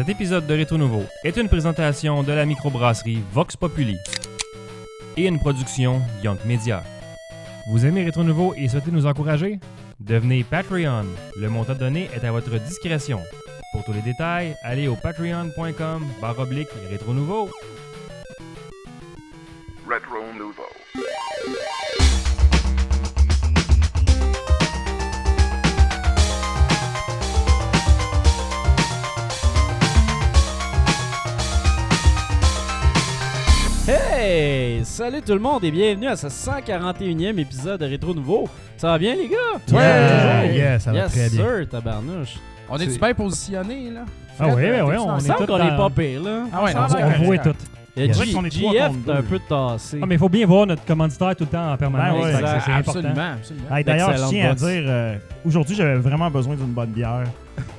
Cet épisode de Rétro Nouveau est une présentation de la microbrasserie Vox Populi et une production Young Media. Vous aimez Rétro Nouveau et souhaitez nous encourager? Devenez Patreon. Le montant donné est à votre discrétion. Pour tous les détails, allez au patreon.com barre oblique Rétro Nouveau. Salut tout le monde et bienvenue à ce 141e épisode de Rétro Nouveau. Ça va bien les gars? Yeah, yeah, ça va yes très bien. sir, tabarnouche. On est-tu bien positionné, là? Ah oui, Fred, oui, oui, on est tous qu'on est dans- pas pire là. Ah ouais, Ça non, On voit tout. Est GF est un peu tassé. Ah, mais il faut bien voir notre commanditaire tout le temps en permanence. Ben ouais, exact. c'est important. Absolument, absolument. Hey, D'ailleurs, je tiens à dire, euh, aujourd'hui, j'avais vraiment besoin d'une bonne bière.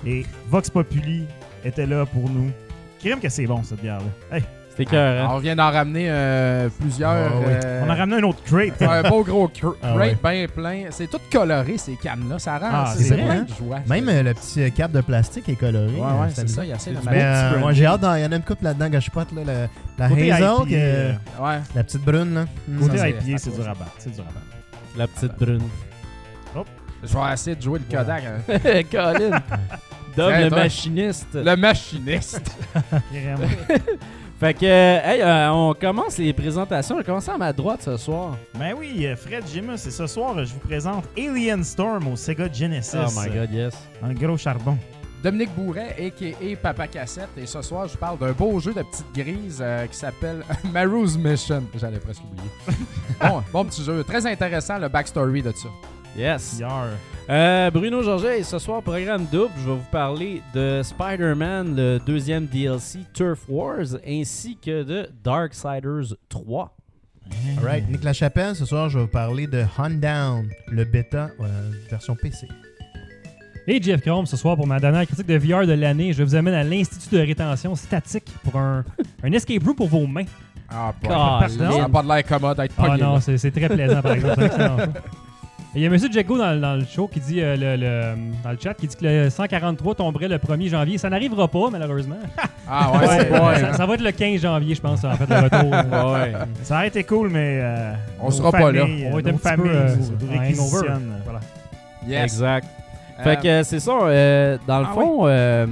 Et Vox Populi était là pour nous. Crime que c'est bon, cette bière-là. Hey, Cœur, hein? on vient d'en ramener euh, plusieurs. Ah oui. euh, on a ramené un autre crate. un beau gros cr- Ah crate ouais. bien plein. C'est tout coloré, ces cannes-là. Ça rend. Ah, c'est vrai, de joie. Même euh, le petit cap de plastique est coloré. Ouais, ouais, c'est ça. Il y a assez de euh, malade. moi, j'ai hâte, d'en- il y en a une couple là-dedans que je spot, là, la, la Hazel, que- euh, Ouais. la petite brune. Là. Côté IPA, ça c'est du rabat. C'est du rabat. La petite brune. Je vais essayer de jouer le Kodak. hein. Colin! Dom le machiniste. Le machiniste. Fait que, hey, euh, on commence les présentations. On va commencer à ma droite ce soir. ben oui, euh, Fred Jimus, et ce soir, je vous présente Alien Storm au Sega Genesis. Oh my god, yes. Un gros charbon. Dominique Bourret, a.k.a. Papa Cassette. Et ce soir, je parle d'un beau jeu de petite grise euh, qui s'appelle Maru's Mission. J'allais presque oublier. bon, bon petit jeu. Très intéressant, le backstory de ça. Yes. Yar. Euh, Bruno Georget, et ce soir, programme double, je vais vous parler de Spider-Man, le deuxième DLC Turf Wars, ainsi que de Darksiders 3. Alright, Nick Lachapelle, ce soir, je vais vous parler de Hunt Down, le bêta euh, version PC. Et Jeff Chrome, ce soir, pour ma dernière critique de VR de l'année, je vous amène à l'Institut de rétention statique pour un, un escape room pour vos mains. Ah, Colin. Ça n'a pas de l'air commode d'être Ah non, c'est c'est très plaisant, par exemple. C'est excellent Il y a M. Jacko dans, le- dans le show qui dit, euh, le, le- dans le chat, qui dit que le 143 tomberait le 1er janvier. Ça n'arrivera pas, malheureusement. Ah ouais, c'est Ouais, ouais, ça, ça va être le 15 janvier, je pense, en fait, le retour. Ouais. Ça aurait été cool, mais. euh, On nos sera pas là. familles, On va être nos un peu, euh, nous en hangover. réquisitionnent. Voilà. Yes. Exact. Euh, Fait que euh, c'est ça, euh, dans le Ah fond, euh,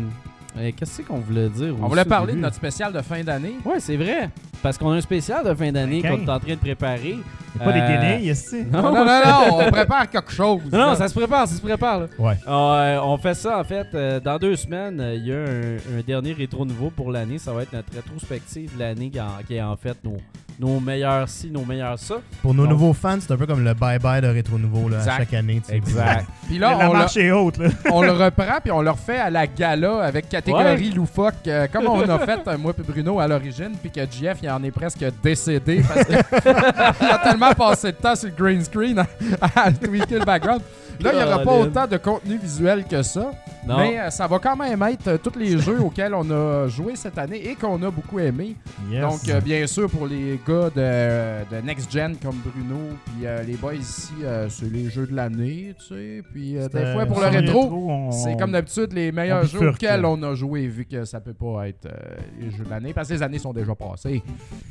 euh, qu'est-ce qu'on voulait dire on voulait parler de notre spécial de fin d'année. Ouais, c'est vrai. Parce qu'on a un spécial de fin d'année qu'on est en train de préparer. C'est pas des Euh, guenilles, est-ce Non, non, non, non, on prépare quelque chose. Non, ça se prépare, ça se prépare. Là. Ouais. Euh, on fait ça en fait euh, dans deux semaines. euh, Il y a un, un dernier rétro nouveau pour l'année. Ça va être notre rétrospective de l'année qui, est en fait nos, nos meilleurs ci, nos meilleurs ça. Pour nos Donc- nouveaux fans, c'est un peu comme le bye-bye de Rétro Nouveau là, à Exact. chaque année. tu sais. Puis là, la on, le- marche est haute, là. on le reprend puis on le refait à la gala avec catégorie loufoque, euh, comme on a fait euh, moi et Bruno à l'origine, puis que JF il en est presque décédé parce qu'il a tellement passé de temps sur le green screen à, à tweaker le background. Là, il n'y aura pas autant de contenu visuel que ça, Non. mais euh, ça va quand même être euh, tous les jeux auxquels on a joué cette année et qu'on a beaucoup aimé. Yes. Donc, euh, bien sûr, pour les gars de, de Next Gen comme Bruno, puis euh, les boys ici, euh, c'est les jeux de l'année, tu sais. Puis euh, des fois, pour le rétro, on- c'est comme d'habitude les meilleurs jeux auxquels on a joué, vu que ça peut pas être euh, les jeux de l'année, parce que les années sont déjà passées.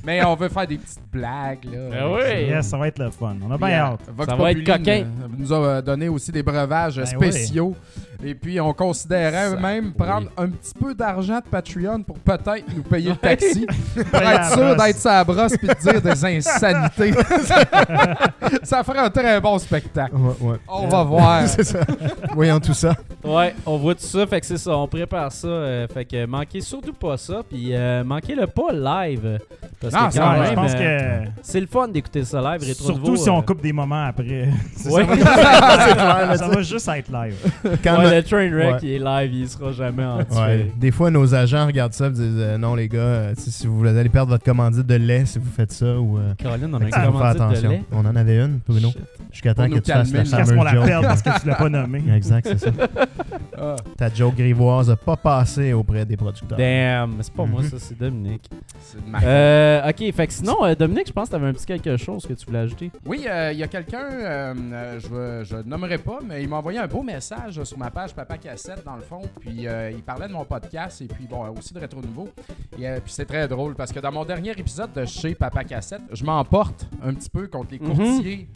Mais on veut faire des petites blagues, là. Ben oui. Yes, ça va être le fun. On a bien hâte. Vox Ça va être coquin. nous- nous a donné aussi des breuvages Ben spéciaux. Et puis, on considérait Ça, même oui. prendre un petit peu d'argent de Patreon pour peut-être nous payer le taxi. pour être sûr d'être sa brosse puis de dire des insanités. ça ferait un très bon spectacle. Ouais, ouais. On va voir. c'est ça. Voyons tout ça. Ouais, on voit tout ça, fait que c'est ça, on prépare ça, euh, fait que manquez surtout pas ça, puis euh, manquez le pas live, parce Non, que ça quand même, je pense euh, que. c'est le fun d'écouter ça live, rétro Surtout nouveau, si on euh, coupe des moments après. Ça Ouais. va- ça va juste être live. Quand ouais, le train wreck Ouais. il est live, il sera jamais en Ouais. Des fois, nos agents regardent ça et disent euh, Non, les gars, euh, tu si vous allez perdre votre commandite de lait si vous faites ça, ou. euh, Caroline, on a fait un que faut faire commandite de attention. lait. On en avait une, Bruno. Jusqu'à temps que tu fasses la qu'on fameuse la perde parce que tu l'as pas nommé? Exact, c'est ça. Ah. Ta joke grivoise a pas passé auprès des producteurs. Damn, mais c'est pas moi Mhm. ça, c'est Dominique. C'est de ma Euh, ok, fait que sinon, euh, Dominique, je pense que t'avais un petit quelque chose que tu voulais ajouter. Oui, euh, il y a quelqu'un, euh, euh, je ne nommerai pas, mais il m'a envoyé un beau message sur ma page Papa Cassette, dans le fond. Puis euh, il parlait de mon podcast et puis bon, aussi de Rétro Nouveau. Et euh, puis c'est très drôle parce que dans mon dernier épisode de chez Papa Cassette, je m'emporte un petit peu contre les Mhm. courtiers.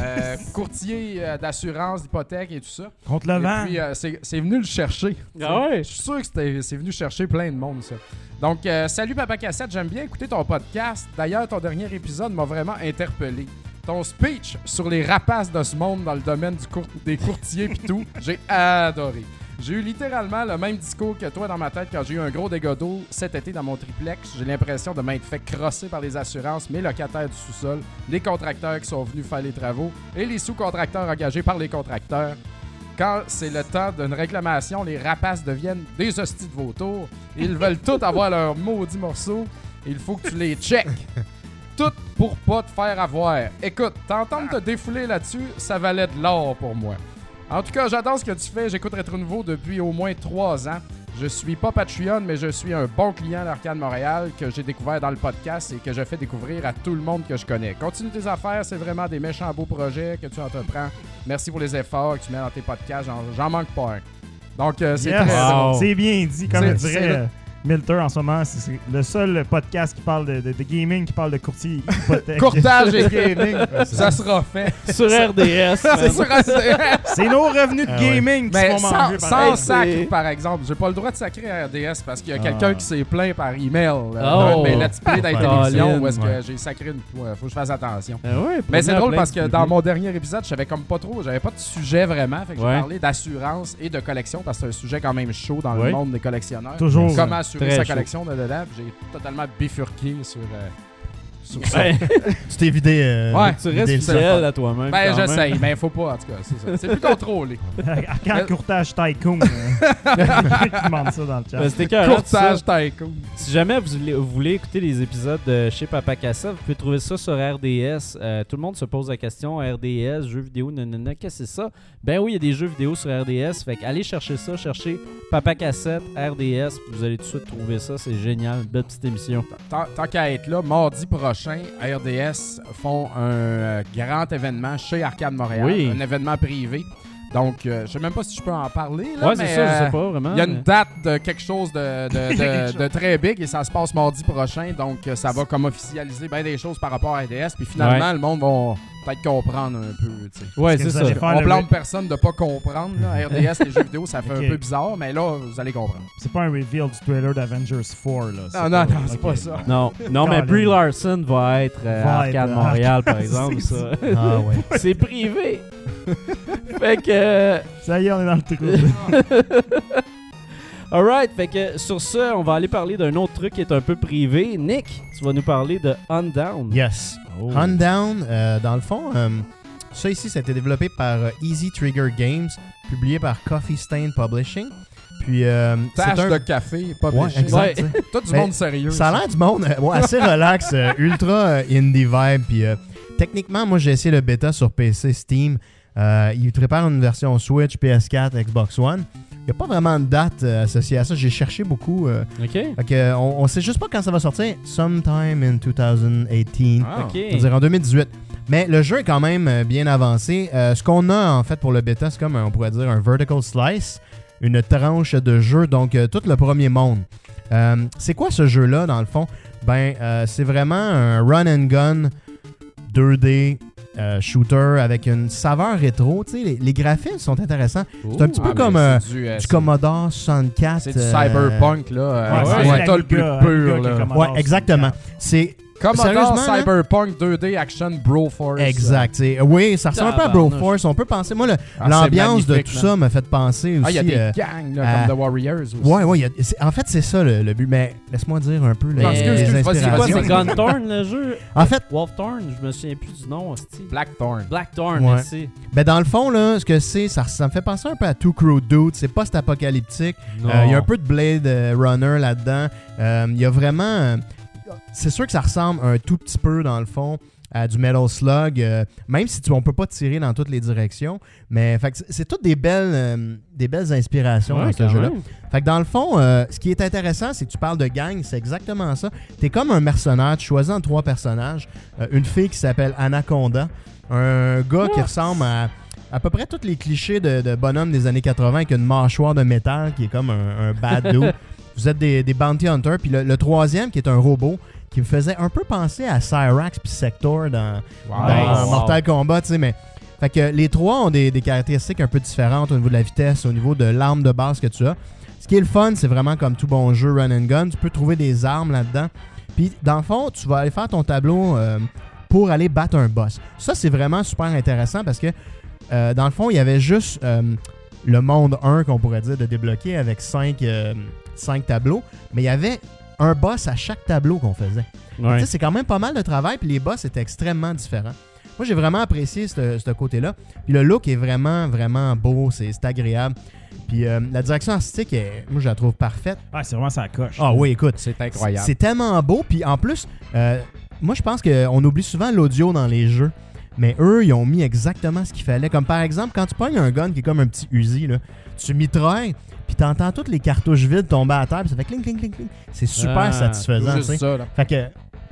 euh, courtiers euh, d'assurance, d'hypothèque et tout ça. Contre le Et vent. puis, euh, c'est c'est venu le chercher. Ah ouais? Je suis sûr que c'était- c'est venu chercher plein de monde, ça. Donc, euh, salut Papa Cassette, j'aime bien écouter ton podcast. D'ailleurs, ton dernier épisode m'a vraiment interpellé. Ton speech sur les rapaces de ce monde dans le domaine du cour- des courtiers pis tout, j'ai adoré. J'ai eu littéralement le même discours que toi dans ma tête quand j'ai eu un gros dégât d'eau cet été dans mon triplex. J'ai l'impression de m'être fait crosser par les assurances, mes locataires du sous-sol, les contracteurs qui sont venus faire les travaux et les sous-contracteurs engagés par les contracteurs. Quand c'est le temps d'une réclamation, les rapaces deviennent des hosties de vautours. Ils veulent tous avoir leur maudit morceau. Il faut que tu les checkes. Tout pour pas te faire avoir. Écoute, t'entendre te défouler là-dessus, ça valait de l'or pour moi. En tout cas, j'adore ce que tu fais. J'écoute Retro Nouveau depuis au moins trois ans. Je suis pas Patreon, mais je suis un bon client d'Arcade Montréal que j'ai découvert dans le podcast et que je fais découvrir à tout le monde que je connais. Continue tes affaires, c'est vraiment des méchants beaux projets que tu entreprends. Merci pour les efforts que tu mets dans tes podcasts, j'en- manque pas un. Donc, euh, c'est Yes. très Wow. C'est bien dit, comme c'est dirait Milter en ce moment. C'est le seul podcast qui parle de, de- de gaming, qui parle de courtier hypothèque. Courtage et gaming, ça sera fait. Sur RDS. C'est nos revenus de Ah ouais. gaming qui Mais se font sans, par sac, c'est- par exemple. J'ai pas le droit de sacrer à RDS parce qu'il y a Ah. quelqu'un qui s'est plaint par email. Euh, Oh. mes let's play Colin. télévisions où est-ce que Ouais. j'ai sacré une. Ouais, faut que je fasse attention. Ah ouais, Mais c'est drôle parce que dans mon dernier épisode, je savais comme pas trop, j'avais pas de sujet vraiment. Fait que Ouais. j'ai parlé d'assurance et de collection parce que c'est un sujet quand même chaud dans Ouais. le monde des collectionneurs. Toujours. Comment assurer Très sa chaud. collection de dedans. J'ai totalement bifurqué sur, euh, sur ça. Ben, Tu t'es vidé. euh, Ouais, tu vidé restes le à toi-même. Ben, j'essaye, mais faut pas, en tout cas. C'est ça. C'est plus contrôlé. Arcade Courtage Tycoon. euh, qui demande ça dans le chat. Ben, C'était ça. Courtage tycoon. Si jamais vous voulez, vous voulez écouter les épisodes de chez Papa Cassette, vous pouvez trouver ça sur RDS. Euh, tout le monde se pose la question RDS, jeux vidéo, nanana, qu'est-ce que c'est ça? Ben oui, il y a des jeux vidéo sur RDS. Fait que allez chercher ça, cherchez Papa Cassette, RDS, puis vous allez tout de suite trouver ça. C'est génial, belle petite émission. Tant, tant qu'à être là, mardi prochain, RDS font un euh, grand événement chez Arcade Montréal. Oui. Un événement privé. Donc, euh, je sais même pas si je peux en parler. Là, ouais, c'est ça, je euh, sais pas vraiment. Il y a une date de quelque chose de, de- de- de très big et ça se passe mardi prochain. Donc, euh, ça va comme officialiser bien des choses par rapport à RDS. Puis finalement, Ouais. le monde va peut-être comprendre un peu. tu sais. Ouais, c'est ça. On le- blâme personne de pas comprendre. là. RDS, les jeux vidéo, ça fait un peu bizarre, mais là, vous allez comprendre. C'est pas un reveal du trailer d'Avengers 4. Là. C'est Non, non, non, c'est pas ça. Non, non mais. Brie Larson va être euh, Va être Arcade Montréal, par exemple. c'est ça. Ah ouais. c'est privé. fait que. euh, Ça y est, on est dans le trou. Alright, fait que sur ce, on va aller parler d'un autre truc qui est un peu privé. Nick, tu vas nous parler de Undown. Yes. Oh. Undown, euh, dans le fond, euh, ça ici, ça a été développé par euh, Easy Trigger Games, publié par Coffee Stain Publishing. Puis, euh, c'est Tâche un... de café, pas Ouais, exact. Ouais. Tout du Mais monde sérieux. Ça a l'air du monde euh, ouais, assez relax, euh, ultra euh, indie vibe. Puis euh, techniquement, moi j'ai essayé le bêta sur PC, Steam. Euh, il prépare une version Switch, PS4, Xbox One. Il n'y a pas vraiment de date euh, associée à ça. J'ai cherché beaucoup. euh, Ok. fait que, euh, on, on sait juste pas quand ça va sortir. Sometime in 2018. Ah. Ok. On dirait en 2018. Mais le jeu est quand même euh, bien avancé. Euh, ce qu'on a en fait pour le bêta, c'est comme on pourrait dire un vertical slice, une tranche de jeu, donc euh, tout le premier monde. Euh, c'est quoi ce jeu-là dans le fond? Ben, euh, c'est vraiment un run and gun 2D euh, shooter avec une saveur rétro. Tu sais, les, les graphismes sont intéressants. C'est un petit peu Ah, comme euh, du, euh, du Commodore 64. C'est du cyberpunk, là. Ouais, c'est c'est le plus pur, là. Ouais, exactement. C'est Commodore là? Cyberpunk 2D Action Bro Force. exact. c'est- Oui, ça ressemble un peu à Tabarnouche. Broforce. On peut penser. Moi, Ah, l'ambiance de tout ça m'a fait penser aussi. Ah, il y a des euh, gangs, là, à- comme The Warriors aussi. Ouais, ouais. il y a- c'est- en fait, c'est ça le, le but. Mais laisse-moi dire un peu les, excuse, les vas-y, C'est quoi, c'est Gunthorn le jeu? En fait, Wolfthorn, je me souviens plus du nom, hostie. Blackthorn. Blackthorn, Ouais. merci. ben dans le fond, là, ce que c'est, ça, ça me fait penser un peu à Two Crow Dude. C'est post-apocalyptique. Euh, Il y a un peu de Blade euh, Runner là-dedans. Euh, Il y a vraiment. C'est sûr que ça ressemble un tout petit peu, dans le fond, à du Metal Slug, euh, même si tu, on peut pas tirer dans toutes les directions. Mais c'est- toutes des belles, euh, des belles inspirations Ouais, dans ce jeu-là. Fait que dans le fond, euh, ce qui est intéressant, c'est que tu parles de gang, c'est exactement ça. T'es comme un mercenaire, tu choisis entre trois personnages. Une fille qui s'appelle Anaconda, un gars qui ressemble à à peu près tous les clichés de, de bonhomme des années 80 avec une mâchoire de métal qui est comme un, un bad dude. Vous êtes des, des bounty hunters. Puis le, le troisième qui est un robot qui me faisait un peu penser à Cyrax puis Sector dans, Wow. dans Nice. Mortal Kombat, tu sais, mais. Fait que les trois ont des, des caractéristiques un peu différentes au niveau de la vitesse, au niveau de l'arme de base que tu as. Ce qui est le fun, c'est vraiment comme tout bon jeu run and gun. Tu peux trouver des armes là-dedans. Puis, dans le fond, tu vas aller faire ton tableau euh, pour aller battre un boss. Ça, c'est vraiment super intéressant parce que, euh, dans le fond, il y avait juste euh, le monde 1 qu'on pourrait dire de débloquer avec 5 tableaux. Mais il y avait un boss à chaque tableau qu'on faisait. Ouais. C'est quand même pas mal de travail, puis les boss étaient extrêmement différents. Moi, j'ai vraiment apprécié ce ce côté-là. Puis le look est vraiment, vraiment beau, c'est c'est agréable. Puis euh, la direction artistique, est, moi, je la trouve parfaite. Ah, c'est vraiment ça coche. Ah oui, écoute, C'est incroyable. c'est tellement beau. Puis en plus, euh, moi, je pense qu'on oublie souvent l'audio dans les jeux. Mais eux, ils ont mis exactement ce qu'il fallait. Comme par exemple, quand tu pognes un gun qui est comme un petit Uzi, là, tu mitrailles, puis t'entends toutes les cartouches vides tomber à terre, puis ça fait cling, cling, cling, cling. C'est super Ah, satisfaisant, tu sais. ça, là. Fait que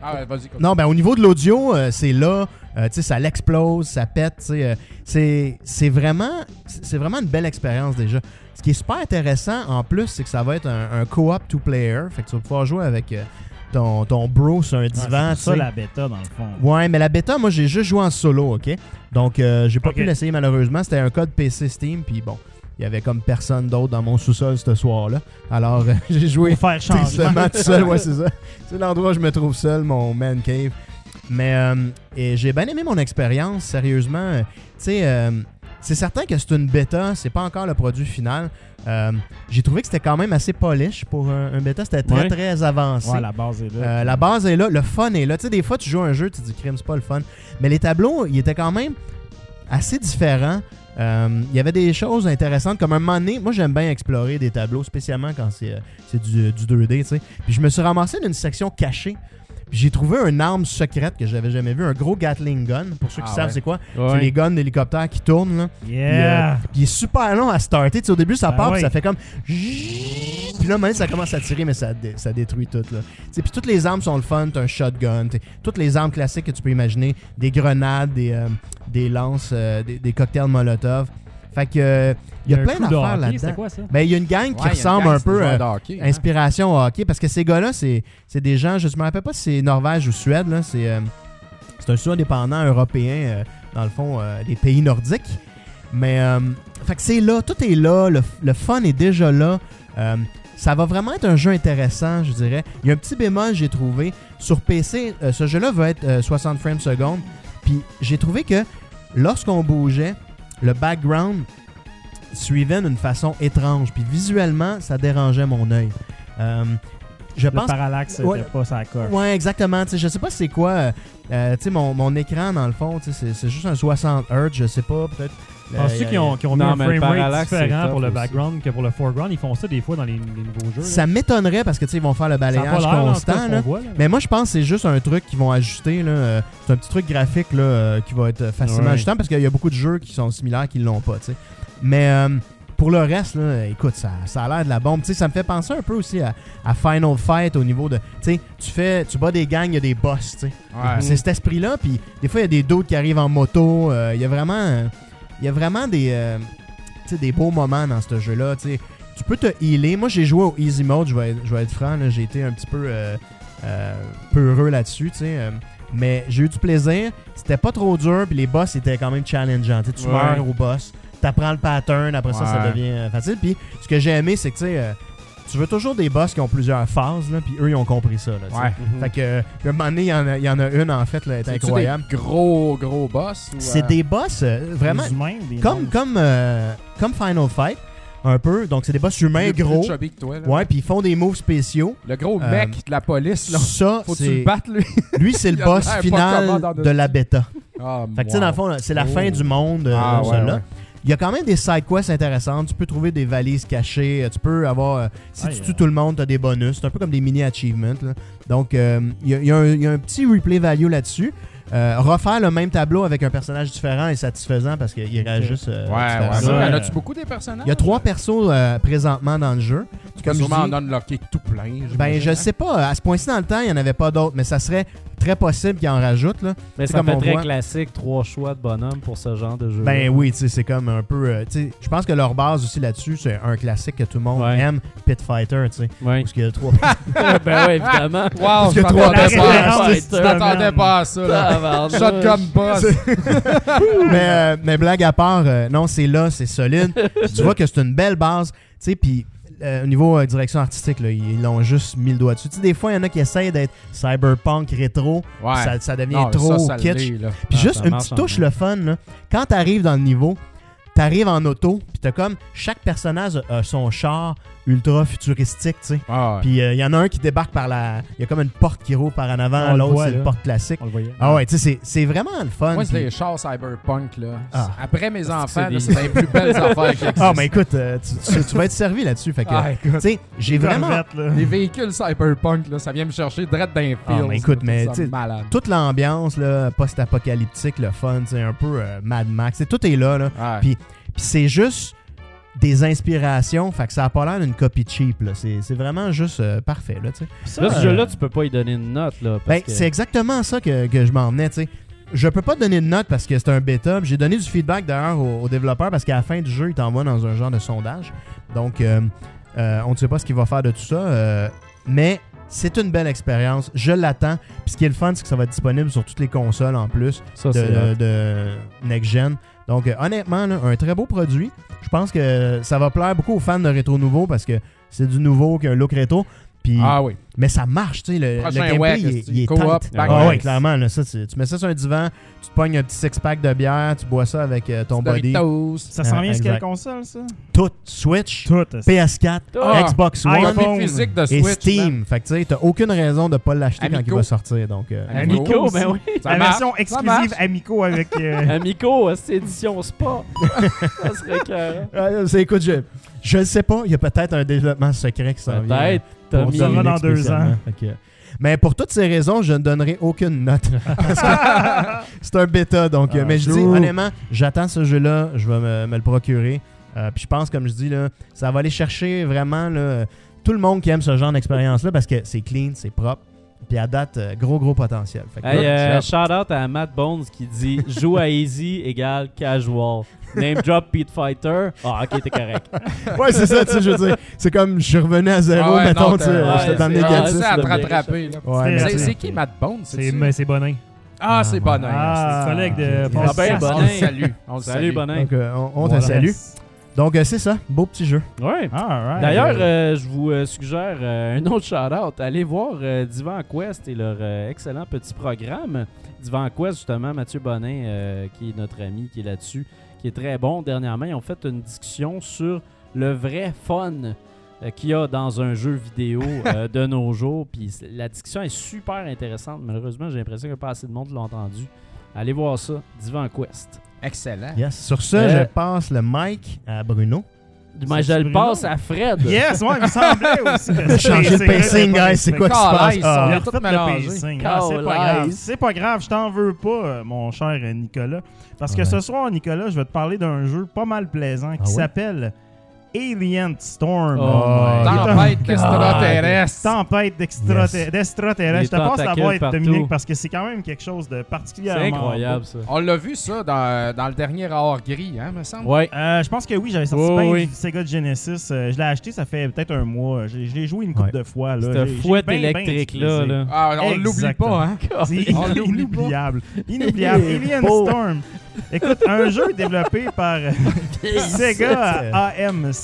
Ah ouais, vas-y. continue. non, ben au niveau de l'audio, euh, c'est là, euh, tu sais, ça l'explose, ça pète, tu sais, euh, c'est c'est vraiment, c'est vraiment une belle expérience déjà. Ce qui est super intéressant en plus, c'est que ça va être un, un co-op two player, fait que tu vas pouvoir jouer avec euh, ton, ton bro sur un Ouais, divan, c'est tu ça la bêta dans le fond. Ouais, mais la bêta, moi j'ai juste joué en solo, ok? Donc euh, j'ai pas pu l'essayer malheureusement. C'était un code PC Steam, puis bon, il y avait comme personne d'autre dans mon sous-sol ce soir-là. Alors euh, j'ai joué faire. Tristement tout seul, ouais, c'est ça. C'est l'endroit où je me trouve seul, mon man cave. Mais euh, et j'ai bien aimé mon expérience, sérieusement. Euh, Tu sais, euh, c'est certain que c'est une bêta, c'est pas encore le produit final. Euh, j'ai trouvé que c'était quand même assez polish pour un, un bêta, c'était très Ouais. très avancé. Ouais, la base est là. Euh, la base est là, le fun est là. Tu sais, des fois, tu joues un jeu, tu te dis, crime, c'est pas le fun. Mais les tableaux, ils étaient quand même assez différents. Euh, Il y avait des choses intéressantes, comme un moment moi j'aime bien explorer des tableaux, spécialement quand c'est euh, du, du 2D, tu sais. Puis je me suis ramassé dans une section cachée. J'ai trouvé une arme secrète que j'avais jamais vue, un gros Gatling gun. Pour ceux qui Ah savent ouais. c'est quoi, Ouais. c'est les guns d'hélicoptère qui tournent. Là. Puis, euh, Yeah! puis il est super long à starter. Tu sais, au début, ça Ben part, puis ça fait comme. Puis là, maintenant, ça commence à tirer, mais ça, dé- ça détruit tout. Là. Puis toutes les armes sont le fun. T'as un shotgun. Toutes les armes classiques que tu peux imaginer. Des grenades, des, euh, des lances, euh, des, des cocktails Molotov. Fait que. euh, Il y a, plein d'affaires là-dedans. Ben, il y a une gang qui Ouais, ressemble gang, un peu. joueurs euh, hockey, hein. Inspiration au hockey, parce que ces gars-là, c'est c'est des gens, je me rappelle pas si c'est Norvège ou Suède, là, c'est euh, c'est un studio indépendant européen, euh, dans le fond, euh, des pays nordiques. Mais, euh, fait que c'est là, tout est là, le, le fun est déjà là. Euh, ça va vraiment être un jeu intéressant, je dirais. Il y a un petit bémol, j'ai trouvé. Sur PC, euh, ce jeu-là va être euh, 60 frames secondes. Puis j'ai trouvé que lorsqu'on bougeait, le background suivait d'une façon étrange. Puis visuellement, ça dérangeait mon œil. Euh, je Le pense parallaxe, Ouais. pas sa coche. Ouais, exactement. Je sais pas c'est quoi. euh, euh, tu sais, mon, mon écran, dans le fond, c'est juste un 60 Hz, je sais pas, peut-être. Euh, Penses-tu qu'ils ont, qu'ils ont Non, mis un mais le framerate parallaxe, c'est différent pour le aussi. background que pour le foreground? Ils font ça des fois dans les, les nouveaux jeux. là. Ça m'étonnerait parce que, tu sais, ils vont faire le Ça a pas balayage l'air, en tout cas, constant, ce qu'on là. voit, là. Mais moi, je pense que c'est juste un truc qu'ils vont ajuster. là. Euh, C'est un petit truc graphique là, euh, qui va être facilement Ouais. ajustable parce qu'il y a beaucoup de jeux qui sont similaires qui l'ont pas. tu sais. Mais euh, pour le reste, là, écoute, ça, ça a l'air de la bombe. Tu sais, ça me fait penser un peu aussi à, à Final Fight au niveau de. Tu sais, tu fais, tu bats des gangs, il y a des boss. tu sais. Ouais. C'est cet esprit-là. Puis des fois, il y a des doutes qui arrivent en moto. euh, Il y a vraiment, euh, il y a vraiment des, euh, des beaux moments dans ce jeu-là. tu peux te healer. Moi, j'ai joué au easy mode. Je vais être, je vais être franc. J'ai été un petit peu euh, euh, peureux là-dessus. euh, mais j'ai eu du plaisir. C'était pas trop dur. Puis les boss étaient quand même challengeants. Tu sais, tu Ouais. meurs au boss. T'apprends le pattern. Après ça, ça devient euh, facile. Puis ce que j'ai aimé, c'est que tu sais, euh, tu veux toujours des boss qui ont plusieurs phases. Là, puis eux, ils ont compris ça. Là. Ouais. Mhm. Fait que, euh, un moment donné, il y, en a- il y en a une, en fait, là, est C'est-tu incroyable. des gros, gros boss. C'est euh, des boss euh, vraiment Des humains, des comme, comme, euh, comme Final Fight, un peu. Donc, c'est des boss humains plus- plus gros. chubby que toi, là. Ouais, puis ils font des moves spéciaux. Le gros mec de la police, là. Ça, Faut que tu le battes, lui. Lui, c'est le boss final de la bêta. Ah, Fait que, tu sais, dans le fond, là, c'est la Oh. fin du monde, Ah, ouais, ouais. Il y a quand même des side quests intéressantes. Tu peux trouver des valises cachées. euh, Tu peux avoir. euh, si tu tues tout le monde, tu as des bonus. C'est un peu comme des mini-achievements. Donc, euh, y, y il y a un petit replay value là-dessus. Euh, refaire le même tableau avec un personnage différent est satisfaisant parce qu'il réajuste. euh, Ouais, ouais. ça, en a-tu beaucoup des personnages? Il y a trois persos euh, présentement dans le jeu. Tu peux Comme je sûrement dis- en unlocker tout plein. Ben, je hein? sais pas. À ce point-ci dans le temps, il n'y en avait pas d'autres, mais ça serait très possible qu'il en rajoute. Là. Mais C'est ça comme fait on très voit. classique, trois choix de bonhomme pour ce genre de jeu. Ben oui, tu sais, c'est comme un peu. euh, tu sais, je pense que leur base aussi là-dessus, c'est un classique que tout le monde Ouais. aime, Pit Fighter, tu sais. Ouais. Parce qu'il y a trois. ben ouais, évidemment. Wow, je que trois m'attendais La pas à ça. Je pas à là. Tabarnouche. Shotgun boss. mais, euh, mais blague à part, euh, non, c'est là, c'est solide. Puis tu vois que c'est une belle base, tu sais, puis euh, au niveau euh, direction artistique, là, ils l'ont juste mis le doigt dessus. Tu sais, des fois, il y en a qui essayent d'être cyberpunk rétro, Ouais. ça, ça devient Non, trop ça, ça kitsch. Puis Ah, juste une petite touche le fun, là. quand t'arrives dans le niveau, t'arrives en auto, puis t'as comme chaque personnage a son char ultra futuristique, tu sais. Ah, ouais. Puis il y en a un qui débarque par la. Il y a comme une porte qui roule par en avant, l'autre c'est une porte classique. On le voyait. Ah ouais, tu sais, c'est- vraiment le fun. Moi, c'est puis- les chars cyberpunk, là. Ah. Après mes enfants, c'est les plus belles affaires qui existent. Ah, mais écoute, euh, tu, tu- tu vas être servi là-dessus. Fait que, Ah, tu sais, j'ai vraiment. Là. Les véhicules cyberpunk, là, ça vient me chercher direct Ah, fields. mais écoute, mais tu sais. Toute l'ambiance là, post-apocalyptique, le fun, c'est un peu euh, Mad Max. tout est là. là. Puis c'est juste des inspirations. Fait que ça a pas l'air d'une copie cheap. là. C'est c'est vraiment juste euh, parfait. Là. Ça, ce euh, jeu-là, tu peux pas y donner une note. Là, parce Ben, que- c'est exactement ça que, que je m'en venais, tu sais. Je peux pas te donner de note parce que c'est un bêta. J'ai donné du feedback d'ailleurs aux, aux développeurs parce qu'à la fin du jeu, ils t'envoient dans un genre de sondage. Donc, euh, euh, on ne sait pas ce qu'il va faire de tout ça. euh, mais c'est une belle expérience. Je l'attends. Puis ce qui est le fun, c'est que ça va être disponible sur toutes les consoles en plus ça, de, Next Gen. Donc, euh, honnêtement, là, un très beau produit. Je pense que ça va plaire beaucoup aux fans de rétro nouveau parce que c'est du nouveau qui a un look rétro. Puis, Ah oui. mais ça marche, tu sais. Le, le gameplay, il, est- il est Ah ouais, clairement. Là, ça, tu, tu mets ça sur un divan, tu te pognes un petit six-pack de bière, tu bois ça avec euh, ton body. Doritos. Ça s'en Ah, vient sur quelle console, ça? Tout. Switch, Tout. PS4, Ah, Xbox. One Copie physique de et Switch. man. Steam. Fait que tu sais, t'as aucune raison de pas l'acheter quand il va sortir. Donc, euh, Amico. Ben oui. La version exclusive. Amico avec. euh, Amico, c'est édition Spa. ça serait carré. euh, c'est- écoute, je, le sais pas. Il y a peut-être un développement secret qui s'en vient. Peut-être. saura Dominique dans deux ans. Mais pour toutes ces raisons, je ne donnerai aucune note. C'est un bêta. Donc, Ah, mais je dis, honnêtement, j'attends ce jeu-là. Je vais me, me le procurer. Euh, puis je pense, comme je dis, là, ça va aller chercher vraiment là, tout le monde qui aime ce genre d'expérience-là parce que c'est clean, c'est propre. Puis à date, euh, gros, gros potentiel. Fait que Hey, là, euh, shout out à Matt Bones qui dit joue à easy égale casual. Name drop Pete Fighter. Ah, ok, t'es correct. ouais, c'est ça, tu sais, je veux dire. C'est comme je revenais à zéro, Ah ouais, mettons, tu sais, j'étais dans le négatif. C'est à te rattraper. C'est- qui Matt Bone? C'est Bonin. Ah, Ah, c'est. Bonin. Ah, c'est collègue de ok. Paul Ah ben, Pierce. On Bonin. le salue. On le Salut, salue. Bonin. Donc, euh, on, te salue. Donc, euh, c'est ça. Beau petit jeu. Ouais. D'ailleurs, euh, je vous euh, suggère euh, un autre shout-out. Allez voir euh, Divan Quest et leur excellent petit programme. Divan Quest, justement, Mathieu Bonin, qui est notre ami, qui est là-dessus, qui est très bon. Dernièrement, ils ont fait une discussion sur le vrai fun qu'il y a dans un jeu vidéo de nos jours. Puis la discussion est super intéressante. Malheureusement, j'ai l'impression que pas assez de monde l'a entendu. Allez voir ça, Divan Quest. Excellent. Yes. Sur ce, Euh, je passe le mic à Bruno. Mais je le Bruno? passe à Fred. Yes, ouais, il me semblait aussi. Changer c'est- de pacing, guys. C'est quoi qui se passe? Ah. le pacing. Ah, c'est pas grave. C'est pas grave, je t'en veux pas, euh, mon cher Nicolas. Parce que Ouais. ce soir, Nicolas, je vais te parler d'un jeu pas mal plaisant qui Ah ouais? s'appelle Alien Storm. Oh Tempête God. extraterrestre. Tempête d'extrater- Yes. d'extraterrestres. Les Je te passe la boîte, partout. Dominique, parce que c'est quand même quelque chose de C'est particulièrement. incroyable, ça. On l'a vu ça dans, dans le dernier hors gris, hein, me semble? Ouais. Euh, je pense que oui, j'avais sorti Oui, oui. Sega Genesis. Euh, je l'ai acheté, ça fait peut-être un mois. Je, je l'ai joué une couple Ouais. de fois. Là. Cette fouette électrique-là. utilisé. là. Ah, on l'oublie pas, hein. C'est inoubliable. Inoubliable. Alien. Storm. Écoute, un jeu développé par Sega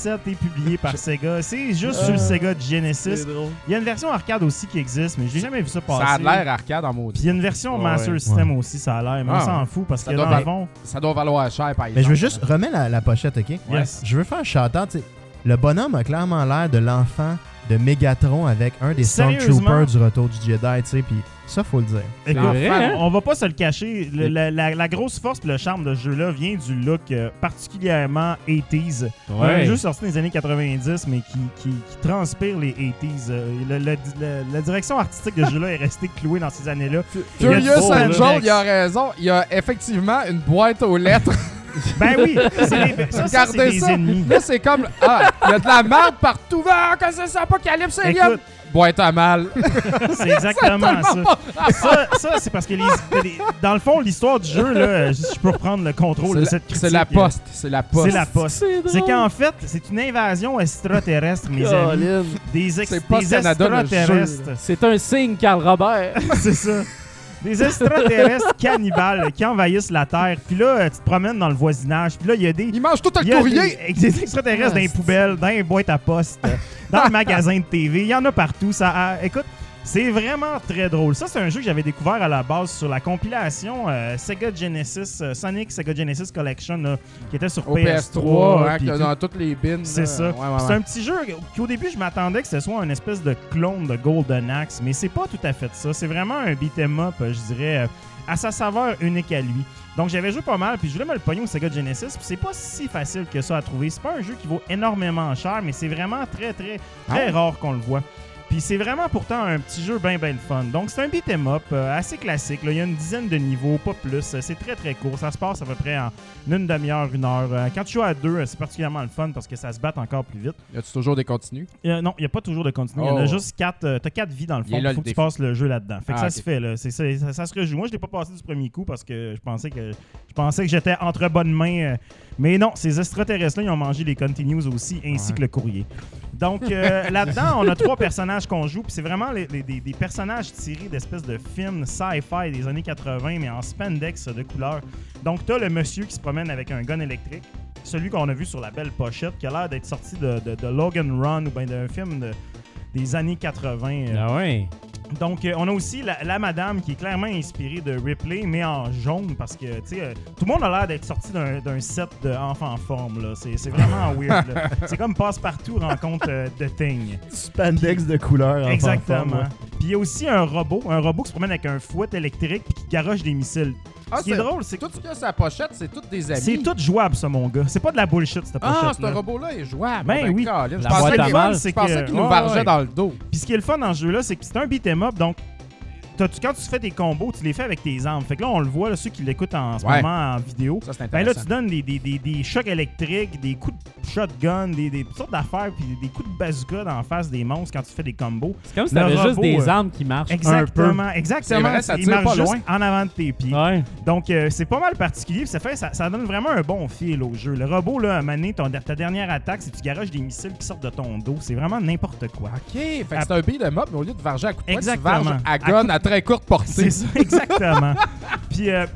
AM7 et publié par Sega. C'est juste sur le Sega Genesis. Il y a une version arcade aussi qui existe, mais j'ai jamais vu ça passer. Ça a l'air arcade en Puis maudit. il y a une version Ouais, Master ouais. System aussi, ça a l'air, mais Ah, on s'en ouais. fout parce Ça que doit dans le val- fond, Ça doit valoir cher, par Mais exemple. je veux juste remettre la, la pochette, OK? Yes. Je veux faire un shout-out. Le bonhomme a clairement l'air de l'enfant de Megatron avec un des? Stormtroopers du retour du Jedi, tu sais, puis ça, faut le dire. Écoute, vrai, hein? on va pas se le cacher. le- la, la- la grosse force et le charme de ce jeu-là vient du look euh, particulièrement 80s. Un jeu sorti dans les années 90, mais qui, qui- qui transpire les 80s. Euh, le- le- le- la direction artistique de ce jeu-là est restée clouée dans ces années-là. Curious là. il a raison. Il y a effectivement une boîte aux lettres. Ben oui, c'est les- ça, c'est des ça. ennemis. Là, c'est comme. Ah, il y a de la merde partout. Ah, que c'est ça, Apocalypse Alien? Écoute, Boîte à mal. c'est exactement ça. Ça, ça, c'est parce que les- les- dans le fond, l'histoire du jeu, là, je je peux reprendre le contrôle de C'est cette la- critique. C'est la poste. C'est la poste. C'est la poste. C'est qu'en fait, c'est une invasion extraterrestre, mes amis. Colin. Des, ex- C'est pas des Canada, le jeu, extraterrestres. C'est un signe, Carl Robert. c'est ça. Des extraterrestres cannibales qui envahissent la Terre. Puis là, euh, tu te promènes dans le voisinage. Puis là, il y a des. Il mange tout le courrier. Des, des extraterrestres dans les poubelles, dans les boîtes à poste, dans le magasin de TV. Il y en a partout. Ça, a- écoute, c'est vraiment très drôle. Ça, c'est un jeu que j'avais découvert à la base sur la compilation euh, Sega Genesis, euh, Sonic Sega Genesis Collection, là, qui était sur Au PS3. PS3, hein, que dans toutes les bins. C'est ça. Ouais, ouais, C'est un petit jeu qu'au début, je m'attendais que ce soit une espèce de clone de Golden Axe, mais c'est pas tout à fait ça. C'est vraiment un beat'em up, euh, je dirais, à sa saveur unique à lui. Donc j'avais joué pas mal, puis je voulais me le pogner au Sega Genesis, puis c'est pas si facile que ça à trouver. C'est pas un jeu qui vaut énormément cher, mais c'est vraiment très, très, très Ah. rare qu'on le voit. Puis c'est vraiment pourtant un petit jeu bien, bien le fun. Donc c'est un beat'em up euh, assez classique. là. Il y a une dizaine de niveaux, pas plus. Euh, C'est très, très court. Ça se passe à peu près en une demi-heure, une heure. Euh, Quand tu joues à deux, c'est particulièrement le fun parce que ça se bat encore plus vite. Y a-tu toujours des continues? Euh, non, il n'y a pas toujours de continu. Il y en a Oh. juste quatre. T'as quatre vies dans le Il fond. là, Il faut le que tu passes le jeu là-dedans. Fait que Ah, ça se fait, là. Ça, ça, ça se rejoue. Moi, je l'ai pas passé du premier coup parce que je pensais que je pensais que j'étais entre bonnes mains. mais non, ces extraterrestres-là, ils ont mangé les continues aussi, ainsi Ouais. que le courrier. Donc là-dedans, on a trois personnages qu'on joue, c'est vraiment des, personnages tirés d'espèces de films sci-fi des années 80, mais en spandex de couleur. Donc t'as le monsieur qui se promène avec un gun électrique, celui qu'on a vu sur la belle pochette, qui a l'air d'être sorti de, Logan Run ou bien d'un film de- des années 80. euh, Ah. Donc, euh, on a aussi la, la madame qui est clairement inspirée de Ripley, mais en jaune, parce que, tu sais, euh, tout le monde a l'air d'être sorti d'un d'un set d'enfants en forme, là. C'est c'est vraiment weird. C'est comme Passe-Partout rencontre euh, The Thing. Spandex de couleur. en Exactement. Puis il y a aussi un robot, un robot qui se promène avec un fouet électrique puis qui garoche des missiles. Ah, Ce qui est drôle, c'est que Tout ce qu'il y a la pochette, c'est toutes des amis. c'est tout jouable, ça, mon gars. C'est pas de la bullshit, cette pochette Ah, ce robot-là est jouable. Ben oui. Colin, Je La pensais qu'il- que- nous vargeait ouais. dans le dos. Puis ce qui est le fun dans ce jeu-là, c'est que c'est un beat'em up, donc tu- quand tu fais tes combos, tu les fais avec tes armes. Fait que là, on le voit, là, ceux qui l'écoutent en ce Ouais. moment en vidéo. Ça, c'est Ben là, tu donnes des, des, des, des chocs électriques, des coups de shotgun, des, des sortes d'affaires, puis des coups de bazooka dans la face des monstres quand tu fais des combos. C'est comme si t'avais juste des euh, armes qui marchent un Exactement, exactement. Vrai, ça tire pas loin. en avant de tes pieds. peu. Ouais. Donc, euh, c'est pas mal particulier. Ça, fait, ça, ça donne vraiment un bon fil au jeu. Le robot, là, à ton- ta dernière attaque, c'est que tu garages des missiles qui sortent de ton dos. C'est vraiment n'importe quoi. OK, fait que c'est un beat de mob, mais au lieu de varger à coup de poing, tu Exactement. varges à gun à, très courte portée. C'est ça, exactement. Puis euh,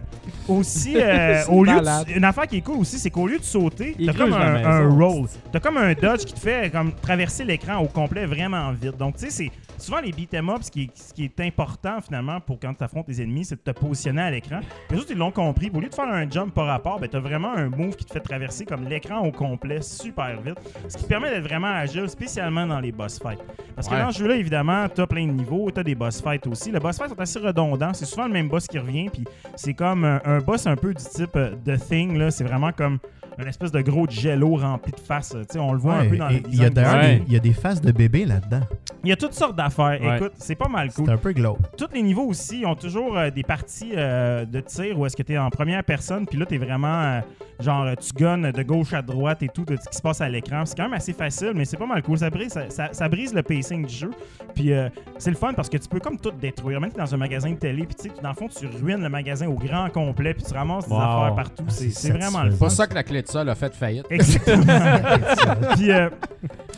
aussi, euh, au lieu malade. de- une affaire qui est cool aussi, c'est qu'au lieu de sauter, Il t'as comme la un, maison. un roll. T'as comme un dodge qui te fait comme traverser l'écran au complet vraiment vite. Donc, tu sais, c'est souvent les beat'em up, ce qui, est, ce qui est important finalement pour quand tu affrontes les ennemis, c'est de te positionner à l'écran. Les autres, ils l'ont compris. Au lieu de faire un jump par rapport, ben, t'as vraiment un move qui te fait traverser comme l'écran au complet super vite. Ce qui te permet d'être vraiment agile, spécialement dans les boss fights. Parce que Ouais. dans ce jeu-là, évidemment, t'as plein de niveaux, t'as des boss fights aussi. Les boss fights sont assez redondants. C'est souvent le même boss qui revient, puis c'est comme un, un boss un peu du type euh, The Thing. là. C'est vraiment comme une espèce de gros jello rempli de faces. Tu sais, on le voit un peu dans les Il y a designs. d'ailleurs Ouais. des- il y a des faces de bébés là-dedans. Il y a toutes sortes d'affaires. Ouais. Écoute, c'est pas mal cool. C'est un peu glauque. Tous les niveaux aussi ont toujours euh, des parties euh, de tir où est-ce que tu es en première personne, puis là, tu es vraiment euh, genre, tu gonnes de gauche à droite et tout de ce qui se passe à l'écran. C'est quand même assez facile, mais c'est pas mal cool. Ça brise, ça, ça- ça brise le pacing du jeu. Puis euh, c'est le fun parce que tu peux comme tout détruire. Même que t'es dans un magasin de télé, puis tu sais, dans le fond, tu ruines le magasin au grand complet, puis tu ramasses des Wow. affaires partout. Ah, C'est c'est c'est vraiment le C'est fun. pas ça que la clé de sol a fait faillite. Exactement. puis euh,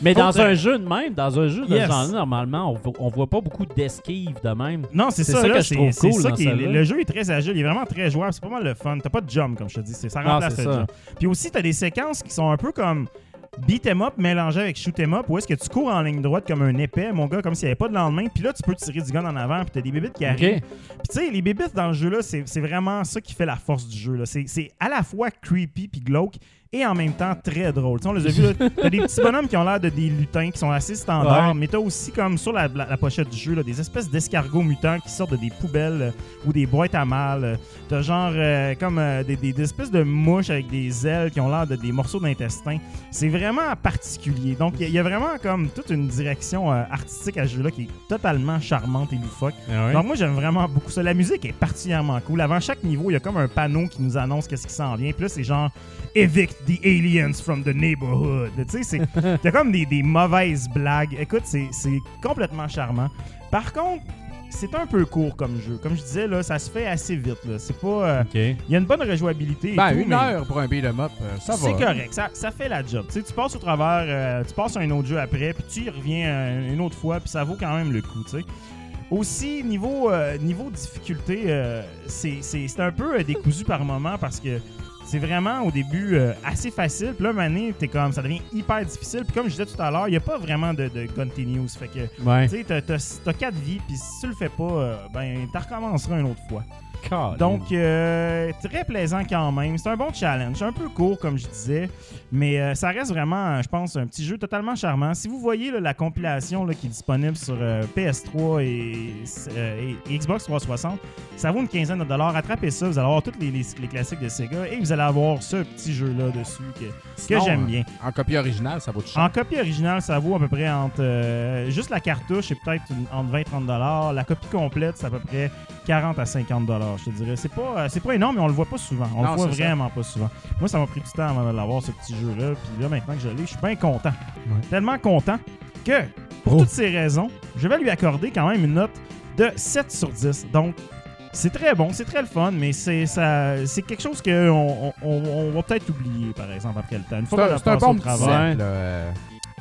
Mais dans un jeu de même, dans un jeu de Yes. ce genre normalement, on, vo- on voit pas beaucoup d'esquives de même. Non, c'est C'est ça, ça là, que je c'est- trouve c'est cool ça dans qui est- celle-là. Le jeu est très agile, il est vraiment très jouable, c'est pas mal le fun. T'as pas de jump, comme je te dis, c'est- ça Non, remplace c'est le ça. jump. Puis aussi, t'as des séquences qui sont un peu comme beat 'em up mélangé avec shoot 'em up, où est-ce que tu cours en ligne droite comme un épais, mon gars, comme s'il n'y avait pas de lendemain. Puis là, tu peux tirer du gun en avant, puis t'as des bébites qui arrivent. Ok. Puis tu sais, les bébites dans le jeu-là, c'est vraiment ça qui fait la force du jeu. c'est à la fois creepy puis glauque, et en même temps très drôle. Tu sais, on les a vus, là, t'as des petits bonhommes qui ont l'air de des lutins qui sont assez standards, Ouais. mais t'as aussi comme sur la, la- la pochette du jeu là, des espèces d'escargots mutants qui sortent de des poubelles euh, ou des boîtes à mal. T'as genre euh, comme euh, des, des- des espèces de mouches avec des ailes qui ont l'air de des morceaux d'intestin. C'est vraiment particulier. Donc il y, a- il y a vraiment comme toute une direction artistique à ce jeu-là qui est totalement charmante et loufoque. Ah Donc moi j'aime vraiment beaucoup ça. La musique est particulièrement cool. Avant chaque niveau, il y a comme un panneau qui nous annonce qu'est-ce qui s'en vient. Puis là c'est genre Evict the aliens from the neighborhood. Tu sais, t'as comme des, des mauvaises blagues. Écoute, c'est complètement charmant. Par contre, c'est un peu court comme jeu. Comme je disais là, ça se fait assez vite. C'est pas euh, Ok. il y a une bonne rejouabilité. et Ben, tout, une mais- heure pour un beat 'em up, euh, ça va. c'est correct, ça, ça fait la job. Tu sais, tu passes au travers, euh, tu passes à un autre jeu après, puis tu y reviens euh, une autre fois, puis ça vaut quand même le coup. Aussi, niveau, niveau difficulté, c'est un peu décousu par moment parce que c'est vraiment au début euh, assez facile. Puis là, mané, t'es comme, ça devient hyper difficile. Puis comme je disais tout à l'heure, il n'y a pas vraiment de, de continuous. Fait que, Ouais. tu sais, t'as- t'as t'as quatre vies, puis si tu le fais pas, euh, ben, t'en recommenceras une autre fois. Donc, euh, très plaisant quand même. C'est un bon challenge. Un peu court, comme je disais, mais euh, ça reste vraiment, je pense, un petit jeu totalement charmant. Si vous voyez là, la compilation là, qui est disponible sur euh, PS3 et, Xbox 360, ça vaut une quinzaine de dollars. Attrapez ça, vous allez avoir tous les, les- les classiques de Sega et vous allez avoir ce petit jeu-là dessus que, j'aime bien. En copie originale, ça vaut cher. En copie originale, ça vaut à peu près entre. juste la cartouche, c'est peut-être entre 20 et 30 La copie complète, c'est à peu près 40 à 50 je te dirais. C'est pas, euh, c'est pas énorme, mais on le voit pas souvent. On Non, le voit ça. vraiment pas souvent. Moi, ça m'a pris du temps avant de l'avoir, ce petit jeu-là. Puis là, maintenant que je l'ai, je suis bien content. Tellement content que, pour Oh. toutes ces raisons, je vais lui accorder quand même une note de 7 sur 10. Donc, c'est très bon, c'est très le fun, mais c'est ça, c'est quelque chose qu'on on, on- on va peut-être oublier, par exemple, après le temps. Une fois qu'on a bon au là, euh,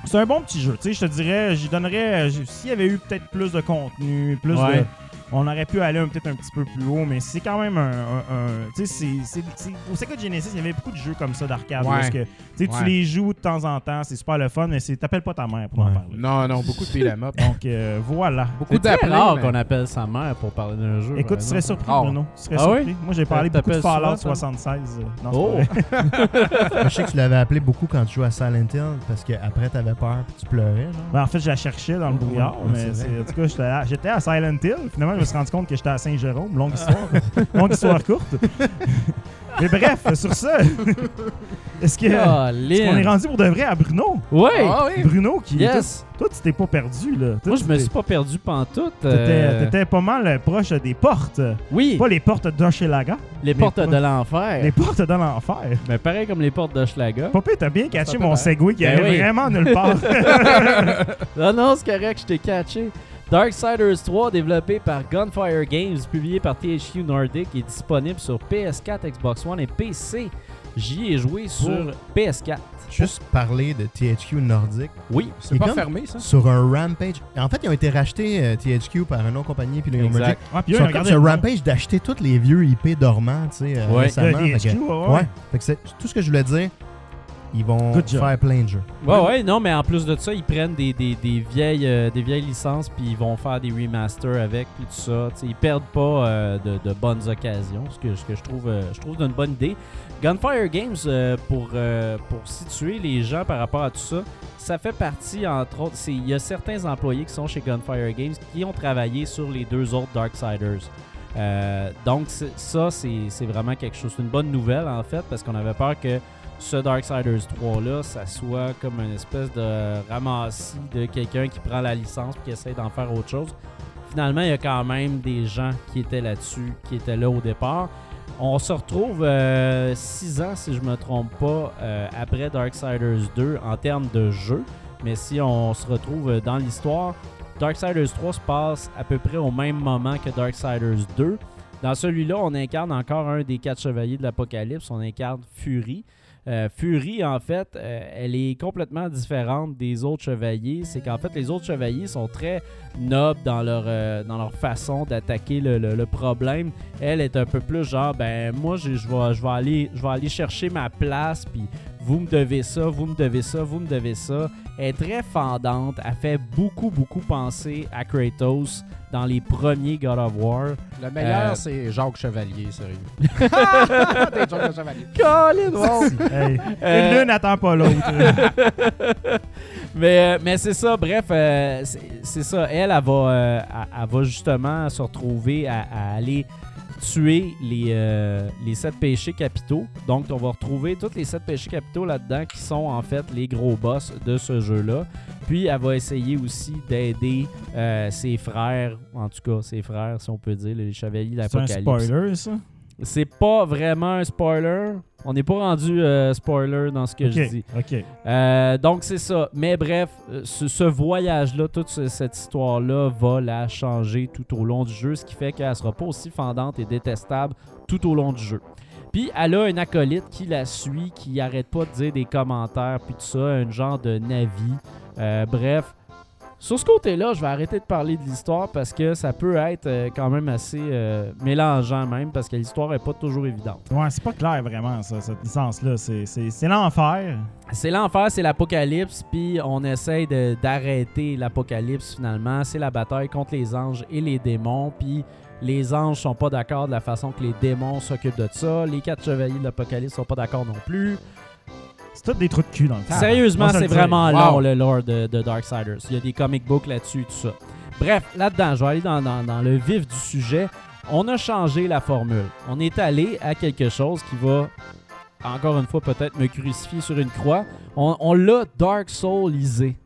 C'est un bon petit jeu. Tu sais, je te dirais, j'y donnerais. S'il y avait eu peut-être plus de contenu, plus Ouais. de. On aurait pu aller un- peut-être un petit peu plus haut, mais c'est quand même un. un- un- tu sais, c'est- c'est- c'est- au Sega Genesis, il y avait beaucoup de jeux comme ça d'arcade. Ouais. Parce que tu sais, tu Ouais. les joues de temps en temps, c'est super le fun, mais c'est- t'appelles pas ta mère pour en parler. Non, non, beaucoup de beat 'em up. Donc euh, voilà. beaucoup rare mais- qu'on appelle sa mère pour parler d'un jeu. Écoute, tu serais surpris, Oh. Bruno. Tu serais Ah surpris. oui? Moi, j'ai parlé beaucoup de Fallout souvent, 76. euh, Non, Oh! Je sais que tu l'avais appelé beaucoup quand tu jouais à Silent Hill parce qu'après, t'avais peur puis tu pleurais. Genre. Ben, en fait, je la cherchais dans le brouillard, mais en tout cas, j'étais à Silent Hill. Finalement, je me suis rendu compte que j'étais à Saint-Jérôme. Longue histoire. longue histoire courte. mais bref, sur ça, est-ce que- Colin. qu'on est rendu pour de vrai à Bruno? Ouais! Ah oui. Bruno qui. Yes! Toi, tu t'es pas perdu, là. Toi, Moi, je me suis pas perdu pantoute. T'étais, euh, t'étais pas mal proche des portes. Oui, Pas les portes d'Hochelaga, les portes de l'enfer. les portes de l'enfer. Ben, pareil comme les portes d'Hochelaga. Popé, t'as bien catché mon segway qui Ben allait oui. vraiment nulle part. Non, non, c'est correct, je t'ai catché. Darksiders 3, développé par Gunfire Games, publié par THQ Nordic, est disponible sur PS4, Xbox One et PC. J'y ai joué sur PS4. Juste parler de THQ Nordic. Oui, C'est pas fermé, ça? Sur un Rampage. En fait, ils ont été rachetés euh, THQ par une autre compagnie puis ils ont mergé. Ah, puis Ils sont comme sur. Rampage d'acheter tous les vieux IP dormants, tu sais, euh, Ouais. récemment. Fait THQ, que- ouais. ouais. Fait que c'est tout ce que je voulais dire. Ils vont Good job. faire plein de jeux. Ouais, ouais, non, mais en plus de ça, ils prennent des, des, des vieilles, euh, des vieilles licences puis ils vont faire des remasters avec puis tout ça. T'sais, ils perdent pas euh, de, de bonnes occasions, ce que, ce que je trouve, euh, je trouve d'une bonne idée. Gunfire Games, euh, pour, euh, pour situer les gens par rapport à tout ça, ça fait partie, entre autres, il y a certains employés qui sont chez Gunfire Games qui ont travaillé sur les deux autres Darksiders. Euh, donc ça, c'est c'est vraiment quelque chose. C'est une bonne nouvelle en fait parce qu'on avait peur que ce Darksiders 3-là, ça soit comme une espèce de ramassis de quelqu'un qui prend la licence et qui essaie d'en faire autre chose. Finalement, il y a quand même des gens qui étaient là-dessus, qui étaient là au départ. On se retrouve 6 ans, si je me trompe pas, euh, après Darksiders 2 en termes de jeu. Mais si on se retrouve euh, dans l'histoire, Darksiders 3 se passe à peu près au même moment que Darksiders 2. Dans celui-là, on incarne encore un des quatre chevaliers de l'Apocalypse. On incarne Fury. Euh, Fury, en fait, euh, elle est complètement différente des autres chevaliers. C'est qu'en fait, les autres chevaliers sont très nobles dans leur, euh, dans leur façon d'attaquer le, le- problème. Elle est un peu plus genre, ben moi, je vais, aller, aller chercher ma place, puis vous me devez ça, vous me devez ça, vous me devez ça. Elle est très fendante, elle fait beaucoup, beaucoup penser à Kratos dans les premiers God of War. Le meilleur, Euh, c'est Jacques Chevalier, sérieux. Jacques Chevalier. Colin, wow! Hey, Euh, Une lune n'attend pas l'autre. mais, euh, mais c'est ça, bref, euh, c'est c'est ça. Elle, elle va, euh, elle, elle va justement se retrouver à, à aller tuer les, euh, les sept péchés capitaux. Donc, on va retrouver tous les sept péchés capitaux là-dedans qui sont en fait les gros boss de ce jeu-là. Puis, elle va essayer aussi d'aider euh, ses frères, en tout cas ses frères, si on peut dire, les chevaliers C'est un d'Apocalypse. spoiler, ça? C'est pas vraiment un spoiler. On n'est pas rendu euh, spoiler dans ce que je dis. Ok. Euh, donc c'est ça. Mais bref, euh, ce, ce voyage-là, toute ce- cette histoire-là va la changer tout au long du jeu, ce qui fait qu'elle sera pas aussi fendante et détestable tout au long du jeu. Puis elle a un acolyte qui la suit, qui arrête pas de dire des commentaires, puis tout ça, un genre de navi. Euh, bref, sur ce côté-là, je vais arrêter de parler de l'histoire parce que ça peut être euh, quand même assez euh, mélangeant même, parce que l'histoire est pas toujours évidente. Ouais, c'est pas clair vraiment, ça, cette licence-là. C'est- l'enfer. C'est l'enfer, c'est l'apocalypse, puis on essaye d'arrêter l'apocalypse finalement. C'est la bataille contre les anges et les démons, puis les anges sont pas d'accord de la façon que les démons s'occupent de ça. Les quatre chevaliers de l'apocalypse sont pas d'accord non plus. C'est tout des trous de cul dans le temps. Sérieusement, c'est vraiment Wow. long le lore de, de Darksiders. Il y a des comic books là-dessus, tout ça. Bref, là-dedans, je vais aller dans, dans- dans le vif du sujet. On a changé la formule. On est allé à quelque chose qui va, encore une fois, peut-être me crucifier sur une croix. On, on l'a Dark Soulisé.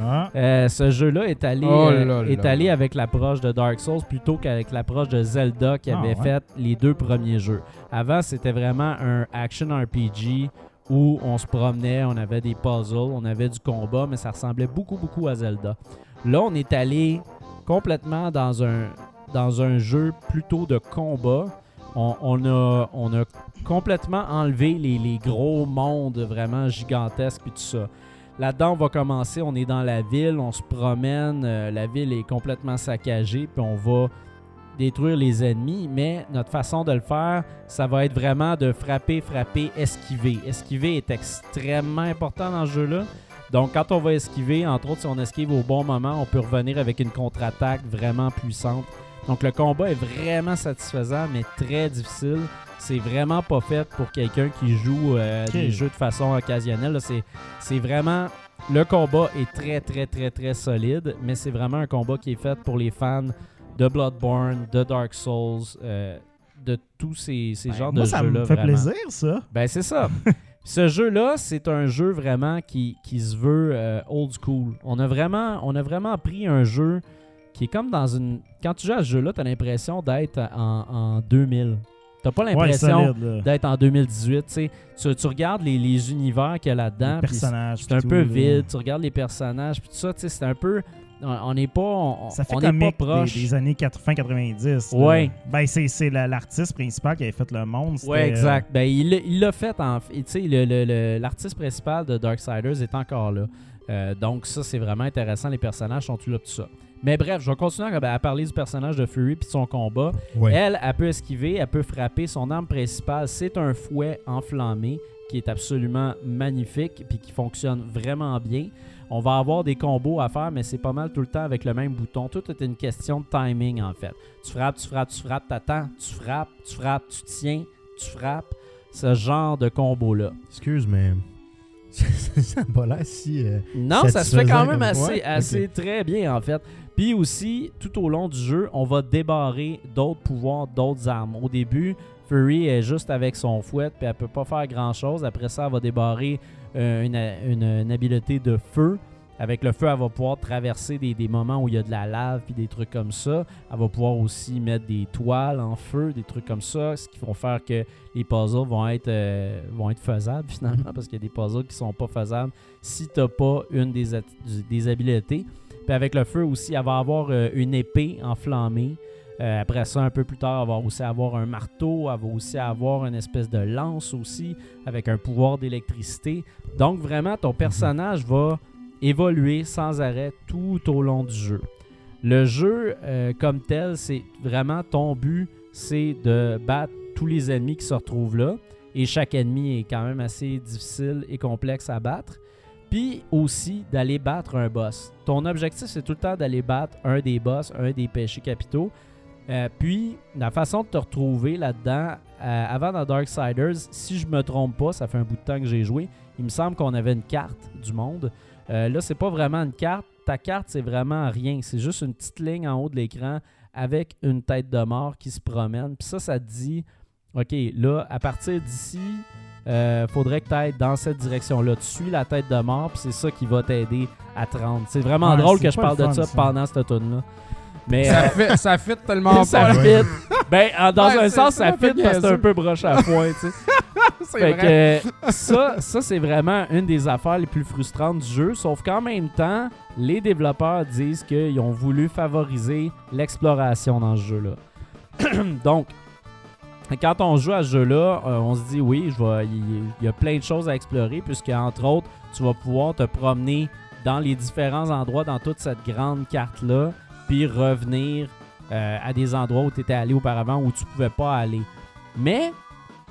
Ah. Euh, ce jeu-là est allé, Oh euh, là est là. allé avec l'approche de Dark Souls plutôt qu'avec l'approche de Zelda qui Ah avait ouais. fait les deux premiers jeux. Avant, c'était vraiment un action RPG où on se promenait, on avait des puzzles, on avait du combat, mais ça ressemblait beaucoup, beaucoup à Zelda. Là, on est allé complètement dans un, dans un jeu plutôt de combat. On, a, on a complètement enlevé les, les gros mondes vraiment gigantesques et tout ça. Là-dedans, on va commencer, on est dans la ville, on se promène, euh, la ville est complètement saccagée, puis on va détruire les ennemis, mais notre façon de le faire, ça va être vraiment de frapper, frapper, esquiver. Esquiver est extrêmement important dans ce jeu-là. Donc, quand on va esquiver, entre autres, si on esquive au bon moment, on peut revenir avec une contre-attaque vraiment puissante. Donc, le combat est vraiment satisfaisant, mais très difficile. C'est vraiment pas fait pour quelqu'un qui joue euh, des jeux de façon occasionnelle. c'est vraiment. Le combat est très, très, très, très solide, mais c'est vraiment un combat qui est fait pour les fans de Bloodborne, de Dark Souls, euh, de tous ces, ces Ben, genres moi, de ça jeux-là. me fait vraiment. plaisir, ça. Ben, c'est ça. Ce jeu-là, c'est un jeu vraiment qui, qui se veut euh, old school. On a, vraiment, on a vraiment pris un jeu qui est comme dans une. Quand tu joues à ce jeu-là, tu as l'impression d'être en, en 2000. T'as pas l'impression d'être en 2018. tu. Tu, tu regardes les, les univers qu'il y a là-dedans. Les puis personnages. C'est un peu là. vide. Tu regardes les personnages. Puis tout ça, tu sais, c'est un peu. On n'est pas. On Ça fait on comique pas proche. Des, des années 80, fin 90. là. Ouais. Ben, c'est c'est la- l'artiste principal qui avait fait le monde. Ouais, euh, exact. Ben, il l'a- fait en. Tu sais, le- le- le- l'artiste principal de Darksiders est encore là. Euh, donc, ça, c'est vraiment intéressant. Les personnages sont tous là, tout ça. Mais bref, je vais continuer à, à parler du personnage de Fury puis de son combat. Ouais. Elle, elle peut esquiver, elle peut frapper. Son arme principale, c'est un fouet enflammé qui est absolument magnifique puis qui fonctionne vraiment bien. On va avoir des combos à faire, mais c'est pas mal tout le temps avec le même bouton. Tout est une question de timing en fait. Tu frappes, tu frappes, tu frappes, t'attends, tu frappes, tu frappes, tu tiens, tu frappes. Ce genre de combo-là. Excuse, mais ça n'a pas l'air si. euh, Non, ça se fait quand même comme- assez, ouais, assez très bien en fait. Puis aussi, tout au long du jeu, on va débarrer d'autres pouvoirs, d'autres armes. Au début, Fury est juste avec son fouet, puis elle peut pas faire grand chose. Après ça, elle va débarrer euh, une, habileté de feu. Avec le feu, elle va pouvoir traverser des, moments où il y a de la lave puis des trucs comme ça. Elle va pouvoir aussi mettre des toiles en feu, des trucs comme ça, ce qui vont faire que les puzzles vont être, euh, vont être faisables finalement, parce qu'il y a des puzzles qui sont pas faisables si t'as pas une des, des habiletés. Puis avec le feu aussi, elle va avoir euh, une épée enflammée. Euh, après ça, un peu plus tard, elle va aussi avoir un marteau. Elle va aussi avoir une espèce de lance aussi, avec un pouvoir d'électricité. Donc vraiment, ton personnage va évoluer sans arrêt tout au long du jeu. Le jeu, euh, comme tel, c'est vraiment ton but, c'est de battre tous les ennemis qui se retrouvent là. et chaque ennemi est quand même assez difficile et complexe à battre. Puis aussi d'aller battre un boss. Ton objectif, c'est tout le temps d'aller battre un des boss, un des péchés capitaux. Euh, puis, la façon de te retrouver là-dedans, euh, avant dans Darksiders, si je me trompe pas, ça fait un bout de temps que j'ai joué, il me semble qu'on avait une carte du monde. Euh, là, c'est pas vraiment une carte. Ta carte, c'est vraiment rien. C'est juste une petite ligne en haut de l'écran avec une tête de mort qui se promène. Puis ça, ça te dit, OK, là, à partir d'ici, euh, faudrait que tu ailles dans cette direction-là. Tu suis la tête de mort, puis c'est ça qui va t'aider à te rendre. C'est vraiment Ouais, drôle que je parle le de ça, ça. pendant cette tune-là. Mais Ça fit, ça fit tellement ça pas. fit. Ben, en- dans Ouais, un sens, ça, fit parce que c'est un peu broche à foin, tu sais. C'est Fait vrai. que euh, ça, ça c'est vraiment une des affaires les plus frustrantes du jeu. Sauf qu'en même temps, les développeurs disent qu'ils ont voulu favoriser l'exploration dans ce jeu-là. Donc, quand on joue à ce jeu-là, euh, on se dit oui, je vais- il il y, a plein de choses à explorer, puisque entre autres, tu vas pouvoir te promener dans les différents endroits dans toute cette grande carte-là, puis revenir euh, à des endroits où tu étais allé auparavant où tu pouvais pas aller. Mais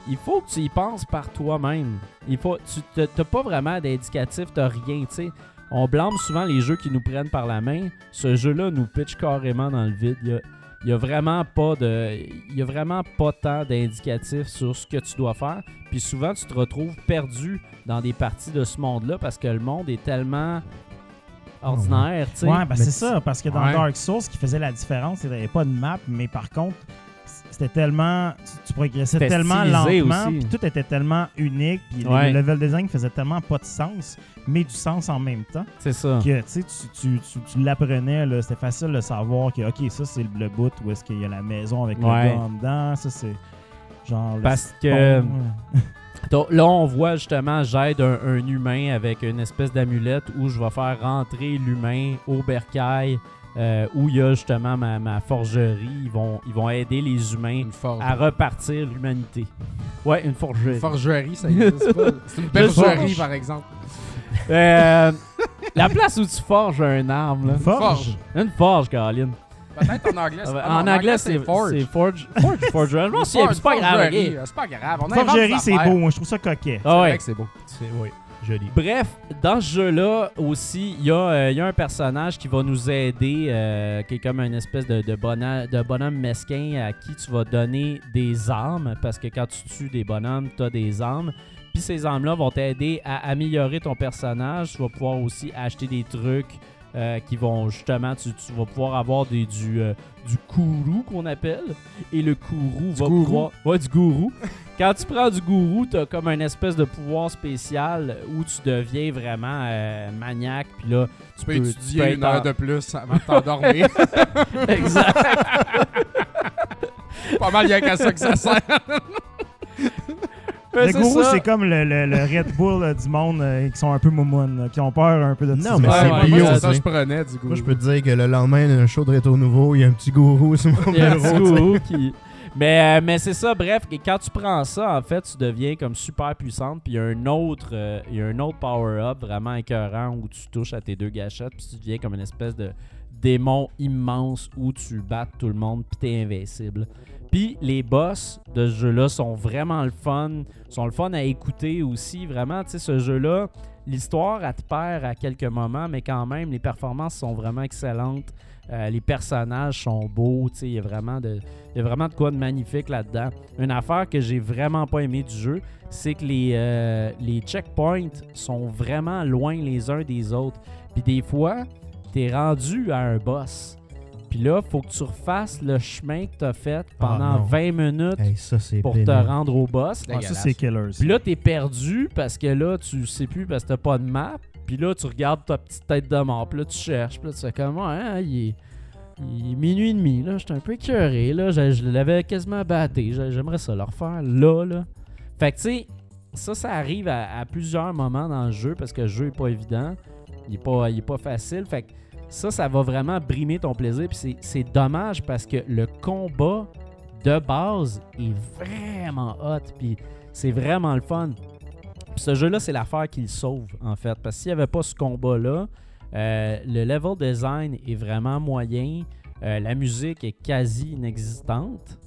il faut que tu y penses par toi-même. Il faut, tu n'as pas vraiment d'indicatif, tu rien, tu sais. On blâme souvent les jeux qui nous prennent par la main. Ce jeu-là nous pitch carrément dans le vide. Il y vraiment pas de il y a vraiment pas tant d'indicatifs sur ce que tu dois faire puis souvent tu te retrouves perdu dans des parties de ce monde là parce que le monde est tellement ordinaire tu sais Ouais, ben c'est ça, parce que dans Ouais. Dark Souls, ce qui faisait la différence, c'est qu'il n'y avait pas de map, mais par contre, c'était tellement. Tu, tu progressais tellement lentement, puis tout était tellement unique, puis le- Ouais. le level design faisait tellement pas de sens, mais du sens en même temps, c'est ça que tu sais, tu, tu, tu, tu l'apprenais, là, c'était facile de savoir que, ok, ça c'est le bout où est-ce qu'il y a la maison avec Ouais. le gars en dedans, ça c'est. Genre. Parce que- ouais. Là, on voit justement, j'aide un, un humain avec une espèce d'amulette où je vais faire rentrer l'humain au bercail euh, où il y a justement ma, ma forgerie. Ils vont, ils vont aider les humains Une à repartir l'humanité. Ouais, une forgerie. Une forgerie, ça existe pas. C'est une bergerie, par exemple. Euh, la place où tu forges un arme, là. Forge. Forge. Une forge, Caroline. Peut-être en anglais. c'est- en, ah anglais, c'est forge. c'est forge. Forge, forge. Forge, c'est pas grave. C'est pas grave. Forgerie, c'est beau, moi je trouve ça coquet. Ah C'est ouais. vrai que c'est beau. C'est oui, joli. Bref, dans ce jeu-là aussi, il y, a, euh, il y a un personnage qui va nous aider, euh, qui est comme une espèce de, de, bona- de bonhomme mesquin à qui tu vas donner des armes, parce que quand tu tues des bonhommes, tu as des armes. Puis ces armes-là vont t'aider à améliorer ton personnage. Tu vas pouvoir aussi acheter des trucs euh, qui vont justement, tu, tu vas pouvoir avoir des, du, euh, du kourou qu'on appelle. Et le kourou va gourou? pouvoir... Ouais, du gourou. Quand tu prends du gourou, t'as comme un espèce de pouvoir spécial où tu deviens vraiment euh, maniaque. Puis là, Tu peux peux- étudier peux une en- heure de plus avant de t'endormir. exact. pas mal rien qu'à ça que ça sert. Ben, le c'est gourou, c'est comme le, le- le Red Bull euh, du monde euh, qui sont un peu moumounes, qui ont peur un peu de Non, ça. mais Ouais, c'est ouais, bio, ça je prenais du coup. Moi, je peux te dire que le lendemain d'un show de rétro nouveau, il y a un petit gourou sur mon Il y a un petit gourou qui. Mais, euh, mais c'est ça, bref, quand tu prends ça, en fait, tu deviens comme super puissante. Puis il y a un autre, euh, autre power-up vraiment écœurant où tu touches à tes deux gâchettes. Puis tu deviens comme une espèce de démon immense où tu battes tout le monde. Puis t'es invincible. Puis les boss de ce jeu-là sont vraiment le fun. Sont le fun à écouter aussi. Vraiment, tu sais, ce jeu-là, l'histoire, elle te perd à quelques moments. Mais quand même, les performances sont vraiment excellentes. Euh, les personnages sont beaux, tu sais, il y a vraiment de, il y a vraiment de quoi de magnifique là-dedans. Une affaire que j'ai vraiment pas aimé du jeu, c'est que les, euh, les checkpoints sont vraiment loin les uns des autres. Puis des fois, t'es rendu à un boss. Puis là, faut que tu refasses le chemin que t'as fait pendant Ah, non. 20 minutes Hey, ça, c'est pour te rendre au boss. Ah, ça, c'est killer. ça. Puis là, t'es perdu parce que là, tu sais plus parce que t'as pas de map. Puis là, tu regardes ta petite tête de mort. Puis là, tu cherches. Puis là, tu fais comme, hein, il est, il minuit et demi. Là, j'étais un peu écœuré. Là, je, l'avais quasiment batté. J'ai- J'aimerais ça le refaire là, là. Fait que, tu sais, ça, ça arrive à, plusieurs moments dans le jeu parce que le jeu est pas évident. Il est pas, il est pas facile. Fait que ça, ça va vraiment brimer ton plaisir. Puis c'est dommage parce que le combat de base est vraiment hot. Puis c'est vraiment le fun. Ce jeu-là, c'est l'affaire qui le sauve, en fait. Parce que s'il n'y avait pas ce combat-là, euh, le level design est vraiment moyen. Euh, la musique est quasi inexistante.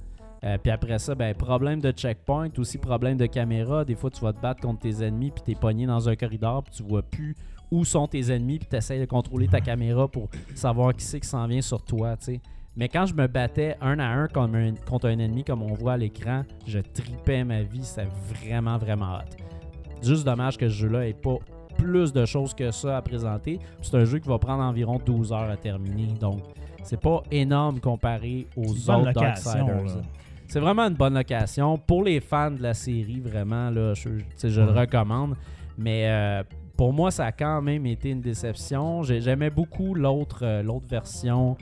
Euh, puis après ça, ben, problème de checkpoint, aussi problème de caméra. Des fois, tu vas te battre contre tes ennemis, puis t'es pogné dans un corridor, puis tu vois plus où sont tes ennemis, puis tu essaies de contrôler ta caméra pour savoir qui c'est qui s'en vient sur toi, tu sais. Mais quand je me battais un à un contre un, ennemi, comme on voit à l'écran, je tripais ma vie. C'était vraiment, vraiment hot. Juste dommage que ce jeu-là ait pas plus de choses que ça à présenter. C'est un jeu qui va prendre environ 12 heures à terminer. Donc, c'est pas énorme comparé aux autres Darksiders. C'est vraiment une bonne location. Pour les fans de la série, vraiment, là, je, le recommande. Mais euh, pour moi, ça a quand même été une déception. J'ai- J'aimais beaucoup l'autre euh, l'autre version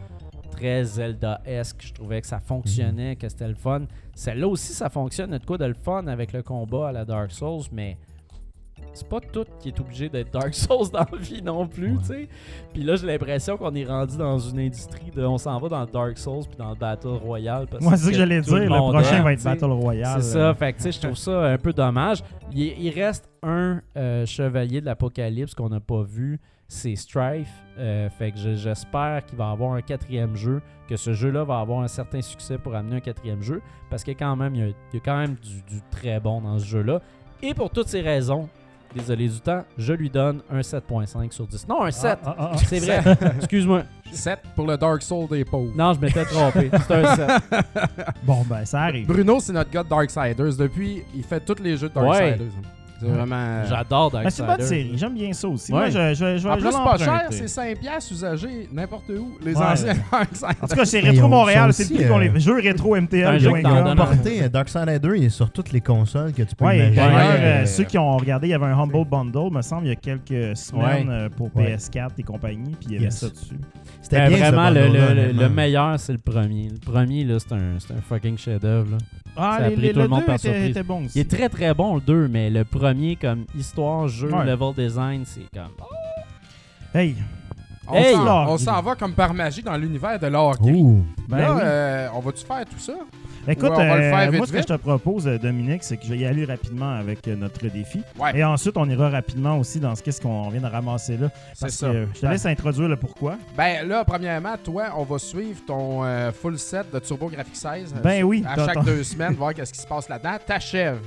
très Zelda-esque. Je trouvais que ça fonctionnait, que c'était le fun. Celle-là aussi, ça fonctionne. De quoi de le fun avec le combat à la Dark Souls, mais c'est pas tout qui est obligé d'être Dark Souls dans la vie non plus, Ouais. tu sais. Puis là, j'ai l'impression qu'on est rendu dans une industrie de. On s'en va dans le Dark Souls puis dans le Battle Royale. parce Moi, c'est ça que j'allais tout dire. Le prochain aime, va être. Battle Royale. C'est ça, fait que tu sais, je trouve ça un peu dommage. Il, il reste un euh, chevalier de l'Apocalypse qu'on n'a pas vu, c'est Strife. Euh, fait que je- j'espère qu'il va avoir un quatrième jeu, que ce jeu-là va avoir un certain succès pour amener un quatrième jeu, parce que quand même, il y a, il y a quand même du, du très bon dans ce jeu-là. Et pour toutes ces raisons, désolé du temps, je lui donne un 7.5 sur 10. Non, un 7! Ah, ah, ah. C'est vrai, excuse-moi. 7 pour le Dark Soul des pauvres. Non, je m'étais trompé. C'est un 7. Bon, ben, ça arrive. Bruno, c'est notre gars de Darksiders. Depuis, il fait tous les jeux de Ouais. Darksiders. C'est vraiment. J'adore Ben, c'est une bonne Darksiders. série. J'aime bien ça aussi. Ouais. Moi, je, je, je, En je plus, vais c'est pas cher, c'est 5 piastres usagés n'importe où. Les Ouais. anciens Darksiders. En tout cas, c'est Rétro ont- Montréal. C'est le prix qu'on euh, les jeux rétro MTL. Ils ont porté euh, Darksiders 2, il est sur toutes les consoles que tu peux Ouais, imaginer. d'ailleurs, euh, ceux qui ont regardé, il y avait un Humble Bundle, me semble, il y a quelques semaines Ouais. euh, pour Ouais. PS4 et compagnie, puis il y avait ça dessus. C'était Ben, vraiment, le, meilleur, c'est le premier. Le premier, là, c'est un, c'est un fucking chef-d'œuvre. Ah, Ça a les, pris les- tout le le monde 2 par était, surprise. était bon aussi. Il est très très bon, le 2, mais le premier, comme histoire, jeu, Ouais. level design, c'est comme. Hey, On Hey! s'en- va comme par magie dans l'univers de. Ouh. ben Là, oui. euh, on va-tu faire tout ça? Écoute, ouais, euh, vite, moi, ce que vite? je te propose, euh, Dominique, c'est que je vais y aller rapidement avec notre défi. Ouais. Et ensuite, on ira rapidement aussi dans ce qu'est-ce qu'on vient de ramasser là. C'est Parce ça. que je te laisse introduire le pourquoi. Ben là, premièrement, toi, on va suivre ton euh, full set de Turbo Graphics 16. euh, Ben oui, À chaque deux semaines, voir qu'est-ce qui se passe là-dedans. T'achèves.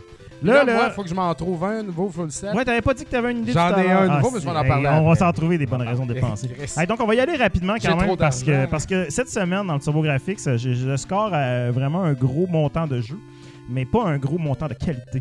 Là, Là, là, moi, il faut que je m'en trouve un nouveau full set. Ouais, t'avais pas dit que t'avais une idée J'en ai un Ah, nouveau, mais je vais en c'est- parler hey, On va s'en trouver des bonnes raisons de. Hey, donc, on va y aller rapidement quand trop même parce que, parce que cette semaine, dans le TurboGrafx, euh, j'ai j'ai le score à vraiment un gros montant de jeu, mais pas un gros montant de qualité.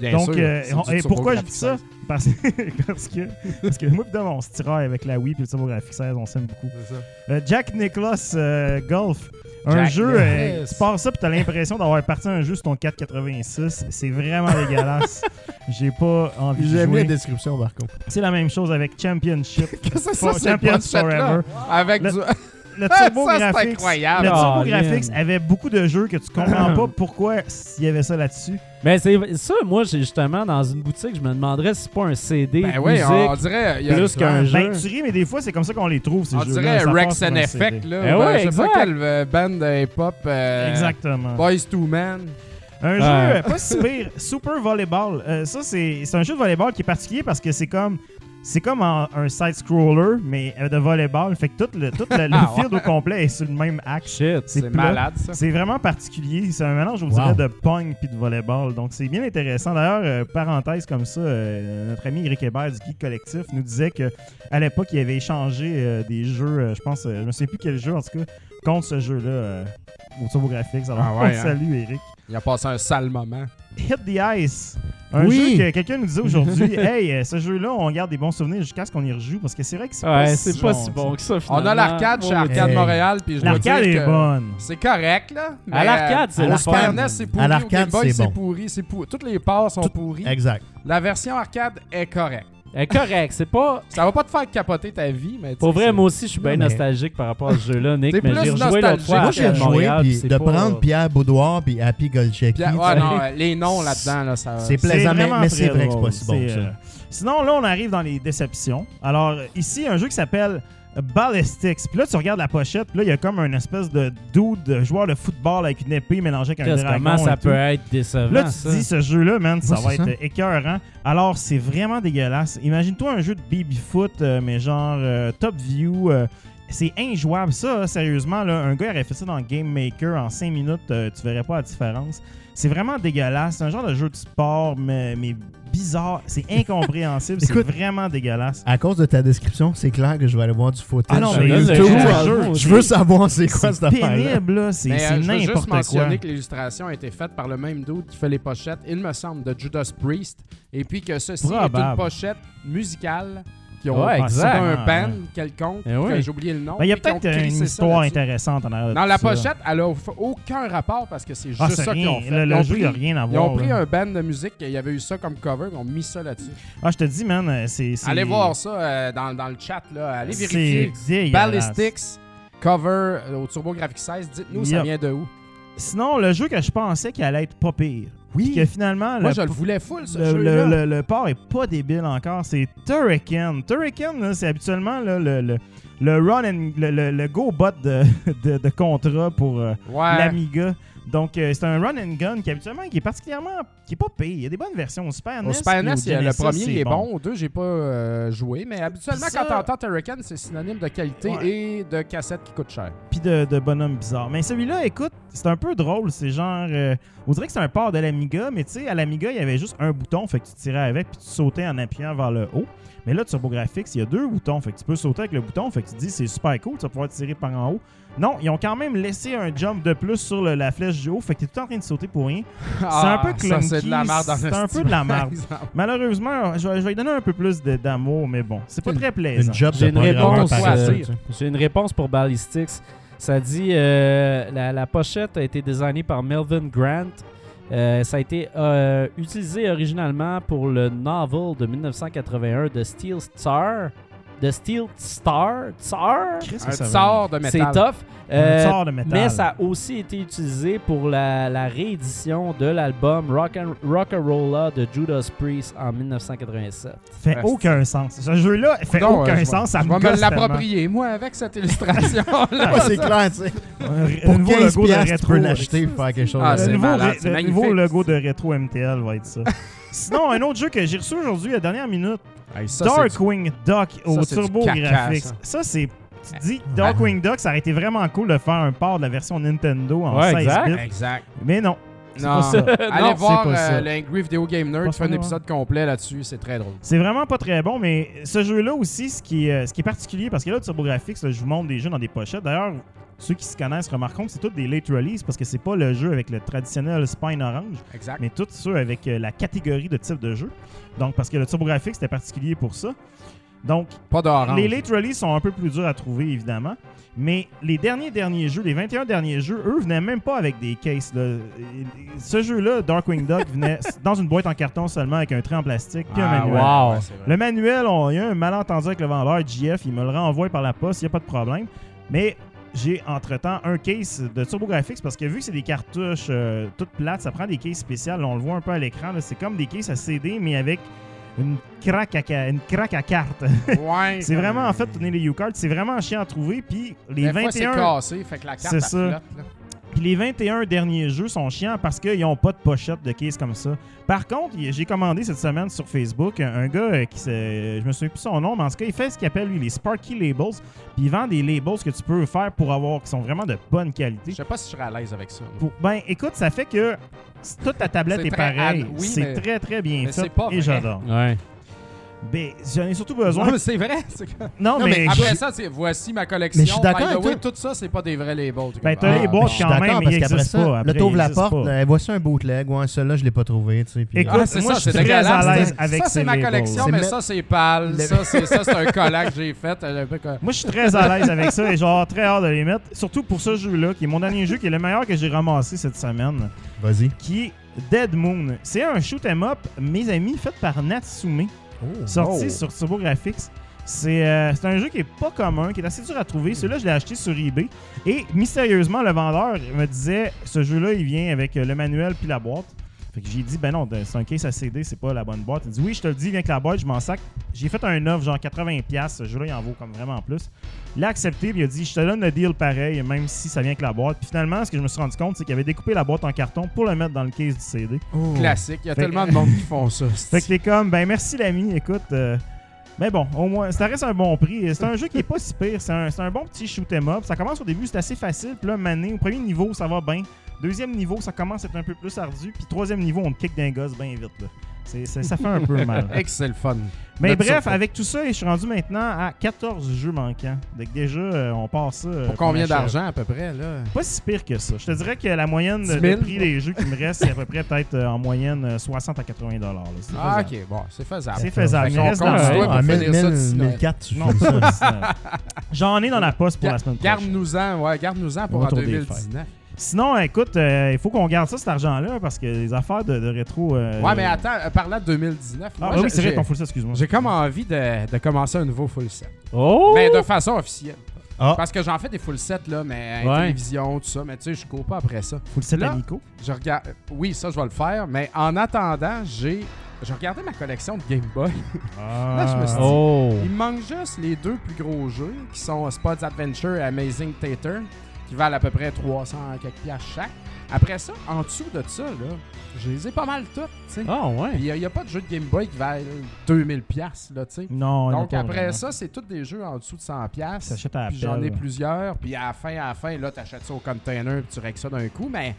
Bien donc, sûr, euh, on- et pourquoi je dis ça? 16. parce, parce que, parce que moi, on se tiraille avec la Wii et le TurboGrafx 16, on s'aime beaucoup. C'est ça. Euh, Jack Nicholas euh, Golf. Un Jack jeu, euh, Nicklaus. tu pars ça puis t'as l'impression d'avoir parti un jeu sur ton 486. C'est vraiment dégueulasse. J'ai pas envie de J'ai aimé jouer. la description, par contre. C'est la même chose avec Championship. Qu'est-ce que c'est ça, cette Champions pochette-là? Forever. Avec Le- du... Le Ça, Turbo c'est Graphics, incroyable. le Ah, Turbo Lynn. Graphics avait beaucoup de jeux que tu comprends pas pourquoi il y avait ça là-dessus. Mais c'est ça, moi, j'ai justement dans une boutique, je me demanderais si c'est pas un CD Ben oui, musique. on dirait... il y a- plus qu'un jeu. Ben, tu ris, mais des fois, c'est comme ça qu'on les trouve, ces On jeux-là. dirait Rex and Effect, là. Eh ou, ouais, je sais pas exact. quelle euh, band de hip-hop. euh, Exactement. Boys to Men. Un jeu Ouais. euh, pas si pire, Super Volleyball. Euh, ça, c'est c'est un jeu de volleyball qui est particulier parce que c'est comme. C'est comme un side-scroller, mais euh, de volleyball. Fait que tout le, tout le, le Ah, field au complet est sur le même axe. Shit. C'est malade, ça. C'est vraiment particulier. C'est un mélange, je vous Wow. dirais, de pong puis de volleyball. Donc, c'est bien intéressant. D'ailleurs, euh, parenthèse comme ça, euh, notre ami Eric Hébert du Geek Collectif nous disait que à l'époque, il avait échangé euh, des jeux, euh, je pense, je ne sais plus quel jeu, en tout cas, contre ce jeu-là au TurboGrafx. Alors, Ah ouais, on hein. salue, Eric. Il a passé un sale moment. Hit the Ice. Un Oui. jeu que quelqu'un nous disait aujourd'hui, hey, euh, ce jeu-là, on garde des bons souvenirs jusqu'à ce qu'on y rejoue parce que c'est vrai que c'est Ouais, pas c'est si pas bon, si bon que ça, On finalement. a l'arcade chez Arcade Hey. Montréal, puis je L'arcade est que bonne. C'est correct, là. mais, À l'arcade, c'est euh. Super NES, c'est pourri. À l'arcade, c'est bon. pourri. C'est pourri. Toutes les parts sont pourries. Exact. La version arcade est correcte. Elle est correct, c'est pas. Ça va pas te faire capoter ta vie, mais Pour vrai, moi aussi, je suis bien mais- nostalgique par rapport à ce jeu-là, Nick. Mais plus j'ai rejoué l'autre nostalgique. fois Moi, j'ai Arcade joué, Montréal, puis c'est de pas- prendre Pierre Boudoir puis Happy Golchecki, ouais, non, euh, les noms là-dedans, là, ça. c'est C'est plaisant, mais, c'est vrai que c'est pas si bon ça. euh, Sinon, là, on arrive dans les déceptions. Alors, euh, ici, un jeu qui s'appelle Ballistics. Puis là, tu regardes la pochette, puis là, il y a comme un espèce de dude, de joueur de football avec une épée mélangée avec un dragon. Comment ça et tout. peut être décevant, Là, tu ça? te dis, ce jeu-là, man, ça Ouais, va être ça. écœurant. Alors, c'est vraiment dégueulasse. Imagine-toi un jeu de baby-foot, euh, mais genre euh, top view, euh, c'est injouable. Ça, sérieusement, là, un gars aurait fait ça dans Game Maker en 5 minutes, euh, tu verrais pas la différence. C'est vraiment dégueulasse. C'est un genre de jeu de sport, mais, mais bizarre. C'est incompréhensible. c'est Écoute, vraiment dégueulasse. À cause de ta description, c'est clair que je vais aller voir du footage Ah non, sur mais YouTube. je- Je, je- veux savoir c'est quoi C'est cette affaire pénible, là. C'est Mais, c'est euh, je veux juste n'importe quoi. mentionner que l'illustration a été faite par le même dude qui fait les pochettes, il me semble, de Judas Priest. Et puis que ceci est Probable. une pochette musicale qui ont Ouais, Ah, exact. un ouais. band quelconque, Eh oui. que j'ai oublié le nom. Ben, Il y a peut-être une histoire intéressante en arrière Dans la pochette, elle a f- aucun rapport parce que c'est juste Ah, c'est ça qu'ils ont fait. Le, Ils le ont jeu, il rien à Ils voir. ont pris là. un band de musique, il y avait eu ça comme cover, ils ont mis ça là-dessus. Ah, je te dis, man, c'est. Allez voir ça euh, dans, dans le chat, là. allez vérifier. Ballistics, cover euh, au TurboGrafx 16, dites-nous ça vient de où? Sinon, le jeu que je pensais qu'il allait être pas pire. Oui. Que finalement, Moi, le, je le voulais full, ce le, jeu-là. le, le- le port est pas débile encore. C'est Turrican. Turrican, c'est habituellement là, le, le, le run and, le, le, le go bot de, de, de contrat pour euh, Ouais. l'Amiga. Donc, euh, c'est un run and gun qui habituellement qui est particulièrement qui est pas pire. Il y a des bonnes versions au Super NES. Au Super NES, il y a le premier il est bon. Au deux, j'ai pas euh, joué. Mais habituellement, Ça- quand t'entends Turrican, c'est synonyme de qualité Ouais. et de cassette qui coûte cher. puis de, de bonhomme bizarre. Mais celui-là, écoute, c'est un peu drôle. C'est genre. euh, on dirait que c'est un port de l'Amiga, mais tu sais, à l'Amiga, il y avait juste un bouton, fait que tu tirais avec, puis tu sautais en appuyant vers le haut. Mais là, TurboGrafx, il y a deux boutons, fait que tu peux sauter avec le bouton, fait que tu te dis c'est super cool, tu vas pouvoir tirer par en haut. Non, ils ont quand même laissé un jump de plus sur le- la flèche du haut, fait que tu es tout en train de sauter pour rien. un peu Ah, c'est clunky, de la merde c'est un peu de la merde. Malheureusement, je vais, je vais lui donner un peu plus d'amour, mais bon, c'est pas très plaisant. Une job J'ai une réponse. J'ai une réponse pour Ballistics. Ça dit euh, la, la pochette a été designée par Melvin Grant. Euh, ça a été euh, utilisé originalement pour le novel de 1981 de Steel Star. De Steel Star. Tsar? Un ça sort de C'est métal. tough. Un Euh, sort de métal. mais ça a aussi été utilisé pour la, la réédition de l'album Rock and Rock'n'Rolla de Judas Priest en 1987. fait aucun sens. Ce jeu-là fait aucun je sens. Ça je me vais me l'approprier, moi, avec cette illustration-là. Ouais, c'est clair, tu sais. Un- Pour un nouveau 15 logo de piastres, tu rétro peux l'acheter ça. pour faire quelque chose. Ah, c'est le nouveau, c'est le logo de Retro MTL va être ça. Sinon, un autre jeu que j'ai reçu aujourd'hui à la dernière minute, Hey, ça, Darkwing Duck au ça, Turbo Graphics. ça. Ça, c'est. Tu dis, Darkwing Duck, ça aurait été vraiment cool de faire un port de la version Nintendo en Ouais, 16 exact. bits. Exact. Mais non. Non, pas ça. allez Non, voir c'est pas ça. euh, l'Angry Video Game Nerd Pas qui fait un ça, épisode complet là-dessus, c'est très drôle. C'est vraiment pas très bon, mais ce jeu-là aussi, ce qui est, euh, ce qui est particulier, parce que là, TurboGrafx, là, je vous montre des jeux dans des pochettes. D'ailleurs, ceux qui se connaissent remarqueront que c'est tous des late release parce que c'est pas le jeu avec le traditionnel spine orange, Exact. mais tous ceux avec euh, la catégorie de type de jeu. Donc, parce que le TurboGrafx était particulier pour ça. Donc, Pas d'orange. les late release sont un peu plus durs à trouver, évidemment. Mais les derniers derniers jeux, les 21 derniers jeux, eux, venaient même pas avec des cases. là. Ce jeu-là, Darkwing Duck, venait dans une boîte en carton seulement avec un trait en plastique puis un Ah, manuel. wow. ouais. Le manuel, on- il y a un malentendu avec le vendeur, GF, il me le renvoie par la poste, il n'y a pas de problème. Mais j'ai entre-temps un case de TurboGrafx parce que vu que c'est des cartouches euh, toutes plates, ça prend des cases spéciales. On le voit un peu à l'écran, c'est comme des cases à CD, mais avec une craque à, une craque à carte. Ouais, c'est vraiment, en fait, tourner les U-cards, c'est vraiment chiant à trouver. Puis les, Des fois, c'est 21, cassé, fait que la carte C'est ça. flotte, là. Puis les 21 derniers jeux sont chiants parce qu'ils n'ont pas de pochette de case comme ça. Par contre, j'ai commandé cette semaine sur Facebook un, un gars euh, qui se, je me souviens plus son nom, mais en tout cas, il fait ce qu'il appelle lui les Sparky Labels. Puis il vend des labels que tu peux faire pour avoir qui sont vraiment de bonne qualité. Je sais pas si je serais à l'aise avec ça. Pour- ben, écoute, ça fait que toute ta tablette C'est est pareille. oui, c'est très très bien mais fait c'est pas et j'adore. Ouais. Ben, j'en ai surtout besoin. Non, mais c'est vrai. Non, Non, mais, mais Après ça, c'est voici ma collection. Mais je suis d'accord toi. tout ça, c'est pas des vrais labels. Ben, t'as Ah, les ben, boîtes quand même, d'accord il parce qu'après ça, là, Après, t'ouvres la porte, voici un bootleg, ouais, celui-là, je l'ai pas trouvé, tu sais. puis- Écoute, Ah, c'est moi, ça, je suis très à l'aise avec Ça, ces c'est ma collection, mais ça, c'est pâle. Le- Ça, c'est ça, c'est un collage que j'ai fait. Moi, je suis très à l'aise avec ça et genre très hâte de les mettre. Surtout pour ce jeu-là, qui est mon dernier jeu, qui est le meilleur que j'ai ramassé cette semaine, Vas-y. qui est Dead Moon. C'est un shoot 'em up, mes amis, fait par Natsume, sorti Oh. sur TurboGrafx. C'est euh, c'est un jeu qui est pas commun, qui est assez dur à trouver. Celui-là, je l'ai acheté sur eBay. Et mystérieusement, le vendeur me disait ce jeu-là, il vient avec euh, le manuel puis la boîte. Fait que j'ai dit, ben non, de- c'est un case à CD, c'est pas la bonne boîte. Il dit, oui, je te le dis, viens avec la boîte, je m'en sac. J'ai fait un offre, genre 80$. Ce jeu-là, il en vaut comme vraiment plus. Il a accepté, puis il a dit, je te donne le deal pareil, même si ça vient avec la boîte. Puis finalement, ce que je me suis rendu compte, c'est qu'il avait découpé la boîte en carton pour le mettre dans le case du CD. Classique. Il y a Fait que- tellement de monde qui font ça. Fait que t'es comme, ben merci l'ami, écoute, euh, Mais bon, au moins, ça reste un bon prix. C'est un jeu qui est pas si pire. C'est un, c'est un bon petit shoot 'em up. Ça commence au début, c'est assez facile. Puis là, mané, au premier niveau, ça va bien. Deuxième niveau, ça commence à être un peu plus ardu. Puis troisième niveau, on te kick d'un gosse bien vite. Là. Ça fait un peu mal. Le fun. Mais bref, avec tout ça, je suis rendu maintenant à 14 jeux manquants. Donc déjà, euh, on passe ça. euh, Pour combien d'argent à peu près, là? Pas si pire que ça. Je te dirais que la moyenne de, 10 000? de prix des jeux qui me restent, c'est à peu près peut-être euh, en moyenne euh, 60 à 80 dollars. Ah, ok, bon, c'est faisable. C'est faisable. Il reste compte dans- sur toi Ouais, pour finir ça 1000, d'ici Noël. 1004, tu Non, finis ça. pas si, J'en ai dans la poste pour la semaine prochaine. Garde-nous-en, ouais, garde-nous-en pour en Autour des 2019. Sinon, écoute, euh, il faut qu'on garde ça, cet argent-là, parce que les affaires de, de rétro. euh, Ouais, mais attends, euh, parlant de 2019, Ah, moi, oui, c'est vrai ton full set, excuse-moi. j'ai comme envie de, de commencer un nouveau full set. Oh! Mais de façon officielle. Ah. Parce que j'en fais des full sets, là, mais Ouais. à télévision, tout ça, mais tu sais, je cours pas après ça. Full set Là- à Nico. Je regarde. Oui, ça, je vais le faire, mais en attendant, j'ai. Je regardais ma collection de Game Boy. Là, je me suis dit- Oh! Il me manque juste les deux plus gros jeux qui sont Spots Adventure et Amazing Tater qui valent à peu près 300 quelques piastres chaque. Après ça, en dessous de ça, là, je les ai pas mal toutes, tu sais. Ah, ouais. Il n'y a, pas de jeu de Game Boy qui valent 2000 piastres, là, tu sais. Non, Donc après vraiment. ça, c'est tous des jeux en dessous de 100 piastres. Ça achète à Puis j'en ai plusieurs, puis à la fin, à la fin, là, t'achètes ça au container, puis tu règles ça d'un coup, mais...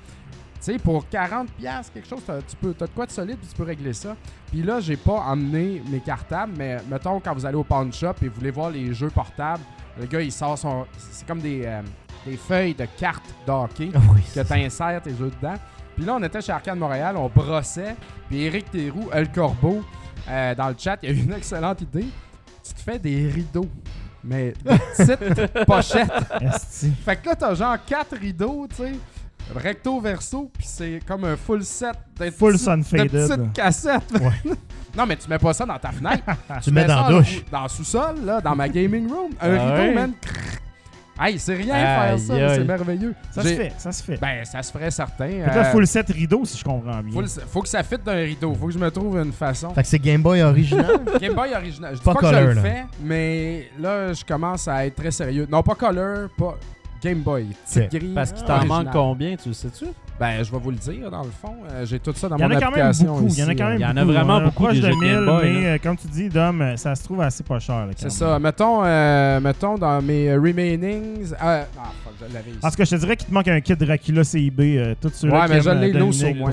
Tu sais, pour 40 piastres, quelque chose, t'as, tu peux, t'as de quoi de solide, puis tu peux régler ça. Puis là, j'ai pas emmené mes cartables, mais mettons, quand vous allez au pawn shop et vous voulez voir les jeux portables, le gars, il sort son... C'est comme des, euh, des feuilles de cartes d'hockey Oui. que t'insères tes jeux dedans. Puis là, on était chez Arcade Montréal, on brossait, puis Eric Théroux, El Corbeau, euh, dans le chat, il y a eu une excellente idée. Tu te fais des rideaux, mais de petites pochettes. Fait que là, t'as genre quatre rideaux, tu sais, recto verso, puis c'est comme un full set de Full petites- sun de petites cassettes. Ouais. non, mais tu mets pas ça dans ta fenêtre. Tu mets dans la douche. Dans le sous-sol, là, dans ma gaming room. Un Ah rideau, ouais? man. Hey, c'est rien faire ça, mais c'est merveilleux. Ça se fait, ça se fait. Ben, ça se ferait certain. Fait que là, euh, full set rideau, si je comprends bien. faut, le- faut que ça fitte d'un rideau. Faut que je me trouve une façon. Fait que c'est Game Boy original? Game Boy original. Je dis Pas pas, que je color, le là. fais, mais là, je commence à être très sérieux. Non, pas color, pas Game Boy. Ok. grille. Parce qu'il t'en manque combien, tu le sais-tu? Ben, je vais vous le dire, dans le fond. Euh, J'ai tout ça dans Il y en mon a quand même application beaucoup. Il y en a quand euh. même Il y en a beaucoup. vraiment On beaucoup, de jeux de 1000, Game Boy, mais là. euh, comme tu dis, Dom, ça se trouve assez pas cher. C'est même. ça. Mettons, euh, mettons dans mes remainings. euh, ah, fuck, je l'avais ici. Tout cas, je te dirais qu'il te manque un kit Dracula CIB. Euh, tout ceux Ouais, mais je l'ai, Dominique au moins.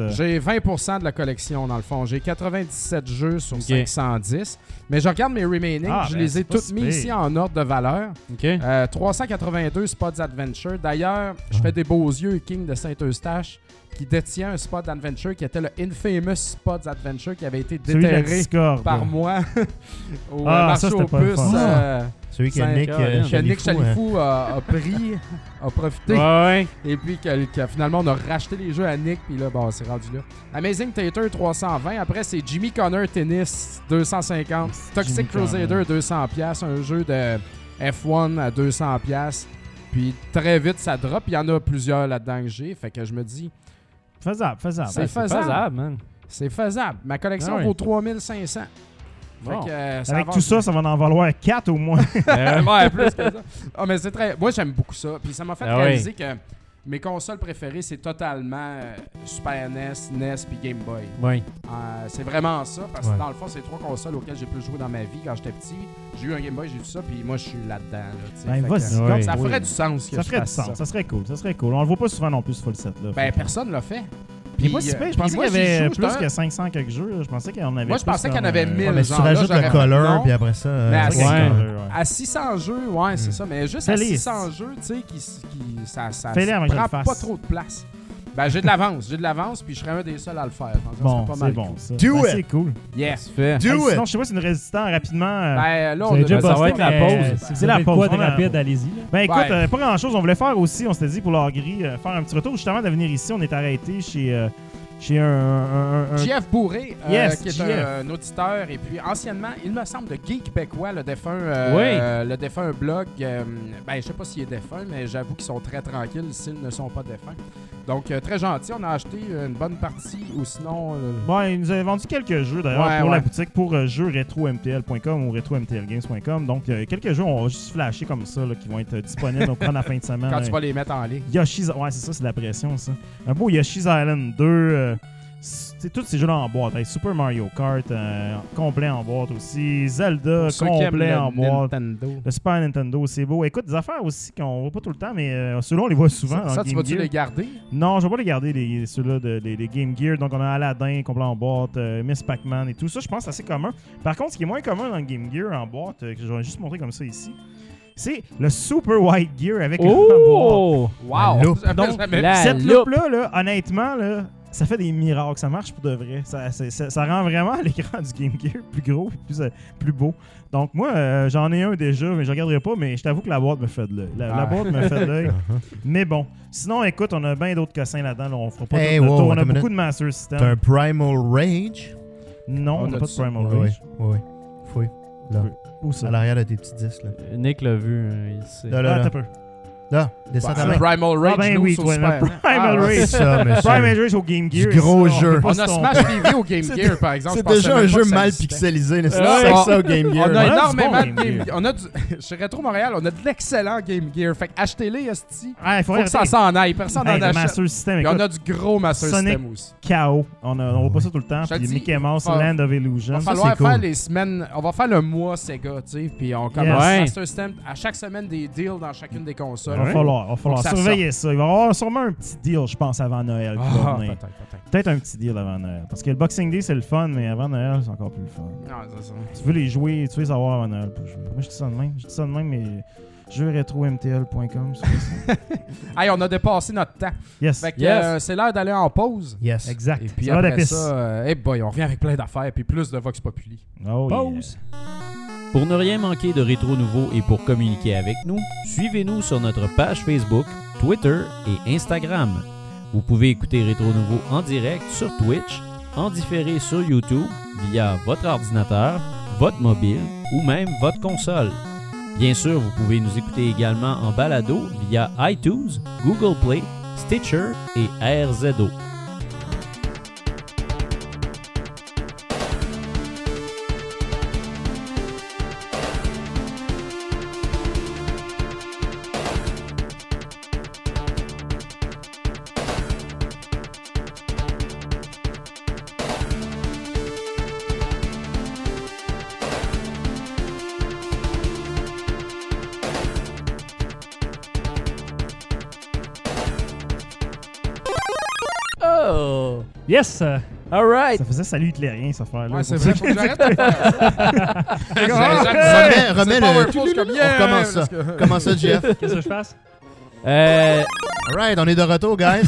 euh. J'ai 20% de la collection dans le fond. J'ai 97 jeux sur Ok. 510. Mais je regarde mes remaining. Ah, je ben, les ai toutes mis ici en ordre de valeur. OK. Euh, 382 Spots Adventure. D'ailleurs, je fais des beaux yeux King de Saint-Eustache qui détient un Spot Adventure qui était le infamous Spots Adventure qui avait été déterré par moi au euh, Ah, marché ça, c'était aux puces. euh, Celui que Nick euh, que Nick Chalifou, hein. A, a pris, a profité. Ouais, ouais. Et puis que, que finalement, on a racheté les jeux à Nick. Puis là, bon, c'est rendu là. Amazing Tater 320. Après, c'est Jimmy Connor Tennis 250. Toxic Jimmy Crusader Connor. 200$. piastres, Un jeu de F1 à 200$. piastres. Puis très vite, ça drop. Il y en a plusieurs là-dedans que j'ai. Fait que je me dis, Faisable, faisable. C'est Ben, faisable. man. c'est faisable. Ma collection Ah oui. vaut 3500. Fait Bon. que, euh, ça Avec va tout ça, ça va en valoir 4 au moins. Euh, ouais, plus que ça. Ah, mais c'est très. Moi, j'aime beaucoup ça. Puis ça m'a fait Ah oui. réaliser que mes consoles préférées, c'est totalement euh, Super NES, NES puis Game Boy. ouais. Euh, c'est vraiment ça. Parce que Ouais. dans le fond, c'est trois consoles auxquelles j'ai plus joué dans ma vie quand j'étais petit. J'ai eu un Game Boy, j'ai eu ça, puis moi, je suis là-dedans. Là. Ben. Ouais. ça oui. ferait du sens que Ça je ferait du sens. ça. Ça serait cool. Ça serait cool. On le voit pas souvent non plus, ce full set. Là. Ben, personne l'a fait. Pas si euh. Je puis pensais moi, qu'il y avait joue, plus que un- 500 quelques jeux. Je pensais qu'il y en avait Moi, je pensais qu'il y en avait euh, 1000. Ouais, mais si tu rajoutes le color, puis après ça. euh, Mais à c'est six- un Ouais. color. ouais. À 600 jeux, ouais, c'est Mm. ça. Mais juste à Fais-les. 600 jeux, tu sais, qui, qui, ça, ça, ça prend pas trop de place. Ben, j'ai de l'avance. J'ai de l'avance, puis je serais un des seuls à le faire. Donc, Bon, c'est mal bon. cool. ça. Do Ben, it. C'est cool. Yeah. Tu fais. Do Hey, it! Sinon, je sais pas si une résistant rapidement. euh, Ben, là, on déjà ça va être la pause. euh, Si C'est la pause, quoi de rapide, allez-y. Ben écoute, Ouais. euh, pas grand chose. On voulait faire aussi, on s'était dit pour l'heure gris, euh, faire un petit retour justement de venir ici. On est arrêté chez, euh, chez un, un- un- un- JF Bourré, euh, Yes, qui est un, un auditeur, et puis anciennement, il me semble, de Geek Québécois, le défunt, euh, le défunt blog. euh, ben, je sais pas s'il est défunt, mais j'avoue qu'ils sont très tranquilles s'ils ne sont pas défunts. Donc, euh, très gentil. On a acheté une bonne partie, ou sinon... euh, Bon, il nous avait vendu quelques jeux d'ailleurs Ouais, pour la ouais. boutique pour euh, jeux ou retromtlgames.com. Donc, euh, quelques jeux, on va juste flasher comme ça là, qui vont être euh, disponibles au cours de la fin de semaine. quand Euh, tu vas les mettre en ligne. Yoshi's Ouais, c'est ça, c'est la pression, ça. Un beau Yoshi's Island 2. C'est tous ces jeux-là en boîte. Hey, Super Mario Kart, euh, complet en boîte aussi. Zelda, Pour complet le en boîte. Nintendo. Le Super Nintendo, c'est beau. Écoute, des affaires aussi qu'on voit pas tout le temps, mais euh, ceux-là, on les voit souvent. Ça, tu vas-tu les garder? Non, je vais pas les garder, les, ceux-là, de, les, les Game Gear. Donc, on a Aladdin, complet en boîte, euh, Miss Pac-Man et tout ça. Je pense que c'est assez commun. Par contre, ce qui est moins commun dans le Game Gear en boîte, que je vais juste montrer comme ça ici, c'est le Super White Gear avec le. Oh! Wow! Donc, jamais- la- Cette loupe. loupe-là, là, honnêtement, là, ça fait des miracles. Ça marche pour de vrai. Ça, c'est- ça- ça rend vraiment l'écran du Game Gear plus gros et plus, euh, plus beau. Donc, moi, euh, j'en ai un déjà, mais je regarderai pas. Mais je t'avoue que la boîte me fait de l'œil. La, la Ah. boîte me fait de l'œil. mais bon. Sinon, écoute, on a bien d'autres cossins là-dedans. là, on fera pas Hey, tout le wow, tour. On a beaucoup minute. de Master System. T'as un Primal Rage? Non, on n'a a pas de ça. Primal Oui, Rage. oui. Fouille. Là. Où ça? À l'arrière de tes petits disques. Là, Nick l'a vu, euh, il sait. là, là. Ah, là. t'as peur. Là, descends Bah, ta main. Primal Rage, Ah, ben nous, oui, sur toi, Super. Primal Ah, Rage. C'est ça, monsieur. Primal Rage au Game Du Gear. gros ça, on jeu. On a. Smash TV au Game Gear, par exemple. C'est déjà un jeu mal pixelisé. C'est ça au Game Gear. On a du énormément de Game Gear. On a du... Chez Retro Montréal, on a de l'excellent Game Gear. Fait que achetez-les, Esti. Ah, il Faut que ça s'en aille. Personne n'en achète. Master System, Puis on a du gros Master. System aussi. KO. On, a, on voit pas ça tout le temps. Puis Mickey Mouse, va- Land of Il Illusion. va Ça, falloir c'est cool. faire les semaines. On va faire le mois Sega, tu sais. Puis on commence. Master System. À chaque semaine, des deals dans chacune des consoles. Il va falloir, va falloir surveiller ça. Il va y avoir sûrement un petit deal, je pense, avant Noël. Ah, peut-être, peut-être. Peut-être un petit deal avant Noël. Parce que le Boxing Day, c'est le fun, mais avant Noël, c'est encore plus le fun. Ça. Tu veux les jouer, tu veux les avoir avant Noël pour jouer. Moi, je dis ça de même. Je dis ça de même, mais jeuxretromtl.com. c'est ça. Hey, on a dépassé notre temps. Yes. Fait que Yes. euh, c'est l'heure d'aller en pause. Yes. Exact. Et puis après ça, euh, hey boy, on revient avec plein d'affaires puis plus de Vox Populi. Oh, yeah. Pour ne rien manquer de Rétro Nouveau et pour communiquer avec nous, suivez-nous sur notre page Facebook, Twitter et Instagram. Vous pouvez écouter Rétro Nouveau en direct sur Twitch, en différé sur YouTube via votre ordinateur, votre mobile ou même votre console. Bien sûr, vous pouvez nous écouter également en balado via iTunes, Google Play, Stitcher et RZO. Oh! Yes! euh, Alright! Ça faisait salut hitlérien, cette affaire-là. Ouais, c'est vrai, ça faut que j'arrête de faire ça. Remets, remets le. Comme, On recommence ça? Comment ça, Jeff? Qu'est-ce que je fasse? Euh, Alright, on est de retour, guys.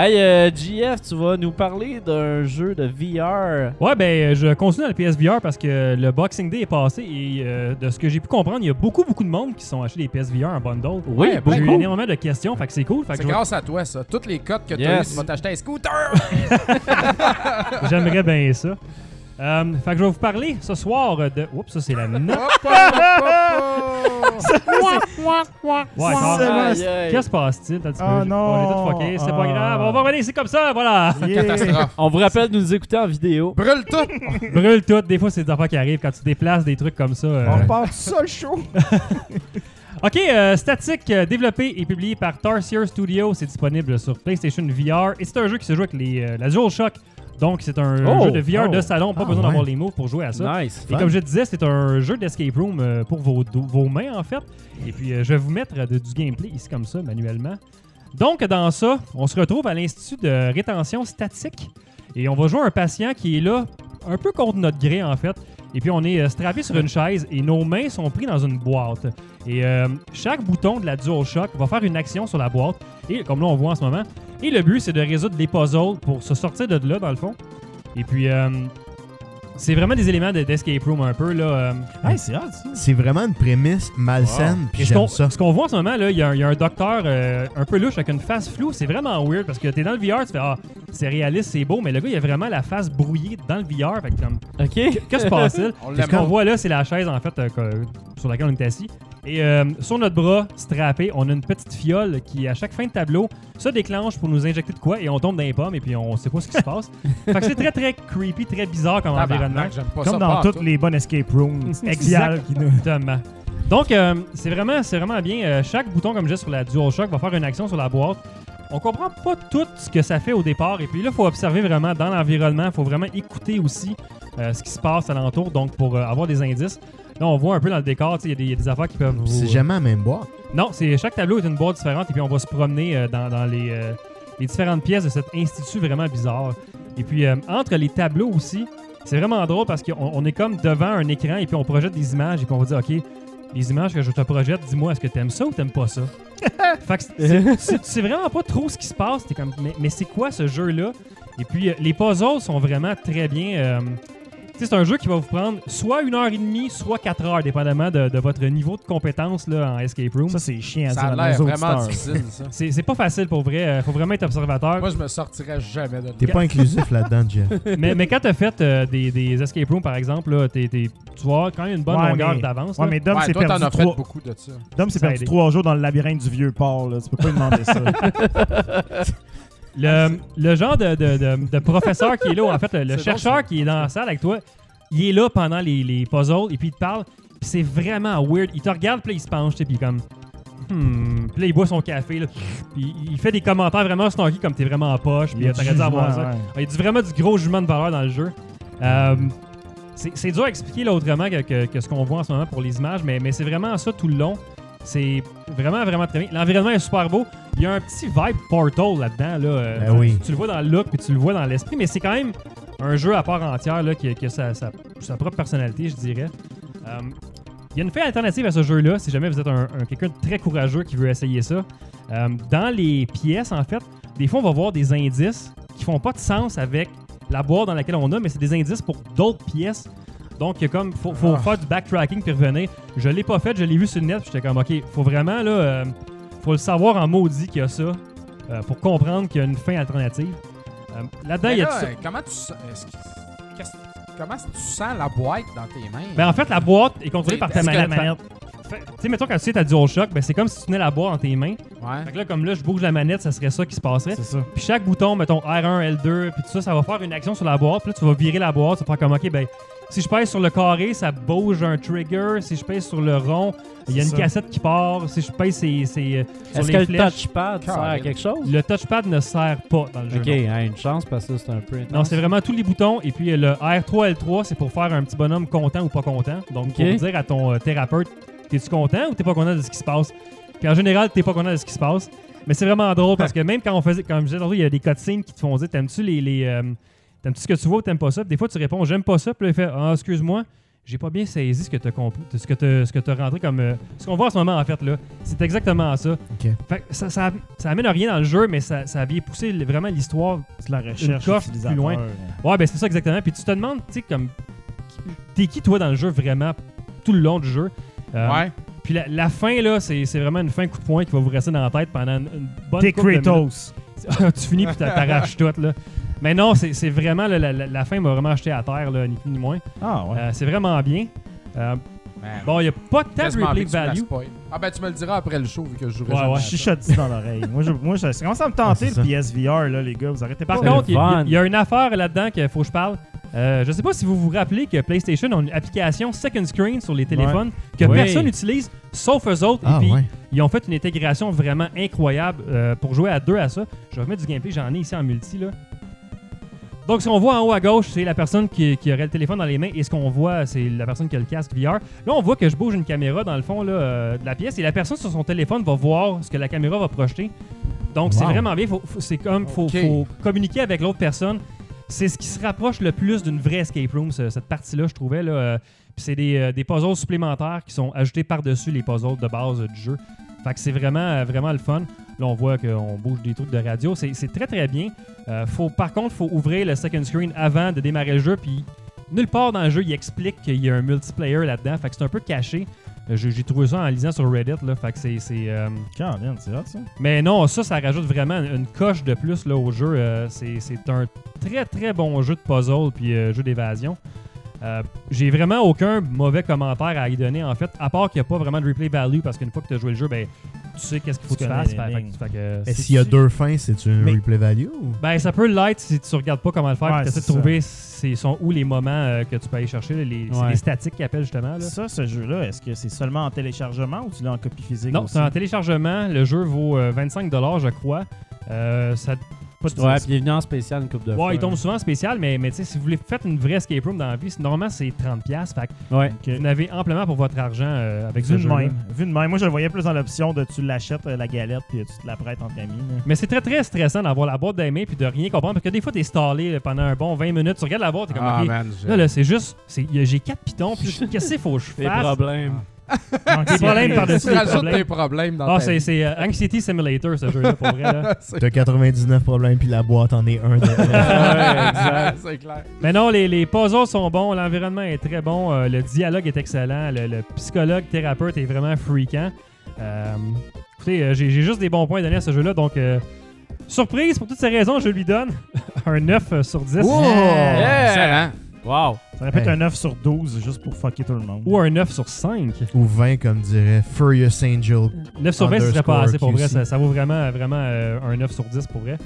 Hey, euh, GF, tu vas nous parler d'un jeu de VR. Ouais, ben, je continue dans le PSVR parce que le Boxing Day est passé et euh, de ce que j'ai pu comprendre, il y a beaucoup, beaucoup de monde qui sont achetés des PSVR en bundle. Oui, Ouais, beaucoup. J'ai eu énormément de questions, fait que c'est cool. Fait que C'est grâce à toi, ça. Toutes les cotes que tu as Yes. eues, tu vas t'acheter un scooter. J'aimerais bien ça. Euh, fait que je vais vous parler ce soir de. Oups, ça c'est la note. Ouais. Qu'est-ce qui se passe-t-il? T'as dit Oh que- non. On est tous fuckés, c'est pas Ah. grave. On va revenir, c'est comme ça, voilà. Yeah. Catastrophe. On vous rappelle de nous écouter en vidéo. Brûle tout. Brûle tout. Des fois, c'est des affaires qui arrivent quand tu déplaces des trucs comme ça. euh. On repart ça, le show. Ok, euh, Static, euh, développé et publié par Tarsier Studio, c'est disponible sur PlayStation VR et c'est un jeu qui se joue avec les, euh, la DualShock. Donc, c'est un Oh, jeu de VR oh. de salon, pas Ah, besoin ouais. d'avoir les mots pour jouer à ça. Nice. Et comme je disais, c'est un jeu d'escape room euh, pour vos, vos mains, en fait. Et puis, euh, je vais vous mettre euh, de- du gameplay ici, comme ça, manuellement. Donc, dans ça, on se retrouve à l'Institut de rétention statique. Et on va jouer un patient qui est là, un peu contre notre gré, en fait. Et puis, on est euh, strappé sur une chaise et nos mains sont prises dans une boîte. Et euh, chaque bouton de la DualShock va faire une action sur la boîte. Et comme là, on voit en ce moment. Et le but, c'est de résoudre les puzzles pour se sortir de là, dans le fond. Et puis, euh, c'est vraiment des éléments de- d'escape room un peu, là. euh. Hey, c'est hot, ça. C'est vraiment une prémisse malsaine, puis Et ce qu'on ça. ce qu'on voit en ce moment, là, il y, a un- il y a un docteur euh, un peu louche avec une face floue. C'est vraiment weird parce que t'es dans le VR, tu fais Ah, c'est réaliste, c'est beau, mais le gars, il a vraiment la face brouillée dans le VR. Fait que comme, Ok. qu'est-ce qui se passe-t-il? On Ce qu'on voit là, c'est la chaise, en fait, euh, que- sur laquelle on est assis. Et euh, sur notre bras, strappé, on a une petite fiole qui, à chaque fin de tableau, se déclenche pour nous injecter de quoi et on tombe dans les pommes et puis on sait pas ce qui se passe. fait que c'est très, très creepy, très bizarre comme environnement. Pas ça. Comme dans toutes tout. les bonnes escape rooms. Exactement. Donc, euh, c'est vraiment, c'est vraiment bien. Euh, chaque bouton, comme disais sur la DualShock, va faire une action sur la boîte. on comprend pas tout ce que ça fait au départ. Et puis là, il faut observer vraiment dans l'environnement. Il faut vraiment écouter aussi euh, ce qui se passe alentour, donc pour avoir des indices. Là, on voit un peu dans le décor, tu sais, il y a des- il y, a des affaires qui peuvent vous... C'est jamais la même boîte. Non, c'est chaque tableau est une boîte différente et puis on va se promener euh, dans, dans les, euh, les différentes pièces de cet institut vraiment bizarre. Et puis euh, entre les tableaux aussi, c'est vraiment drôle parce qu'on on est comme devant un écran et puis on projette des images et puis on va dire OK, les images que je te projette, dis-moi est-ce que t'aimes ça ou t'aimes pas ça? fait que c'est- c'est- tu sais vraiment pas trop ce qui se passe. T'es comme mais, mais c'est quoi ce jeu-là? Et puis les puzzles sont vraiment très bien. C'est un jeu qui va vous prendre soit une heure et demie, soit quatre heures, dépendamment de, de votre niveau de compétence là, en escape room. Ça, c'est chiant à Ça dire a l'air vraiment difficile, ça. C'est c'est pas facile pour vrai. euh, faut vraiment être observateur. Moi, je me sortirais jamais de là. T'es pas inclusif là-dedans, Jeff. mais, mais quand t'as fait euh, des, des escape rooms, par exemple, là, t'es- t'es- tu avoir quand même une bonne Ouais, longueur mais- d'avance. Ouais, là. mais Dom Ouais, s'est toi, t'en perdu, as fait beaucoup de ça. Dom s'est perdu trois jours dans le labyrinthe du vieux port. Là. Tu peux pas lui demander ça. Le, le genre de, de- de- de professeur qui est là, ou en fait, le, le C'est chercheur qui est dans la salle avec toi, il est là pendant les, les puzzles et puis il te parle. Puis c'est vraiment weird. Il te regarde, puis là, il se penche, tu sais, puis il est comme. Hmm. Puis là, il boit son café, là. Puis il fait des commentaires vraiment snarky comme t'es vraiment en poche. Puis t'aurais dû avoir ça. Il y a du- vraiment du gros jugement de valeur dans le jeu. Euh, c'est c'est dur à expliquer là, autrement que, que- que ce qu'on voit en ce moment pour les images, mais, mais c'est vraiment ça tout le long. C'est vraiment, vraiment très bien. L'environnement est super beau. Il y a un petit vibe Portal là-dedans. Là, Ben oui. Tu le vois dans le look puis tu le vois dans l'esprit, mais c'est quand même un jeu à part entière là, qui, a- qui a sa, sa- sa propre personnalité, je dirais. Euh, il y a une fin alternative à ce jeu-là, si jamais vous êtes un, un- quelqu'un de très courageux qui veut essayer ça. Euh, dans les pièces, en fait, des fois, on va voir des indices qui font pas de sens avec la boîte dans laquelle on a, mais c'est des indices pour d'autres pièces. Donc, il y a comme, faut, faut Ah. faire du backtracking puis revenir. Je l'ai pas fait, je l'ai vu sur le net, puis j'étais comme, OK, faut vraiment, là, euh, faut le savoir en maudit qu'il y a ça euh, pour comprendre qu'il y a une fin alternative. Euh, Là-dedans, il y a là, tout ça. euh, comment tu qu'est-ce- comment tu sens la boîte dans tes mains? Ben, en fait, la boîte est contrôlée par ta Est-ce que manette. Tu sais, mettons, quand tu sais ta DualShock, ben, c'est comme si tu tenais la boîte dans tes mains. Ouais. Fait que là, comme là, je bouge la manette, ça serait ça qui se passerait. C'est ça. Puis chaque bouton, mettons R1, L2, puis tout ça, ça va faire une action sur la boîte. Puis là, tu vas virer la boîte, tu vas faire comme, OK, ben, si je pèse sur le carré, ça bouge un trigger. Si je pèse sur le rond, il y a une ça. cassette qui part. Si je pèse c'est, c'est, euh, Est-ce que le flèches. touchpad sert à quelque chose? Le touchpad ne sert pas dans le jeu. Ok, hein, une chance parce que c'est un peu intense. Non, c'est vraiment tous les boutons. Et puis euh, le R3, L3, c'est pour faire un petit bonhomme content ou pas content. Donc, pour dire à ton euh, thérapeute, t'es-tu content ou t'es pas content de ce qui se passe? Puis en général, t'es pas content de ce qui se passe. Mais c'est vraiment drôle parce que même quand on faisait, comme je disais il y a des cutscenes qui te font dire, t'aimes-tu les, les euh, t'aimes-tu ce que tu vois ou t'aimes pas ça? Puis des fois, tu réponds, j'aime pas ça. Puis là, il fait, ah, excuse-moi, j'ai pas bien saisi ce que t'as compris, ce que t'as, rentré comme, euh, ce qu'on voit en ce moment en fait là. C'est exactement ça. Ok. Fait que ça, ça, ça amène rien dans le jeu, mais ça, ça vient pousser vraiment l'histoire C'est la recherche coche utilisateur. plus loin. Ouais, ben c'est ça exactement. Puis tu te demandes, tu sais, comme. T'es qui toi dans le jeu vraiment tout le long du jeu? Euh, Ouais. Puis la, la fin, là, c'est c'est vraiment une fin coup de poing qui va vous rester dans la tête pendant une, une bonne T'es couple de Kratos. tu finis puis t'a- t'arraches tout, là. Mais non, c'est vraiment. là, la, la- la fin m'a vraiment acheté à terre, là, ni plus ni moins. Ah ouais. Euh, c'est vraiment bien. Euh, Man. bon, il n'y a pas tant de replay value. Ah ben tu me le diras après le show vu que je jouerai Ouais, ouais. dans l'oreille. Moi, je, moi je, ça commence à me tenter le PSVR, là, les gars. Vous arrêtez pas. Par contre, il y, a- fun. il y a une affaire là-dedans qu'il faut que je parle. Euh, je sais pas si vous vous rappelez que PlayStation a une application Second Screen sur les téléphones que Oui. personne n'utilise sauf eux autres. Ah, et puis, ouais. ils ont fait une intégration vraiment incroyable euh, pour jouer à deux à ça. Je vais remettre du gameplay, j'en ai ici en multi. Là. Donc, si on voit en haut à gauche, c'est la personne qui, qui aurait le téléphone dans les mains et ce qu'on voit, c'est la personne qui a le casque VR. Là, on voit que je bouge une caméra dans le fond là, euh, de la pièce et la personne sur son téléphone va voir ce que la caméra va projeter. Donc, c'est vraiment bien. C'est comme, faut, communiquer avec l'autre personne. C'est ce qui se rapproche le plus d'une vraie escape room, ce- cette partie-là, je trouvais. Là, euh, Puis c'est des, euh, des puzzles supplémentaires qui sont ajoutés par-dessus les puzzles de base euh, du jeu. Fait que c'est vraiment, euh, vraiment le fun. Là, on voit qu'on bouge des trucs de radio. C'est très, très bien. Euh, faut, par contre, faut ouvrir le second screen avant de démarrer le jeu. Puis nulle part dans le jeu, il explique qu'il y a un multiplayer là-dedans. Fait que c'est un peu caché. Euh, J'ai trouvé ça en lisant sur Reddit. Là, fait que c'est... c'est, euh, c'est hot, ça. mais non, ça, ça rajoute vraiment une, coche de plus là, au jeu. Euh, c'est un très très bon jeu de puzzle puis euh, jeu d'évasion. J'ai vraiment aucun mauvais commentaire à y donner en fait, à part qu'il n'y a pas vraiment de replay value parce qu'une fois que tu as joué le jeu, ben, tu sais qu'est-ce qu'il faut que Tu fasses. Fait- fait- que s'il y a deux fins, c'est une Mais- replay value ou? Ben, ça peut l'être si tu regardes pas comment le faire Ouais, tu essaies de c'est ça. trouver c'est sont où les moments euh, que tu peux aller chercher. là, les, C'est Ouais. les statiques qu'ils appellent justement. Là. Ça, ce jeu-là, est-ce que c'est seulement en téléchargement ou tu l'as en copie physique Non, aussi? c'est en téléchargement. Le jeu vaut euh, 25 je crois. Euh, ça, pas de Ouais, puis il est venu en spécial une coupe de fois. Ouais, il tombe souvent en spécial, mais, mais tu sais, si vous voulez faire une vraie escape room dans la vie, c'est- normalement c'est 30$. Fait que Ouais. Vous en avez amplement pour votre argent euh, avec ce Vu de jeu. même. Vu de même. Moi, je le voyais plus dans l'option de tu l'achètes, euh, la galette, puis tu te la prêtes entre amis. là. Mais c'est très très stressant d'avoir la boîte des mains puis de rien comprendre parce que des fois t'es stallé là, pendant un bon 20 minutes, tu regardes la boîte, t'es comme Ah, man, Là, là, c'est juste, j'ai quatre pitons, puis qu'est-ce qu'il faut que je Des fasse? problèmes. Donc, Des problèmes par-dessus Tu des rajoutes problèmes. des problèmes dans Ah, ta c'est, vie. c'est euh, Anxiety Simulator, ce jeu-là, pour vrai. Là. T'as 99 problèmes, puis la boîte en est un. de- Ouais, exact. C'est clair. Mais non, les, les puzzles sont bons, l'environnement est très bon, euh, le dialogue est excellent, le, le psychologue thérapeute est vraiment freakant. Euh, écoutez, euh, j'ai, j'ai juste des bons points à donner à ce jeu-là, donc euh, surprise, pour toutes ces raisons, je lui donne un 9 sur 10 Wow! Yeah! Excellent. Wow. Ça répète Hey. un 9 sur 12 juste pour fucker tout le monde. ou un 9 sur 5. Ou 20, comme dirait Furious Angel. 9 sur 20, ce serait pas Underscore assez pour vrai. QC. Ça, ça vaut vraiment, vraiment euh, un 9 sur 10 pour vrai.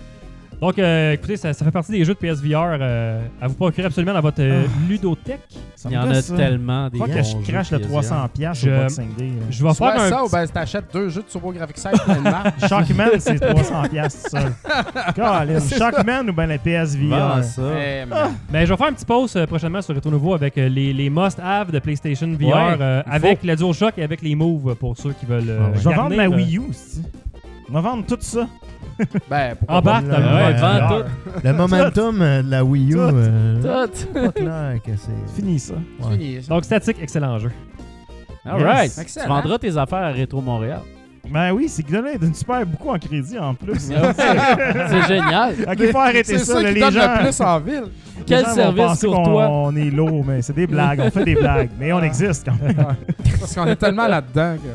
Donc, euh, écoutez, ça, ça fait partie des jeux de PSVR euh, à vous procurer absolument dans votre euh, ludothèque. Ça Il y en a ça. tellement des Faut que bons je crache le PSVR. 300$ piastres Je- au Boxing Day. là. Je vais faire un ça, ou ben t'achètes deux jeux de TurboGrafx 16 plein de marque. Shockman, c'est 300$ piastres, ça. Colin, Shockman ou ben le PSVR? Ça. Eh, man. Mais je vais faire un petit post euh, prochainement sur Retro Nouveau avec euh, les, les must-have de PlayStation VR Ouais, euh, avec le DualShock et avec les moves pour ceux qui veulent. euh, Ah ouais. Je vais vendre ma Wii U, aussi. Je vais vendre tout ça. Ben, pourquoi Embarque pas, dans le là, ouais, momentum euh, de la Wii U, Tout. euh, Tout. pas clair que c'est. Fini ça. Ouais. Fini, ça. Donc, statique, excellent jeu. All right. Excellent. Tu vendras tes affaires à Rétro Montréal. Ben oui, c'est donné d'une super beaucoup en crédit en plus. C'est génial. ok, faut arrêter C'est ça. ça là, qui les donne gens, le plus en ville. les Quel gens vont service penser pour qu'on- toi? On est lourd, mais c'est des blagues. On fait des blagues. Mais on existe quand même. Parce qu'on est tellement là-dedans que...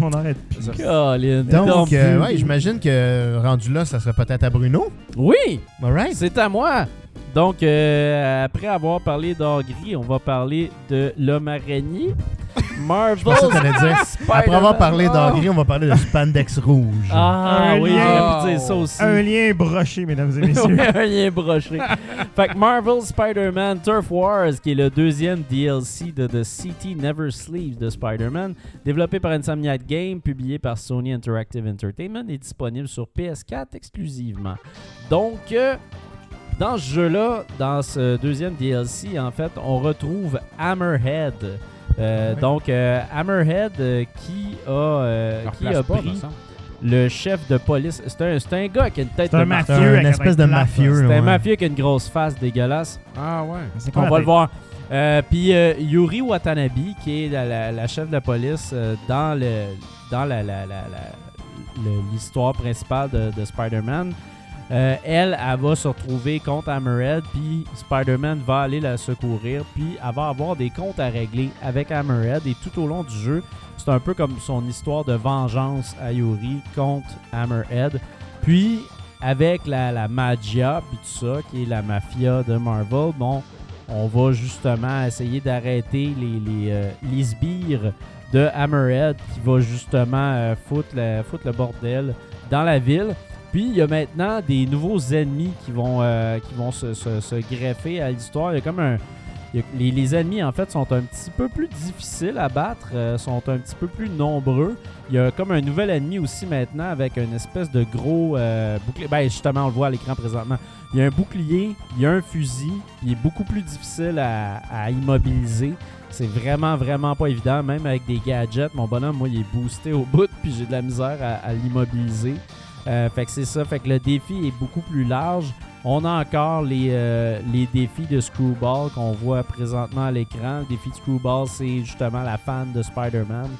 On arrête plus. Colin. Donc, euh, plus. ouais, j'imagine que rendu là, ça serait peut-être à Bruno. Oui, Alright. c'est à moi. Donc, euh, après avoir parlé d'Angry, on va parler de l'homme araignée. Marvel. Je pensais dire. Après avoir parlé d'Henri, on va parler de Spandex Rouge. Ah Un oui, lien. j'aurais pu dire ça aussi. Un lien broché, mesdames et messieurs. Un lien broché. fait que Marvel Spider-Man Turf Wars, qui est le deuxième DLC de The City Never Sleeps de Spider-Man, développé par Insomniac Games, publié par Sony Interactive Entertainment, est disponible sur PS4 exclusivement. Donc, euh, dans ce jeu-là, dans ce deuxième DLC, en fait, on retrouve Hammerhead. Euh, Ouais. Donc, euh, Hammerhead euh, qui a, euh, qui a pas, pris le chef de police. C'est un, c'est un gars qui a une tête de mafieux. C'est un avec espèce de mafieux. c'est ouais. un mafieux qui a une grosse face dégueulasse. Ah ouais. C'est On quoi va le voir. Euh, Puis euh, Yuri Watanabe, qui est la, la- la chef de police euh, dans le dans la, l'histoire principale de, de Spider-Man, euh, elle, elle va se retrouver contre Hammerhead, puis Spider-Man va aller la secourir, puis elle va avoir des comptes à régler avec Hammerhead, et tout au long du jeu, c'est un peu comme son histoire de vengeance à Yuri contre Hammerhead. Puis, avec la, Magia, puis tout ça, qui est la mafia de Marvel, bon, on va justement essayer d'arrêter les, euh, sbires de Hammerhead qui va justement euh, foutre le bordel dans la ville. Puis il y a maintenant des nouveaux ennemis qui vont, euh, qui vont se, greffer à l'histoire. Il y a comme un. les, les ennemis en fait sont un petit peu plus difficiles à battre, euh, sont un petit peu plus nombreux. Il y a comme un nouvel ennemi aussi maintenant avec une espèce de gros euh, bouclier. Ben justement on le voit à l'écran présentement. Il y a un bouclier, il y a un fusil, il est beaucoup plus difficile à, immobiliser. C'est vraiment, vraiment pas évident, même avec des gadgets. Mon bonhomme, moi, il est boosté au bout, puis j'ai de la misère à l'immobiliser. Euh, fait que c'est ça, fait que le défi est beaucoup plus large. On a encore les, euh, les défis de Screwball qu'on voit présentement à l'écran. Le défi de Screwball, c'est justement la fan de Spider-Man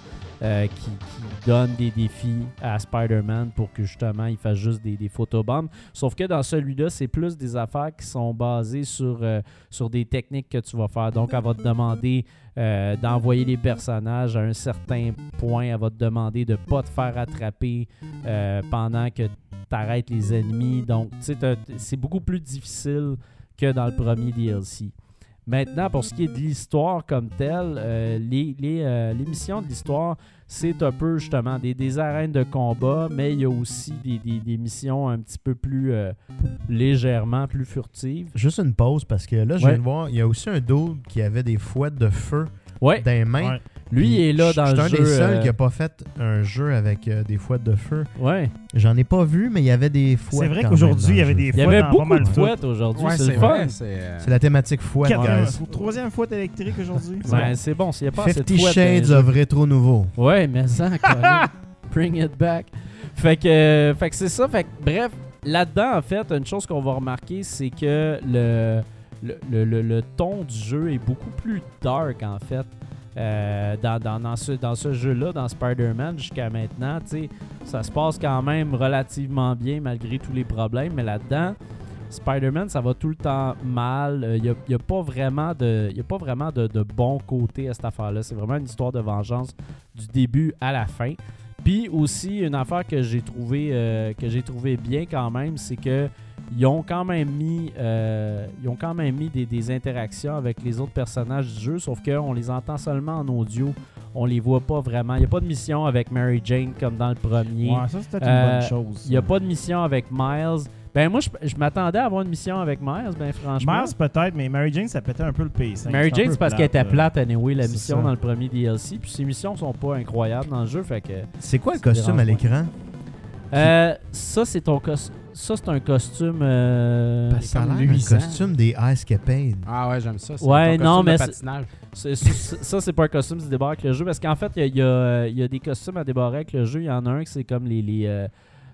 euh, qui, qui donne des défis à Spider-Man pour que justement il fasse juste des, des photobombes. Sauf que dans celui-là, c'est plus des affaires qui sont basées sur, euh, sur des techniques que tu vas faire. Donc, elle va te demander euh, d'envoyer les personnages à un certain point. Elle va te demander de ne pas te faire attraper euh, pendant que tu arrêtes les ennemis. Donc, c'est beaucoup plus difficile que dans le premier DLC. Maintenant, pour ce qui est de l'histoire comme telle, les, les, les missions de l'histoire, c'est un peu justement des, des arènes de combat, mais il y a aussi des, des- des missions un petit peu plus euh, légèrement plus furtives. Juste une pause parce que là, je Ouais. viens de voir, il y a aussi un dude qui avait des fouettes de feu Ouais, dans les mains. Ouais. Lui, il est là Je- dans je suis le un jeu. des seuls euh, qui a pas fait un jeu avec euh, des fouettes de feu. Ouais. J'en ai pas vu, mais il y avait des fouettes. C'est vrai qu'aujourd'hui, il y avait le des jeu. Il y fouettes avait dans beaucoup de fouettes aujourd'hui. Ouais, c'est le fun. C'est euh, C'est la thématique fouette, Quatrième-. Troisième fouette électrique aujourd'hui. Ben, c'est bon, s'il n'y a pas assez de Fifty fouettes Shades jeux. of Rétro Nouveau. Ouais, mais ça, bring it back. Fait que, euh, fait que c'est ça. Fait que, bref, là-dedans, en fait, une chose qu'on va remarquer, c'est que le, le, le- le- le ton du jeu est beaucoup plus dark, en fait. Euh, dans, dans, dans ce, dans ce jeu-là, dans Spider-Man, jusqu'à maintenant, ça se passe quand même relativement bien malgré tous les problèmes, mais là-dedans, Spider-Man, ça va tout le temps mal. Il n'y a, pas vraiment de, y a pas vraiment de, de bon côté à cette affaire-là. C'est vraiment une histoire de vengeance du début à la fin. Puis aussi, une affaire que j'ai trouvé, euh, que j'ai trouvé bien quand même, c'est que ils ont quand même mis, euh, ils ont quand même mis des, des interactions avec les autres personnages du jeu, sauf qu'on les entend seulement en audio. On les voit pas vraiment. Il n'y a pas de mission avec Mary Jane comme dans le premier. Ouais, ça, Euh, une bonne chose. Il n'y a pas de mission avec Miles. Ben moi, je, je m'attendais à avoir une mission avec Miles, ben franchement. Miles, peut-être, mais Mary Jane, ça pétait un peu le pacing. Mary C'était Jane, c'est parce qu'elle était là. plate anyway, la mission ça. dans le premier DLC. Puis ces missions sont pas incroyables dans le jeu, fait que... C'est quoi le costume à l'écran? Euh, ça, c'est ton cos- Ça, c'est un costume... euh, Parce que ça a l'air un costume des Ice Capades. Ah ouais, j'aime ça. c'est Ouais, ton non, de mais ça, c'est pas un costume qui se débarre avec le jeu. Parce qu'en fait, il y a, il y a- il y a des costumes à débarrer avec le jeu. Il y en a un qui c'est comme les... les euh,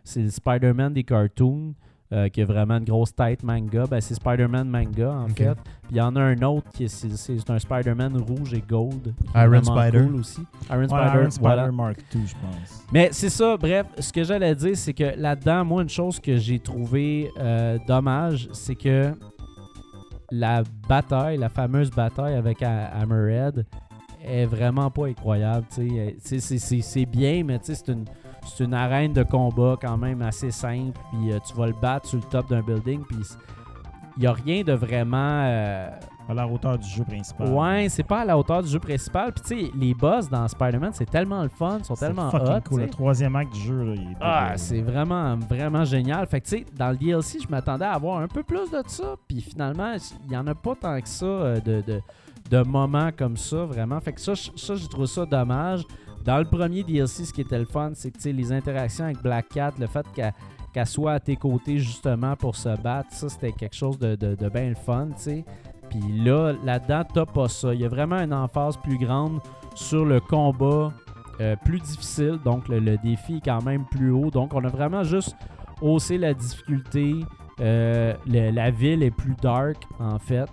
c'est le Spider-Man des cartoons. Euh, qui a vraiment une grosse tête manga, ben c'est Spider-Man manga en fait. Puis il y en a un autre qui est, c'est, c'est un Spider-Man rouge et gold. Iron Spider. cool aussi. Iron Ouais, Spider, Iron Spider. Mark II, je pense. Mais c'est ça, bref, ce que j'allais dire, c'est que là-dedans, moi, une chose que j'ai trouvé euh, dommage, c'est que la bataille, la fameuse bataille avec Ha- Hammerhead, est vraiment pas incroyable. C'est c'est- c'est bien, mais c'est une, c'est une arène de combat quand même assez simple. Puis euh, tu vas le battre sur le top d'un building, puis il n'y a rien de vraiment. euh, À la hauteur du jeu principal. Ouais, c'est pas à la hauteur du jeu principal. Puis tu sais, les boss dans Spider-Man, c'est tellement le fun, sont tellement hot. cool. Le troisième acte du jeu, là, il est Ah, c'est vraiment, vraiment génial. Fait que, tu sais, dans le DLC, je m'attendais à avoir un peu plus de ça. Puis finalement, il n'y en a pas tant que ça euh, de, de, de moments comme ça, vraiment. Fait que ça, ça j'ai trouvé ça dommage. Dans le premier DLC, ce qui était le fun, c'est que, les interactions avec Black Cat, le fait qu'elle soit à tes côtés justement pour se battre, ça, c'était quelque chose de, de, bien le fun, tu. Puis là, là-dedans, t'as pas ça. Il y a vraiment une emphase plus grande sur le combat euh, plus difficile. Donc, le, défi est quand même plus haut. Donc, on a vraiment juste haussé la difficulté. Euh, la ville est plus dark, en fait.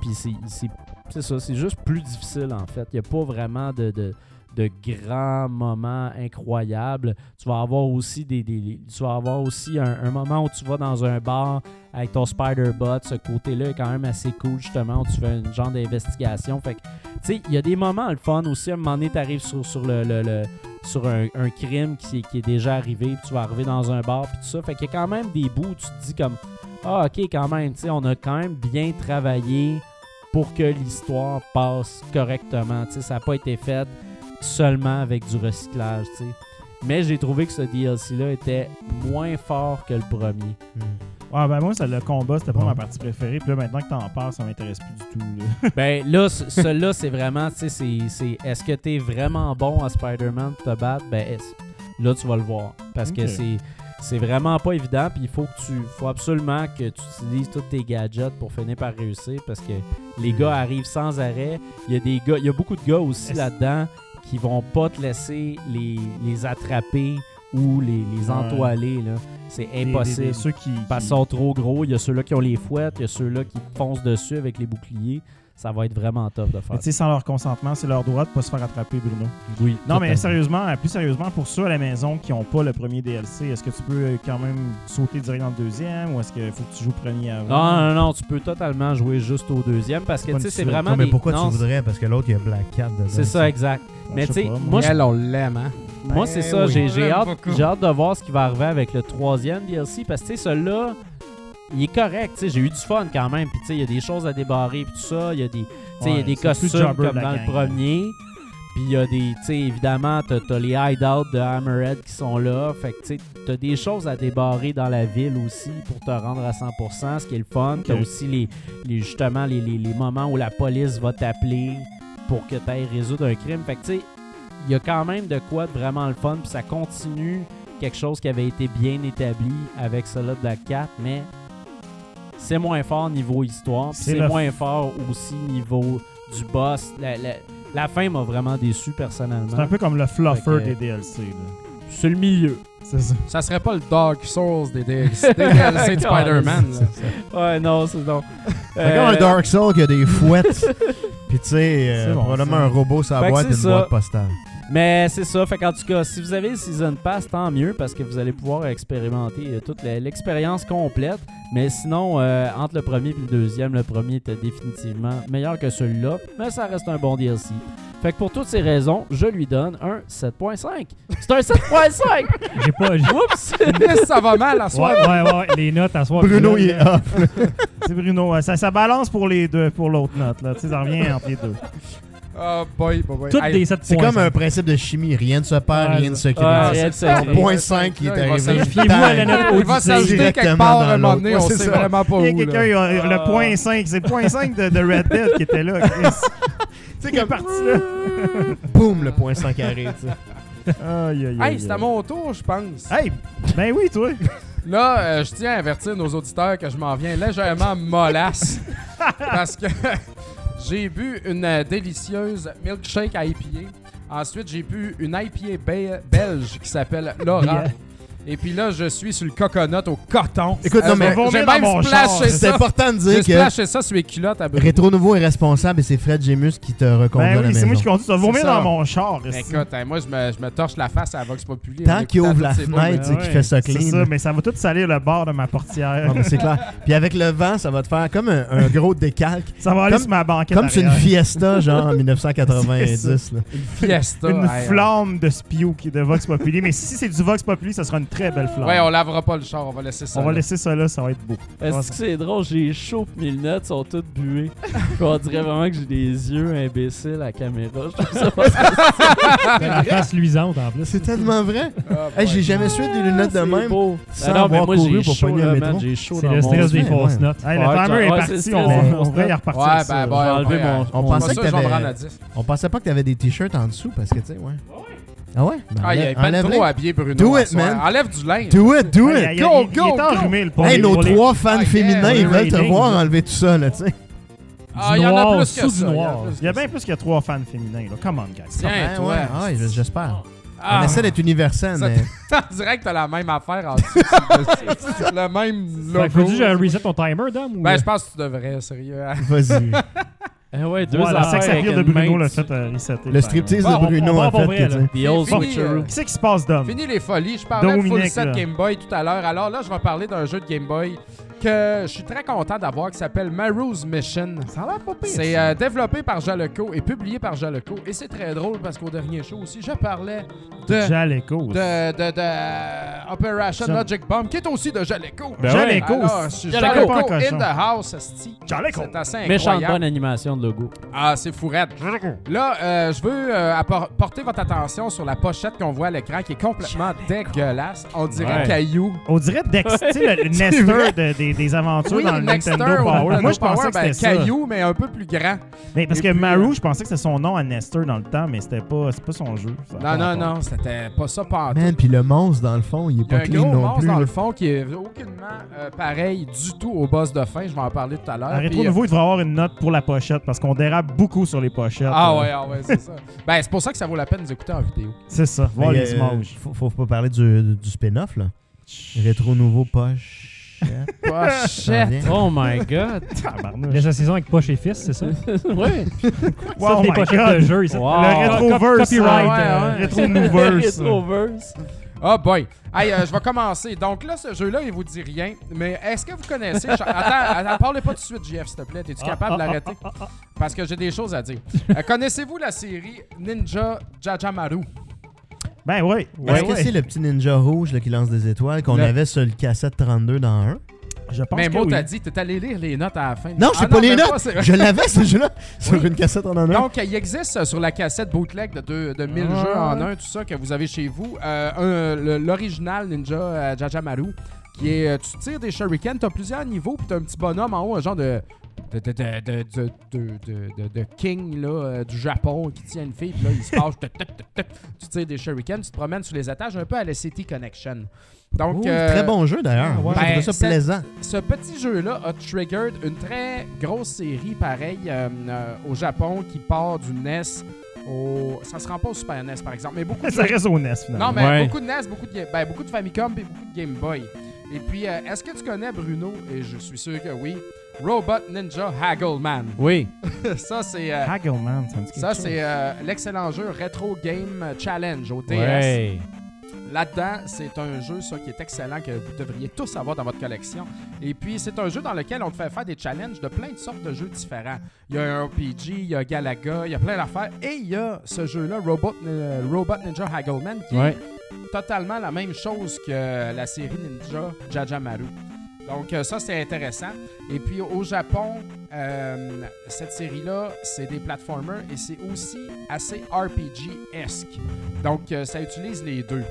Puis c'est- ça, c'est juste plus difficile, en fait. Il n'y a pas vraiment de, de grands moments incroyables. Tu vas avoir aussi des, tu vas avoir aussi un, moment où tu vas dans un bar avec ton Spider-Bot. Ce côté-là est quand même assez cool, justement, où tu fais une genre d'investigation. Fait que, tu sais, il y a des moments le fun aussi. À un moment donné, tu arrives sur, sur le, le- sur un, un crime qui, qui est déjà arrivé, puis tu vas arriver dans un bar, puis tout ça. Fait qu'il y a quand même des bouts où tu te dis comme, ah, ok, quand même, tu sais, on a quand même bien travaillé pour que l'histoire passe correctement. Tu sais, ça n'a pas été fait seulement avec du recyclage, tu sais. Mais j'ai trouvé que ce DLC-là était moins fort que le premier. Ouais, ben moi, ça, le combat, c'était pas Bon. ma partie préférée. Puis là, maintenant que t'en parles, ça m'intéresse plus du tout. là. Ben là, ce- celui-là, c'est vraiment, tu sais, c'est, est-ce que t'es vraiment bon à Spider-Man pour te battre? Ben là, tu vas le voir. Parce que c'est, c'est vraiment pas évident. Puis il faut que tu, faut absolument que tu utilises tous tes gadgets pour finir par réussir. Parce que les gars arrivent sans arrêt. Il y a des gars, il y a beaucoup de gars aussi là-dedans qui vont pas te laisser les, les attraper ou les, entoiler. C'est Des- des- des- impossible. ceux qui. Sont trop gros. Il y a ceux-là qui ont les fouettes, il y a ceux-là qui foncent dessus avec les boucliers. Ça va être vraiment tough de faire. tu sais, sans leur consentement, c'est leur droit de pas se faire attraper, Bruno. Oui. Non, mais sérieusement, plus sérieusement, pour ceux à la maison qui n'ont pas le premier DLC, est-ce que tu peux euh, quand même sauter direct dans le deuxième ou est-ce qu'il faut que tu joues premier avant? Non, non, non, tu peux totalement jouer juste au deuxième parce que tu sais, c'est vraiment. Non, mais des- pourquoi non, tu voudrais? Parce que l'autre, il y a Black Cat dedans. C'est ça, exact. Ben, mais tu sais pas, moi, je- Elle, on l'aime, hein? Moi, Ben c'est ça. oui. J'ai hâte, hâte de voir ce qui va arriver avec le troisième DLC parce que, tu sais, celui-là, il est correct. tu sais, J'ai eu du fun quand même. Puis, tu sais, il y a des choses à débarrer. Puis, tout ça. Il y a des, il y a Ouais, des costumes comme de la dans le premier. Puis, il y a des, tu sais, évidemment, t'as as les hideouts de Hammerhead qui sont là. Fait que, tu sais, t'as des choses à débarrer dans la ville aussi pour te rendre à 100%, ce qui est le fun. T'as Ok. aussi les, les, justement les, les- les moments où la police va t'appeler. pour que tu ailles résoudre un crime. Fait que, tu sais, il y a quand même de quoi de vraiment le fun, puis ça continue quelque chose qui avait été bien établi avec Solid Black Cat, mais c'est moins fort niveau histoire, C'est le- moins fort aussi niveau du boss. La, la- la fin m'a vraiment déçu personnellement. C'est un peu comme le fluffer que- des DLC. C'est le milieu. C'est ça. Ça serait pas le Dark Souls des DLC, des DLC de Spider-Man. là. Ouais, non, c'est non. C'est comme un Dark Soul qui a des fouettes. Puis tu sais, euh, C'est bon, probablement un robot sur la boîte et c'est une ça. boîte postale. Mais c'est ça. Fait qu'en tout cas, si vous avez le Season Pass, tant mieux parce que vous allez pouvoir expérimenter euh, toute l'expérience complète. Mais sinon, euh, entre le premier et le deuxième, le premier était définitivement meilleur que celui-là. Mais ça reste un bon DLC. Fait que pour toutes ces raisons, je lui donne un 7.5. C'est un 7.5! J'ai pas. j'ai- Oups! Ça va mal à Ouais, soir. ouais, ouais, les notes à soir. Bruno, il est off. C'est Bruno. Ça, ça balance pour les deux, pour l'autre note. Là. Tu sais, ça revient entre les deux. Oh boy, boy, boy. Toutes Hey, des 7 C'est comme un principe de chimie. Rien ne se perd, rien ne se crée. Ah, c'est rien. Point 5 qui est Il va arrivé. s'ajouter- à la note Il va s'ajouter quelque directement part à un moment donné, on c'est sait vraiment pas Il y a où. quelqu'un, là. il a- le Ah. point 5. C'est le point 5 de, de Red Dead qui était là. Chris. C'est comme parti là. boum, le point 5 arrive. tu sais. Aïe, aïe, Hey, aïe, c'est à aïe. mon tour, je pense. Hey, ben oui, toi. Là, euh, je tiens à avertir nos auditeurs que je m'en viens légèrement mollasse. parce que j'ai bu une euh, délicieuse milkshake IPA. Ensuite, j'ai bu une IPA be- belge qui s'appelle Laura. Et puis là, je suis sur le coconut au coton. Écoute, non, Euh, mais- j'ai- même mon splashé char. C'est ça. important de dire que splashé ça sur les culottes à Bruno. Rétro Nouveau est responsable et c'est Fred Gemus qui te reconduit Ben oui, c'est moi qui conduis. Tu vas vomir C'est ça. dans mon char. ici. Écoute, hein, moi, je me, je me torche la face à la Vox Populi. Tant qu'il ouvre la fenêtre, c'est qu'il fait ça C'est clean. ça, mais ça va tout salir le bord de ma portière. Mais c'est clair. Puis avec le vent, ça va te faire comme un, un gros décalque. ça va aller Comme- sur ma banquette Comme sur une fiesta, genre en 1990. là. Fiesta. Une flamme de Spio qui est de Vox Populi. Mais si c'est du Vox Populi, ça sera une très belle flamme. Ouais, on lavera pas le char, on va laisser ça. On va laisser ça là, ça va être beau. Est-ce que c'est drôle? J'ai chaud mes lunettes sont toutes buées. on dirait vraiment que j'ai des yeux imbéciles à la caméra. Je trouve ça pas La face luisante en plus. C'est tellement vrai? Ah, Hey, j'ai jamais su des lunettes de C'est même. beau. sans Ah non, mais moi couru j'ai pour chaud, pogner le là, métro. man, J'ai chaud C'est le stress des fausses notes. Hey, le timer est parti. On, y repartir. Ouais, ben, ouais. On pensait que 10. On pensait pas que t'avais des t-shirts en dessous parce que, tu sais, ouais. Ah ouais? Ben, Ah, il est enlève- pas enlève-les. trop habillé, Bruno. Do it, man. Enlève du linge. Do it, do it! Go, go, est go. enrhumé, le pauvre. Hey, nos trois fans Ah, féminins, ils veulent te voir enlever tout ça, là, tu sais. Ah, il y en a noir, plus que sous ça. du il y en noir. plus Il y a bien plus que trois fans féminins. Là. Come on, guys. Tiens, Ouais, toi. ouais, ah, ouais, j'espère. Ah, On essaie d'être universel, Ça- mais... On dirait que t'as la même affaire en dessous. C'est le même logo. que je reset ton timer, Dom? Ou... Ben, je pense que tu devrais, sérieux. hein. Vas-y. Ah ouais, deux Voilà, le affaires avec pire de Bruno l'a fait euh, resetter. Le striptease Bon, de Bruno, pour fait. vrai. The old switcheroo. euh, Qu'est-ce qui se passe, Dom? Fini les folies. Je parlais de full set là. Game Boy tout à l'heure. Alors là, je vais parler d'un jeu de Game Boy que je suis très content d'avoir qui s'appelle Maru's Mission. Ça a l'air pas pire. C'est euh, développé par Jaleco et publié par Jaleco. Et c'est très drôle parce qu'au dernier show aussi, je parlais de, Jaleco. de, de, de Operation Jal- Logic Bomb, qui est aussi de Jaleco. Ben Jaleco. Alors, je suis Jaleco. Jaleco Pas un in cochon. the house, esti. Jaleco. C'est assez Méchante incroyable. bonne animation de logo. Ah, c'est fourette. Là, euh, je veux euh, appor- porter votre attention sur la pochette qu'on voit à l'écran qui est complètement dégueulasse. On dirait Ouais. caillou. On dirait Dex, tu sais, le, le Nestor de- des, des aventures Oui, dans le le Nintendo Power. Nintendo Moi, je pensais que ben, c'était ça. caillou, mais un peu plus grand. Mais parce Et que puis, Maru, euh, je pensais que c'était son nom à Nestor dans le temps, mais c'était pas, c'est pas son jeu. Non, non, non, c'était pas ça par Man, puis le monstre, dans le fond, il est Il y a pas un clean gros non monstre plus. dans là. le fond qui est aucunement euh, pareil du tout au boss de fin. Je vais en parler tout à l'heure. Rétro euh, Nouveau, il devrait avoir une note pour la pochette parce qu'on dérape beaucoup sur les pochettes. Ah euh, ouais, ah ouais, c'est ça. Ben, c'est pour ça que ça vaut la peine de nous écouter en vidéo. C'est ça, voir les images. Faut, pas parler du, du spin-off, là. Rétro Nouveau poche. Pochette. Oh my god. La saison avec Poche et Fils, c'est ça? ouais. Wow, ça, des my pochettes God. de jeu. ici. Wow. Le rétroverse. Copyright. Ah ouais, ouais. Rétro Nouverse. Retroverse. Oh boy! Hey, euh, je vais commencer. Donc là, ce jeu-là, il vous dit rien. Mais est-ce que vous connaissez... Attends, attends, parlez pas tout de suite, JF, s'il te plaît. Es-tu Ah, capable ah, d'arrêter? ah, ah. Parce que j'ai des choses à dire. Euh, Connaissez-vous la série Ninja Jajamaru? Ben oui. Est-ce Ouais, que ouais. c'est le petit ninja rouge là, qui lance des étoiles qu'on Le- avait sur le cassette 32 dans un? Je pense Mais que moi, oui. t'as dit, t'es allé lire les notes à la fin. Non, Ah j'ai pas les même notes! c'est- Je l'avais ce jeu-là sur Oui. une cassette en un. Donc, il existe euh, sur la cassette bootleg de, deux- de 1000 Ah. jeux en un, tout ça, que vous avez chez vous, euh, un- le- l'original Ninja euh, Jajamaru, qui est, euh, tu tires des shurikens, t'as plusieurs niveaux, puis t'as un petit bonhomme en haut, un genre de, de, de, de, de, de, de- de- de- de king là, euh, du Japon qui tient une fille, puis là, il se fâche, tuc, tuc, tuc, tuc. tu tires des shurikens, tu te promènes sur les étages, un peu à la City Connection. Donc, Ouh, euh, Très bon jeu d'ailleurs. ouais. Ben, ça plaisant. ce petit jeu-là a triggered une très grosse série, pareil, euh, euh, au Japon, qui part du NES au... Ça se rend pas au Super NES, par exemple, mais beaucoup de Ça reste au NES, finalement. Non, mais Ouais. beaucoup de NES, beaucoup de, Ga- ben, beaucoup de Famicom et beaucoup de Game Boy. Et puis, euh, est-ce que tu connais Bruno? Et je suis sûr que oui. Robot Ninja Haggleman. Oui. ça, c'est euh, Haggleman, ça me dit ça, c'est euh, l'excellent jeu Retro Game Challenge au DS. Ouais. Là-dedans, c'est un jeu ça, qui est excellent que vous devriez tous avoir dans votre collection. Et puis, c'est un jeu dans lequel on te fait faire des challenges de plein de sortes de jeux différents. Il y a un RPG, il y a Galaga, il y a plein d'affaires. Et il y a ce jeu-là, Robot, euh, Robot Ninja Haggleman, qui Ouais. est totalement la même chose que la série Ninja Jajamaru. Donc, euh, ça, c'est intéressant. Et puis, au Japon, euh, cette série-là, c'est des platformers et c'est aussi assez RPG-esque. Donc, euh, ça utilise les deux.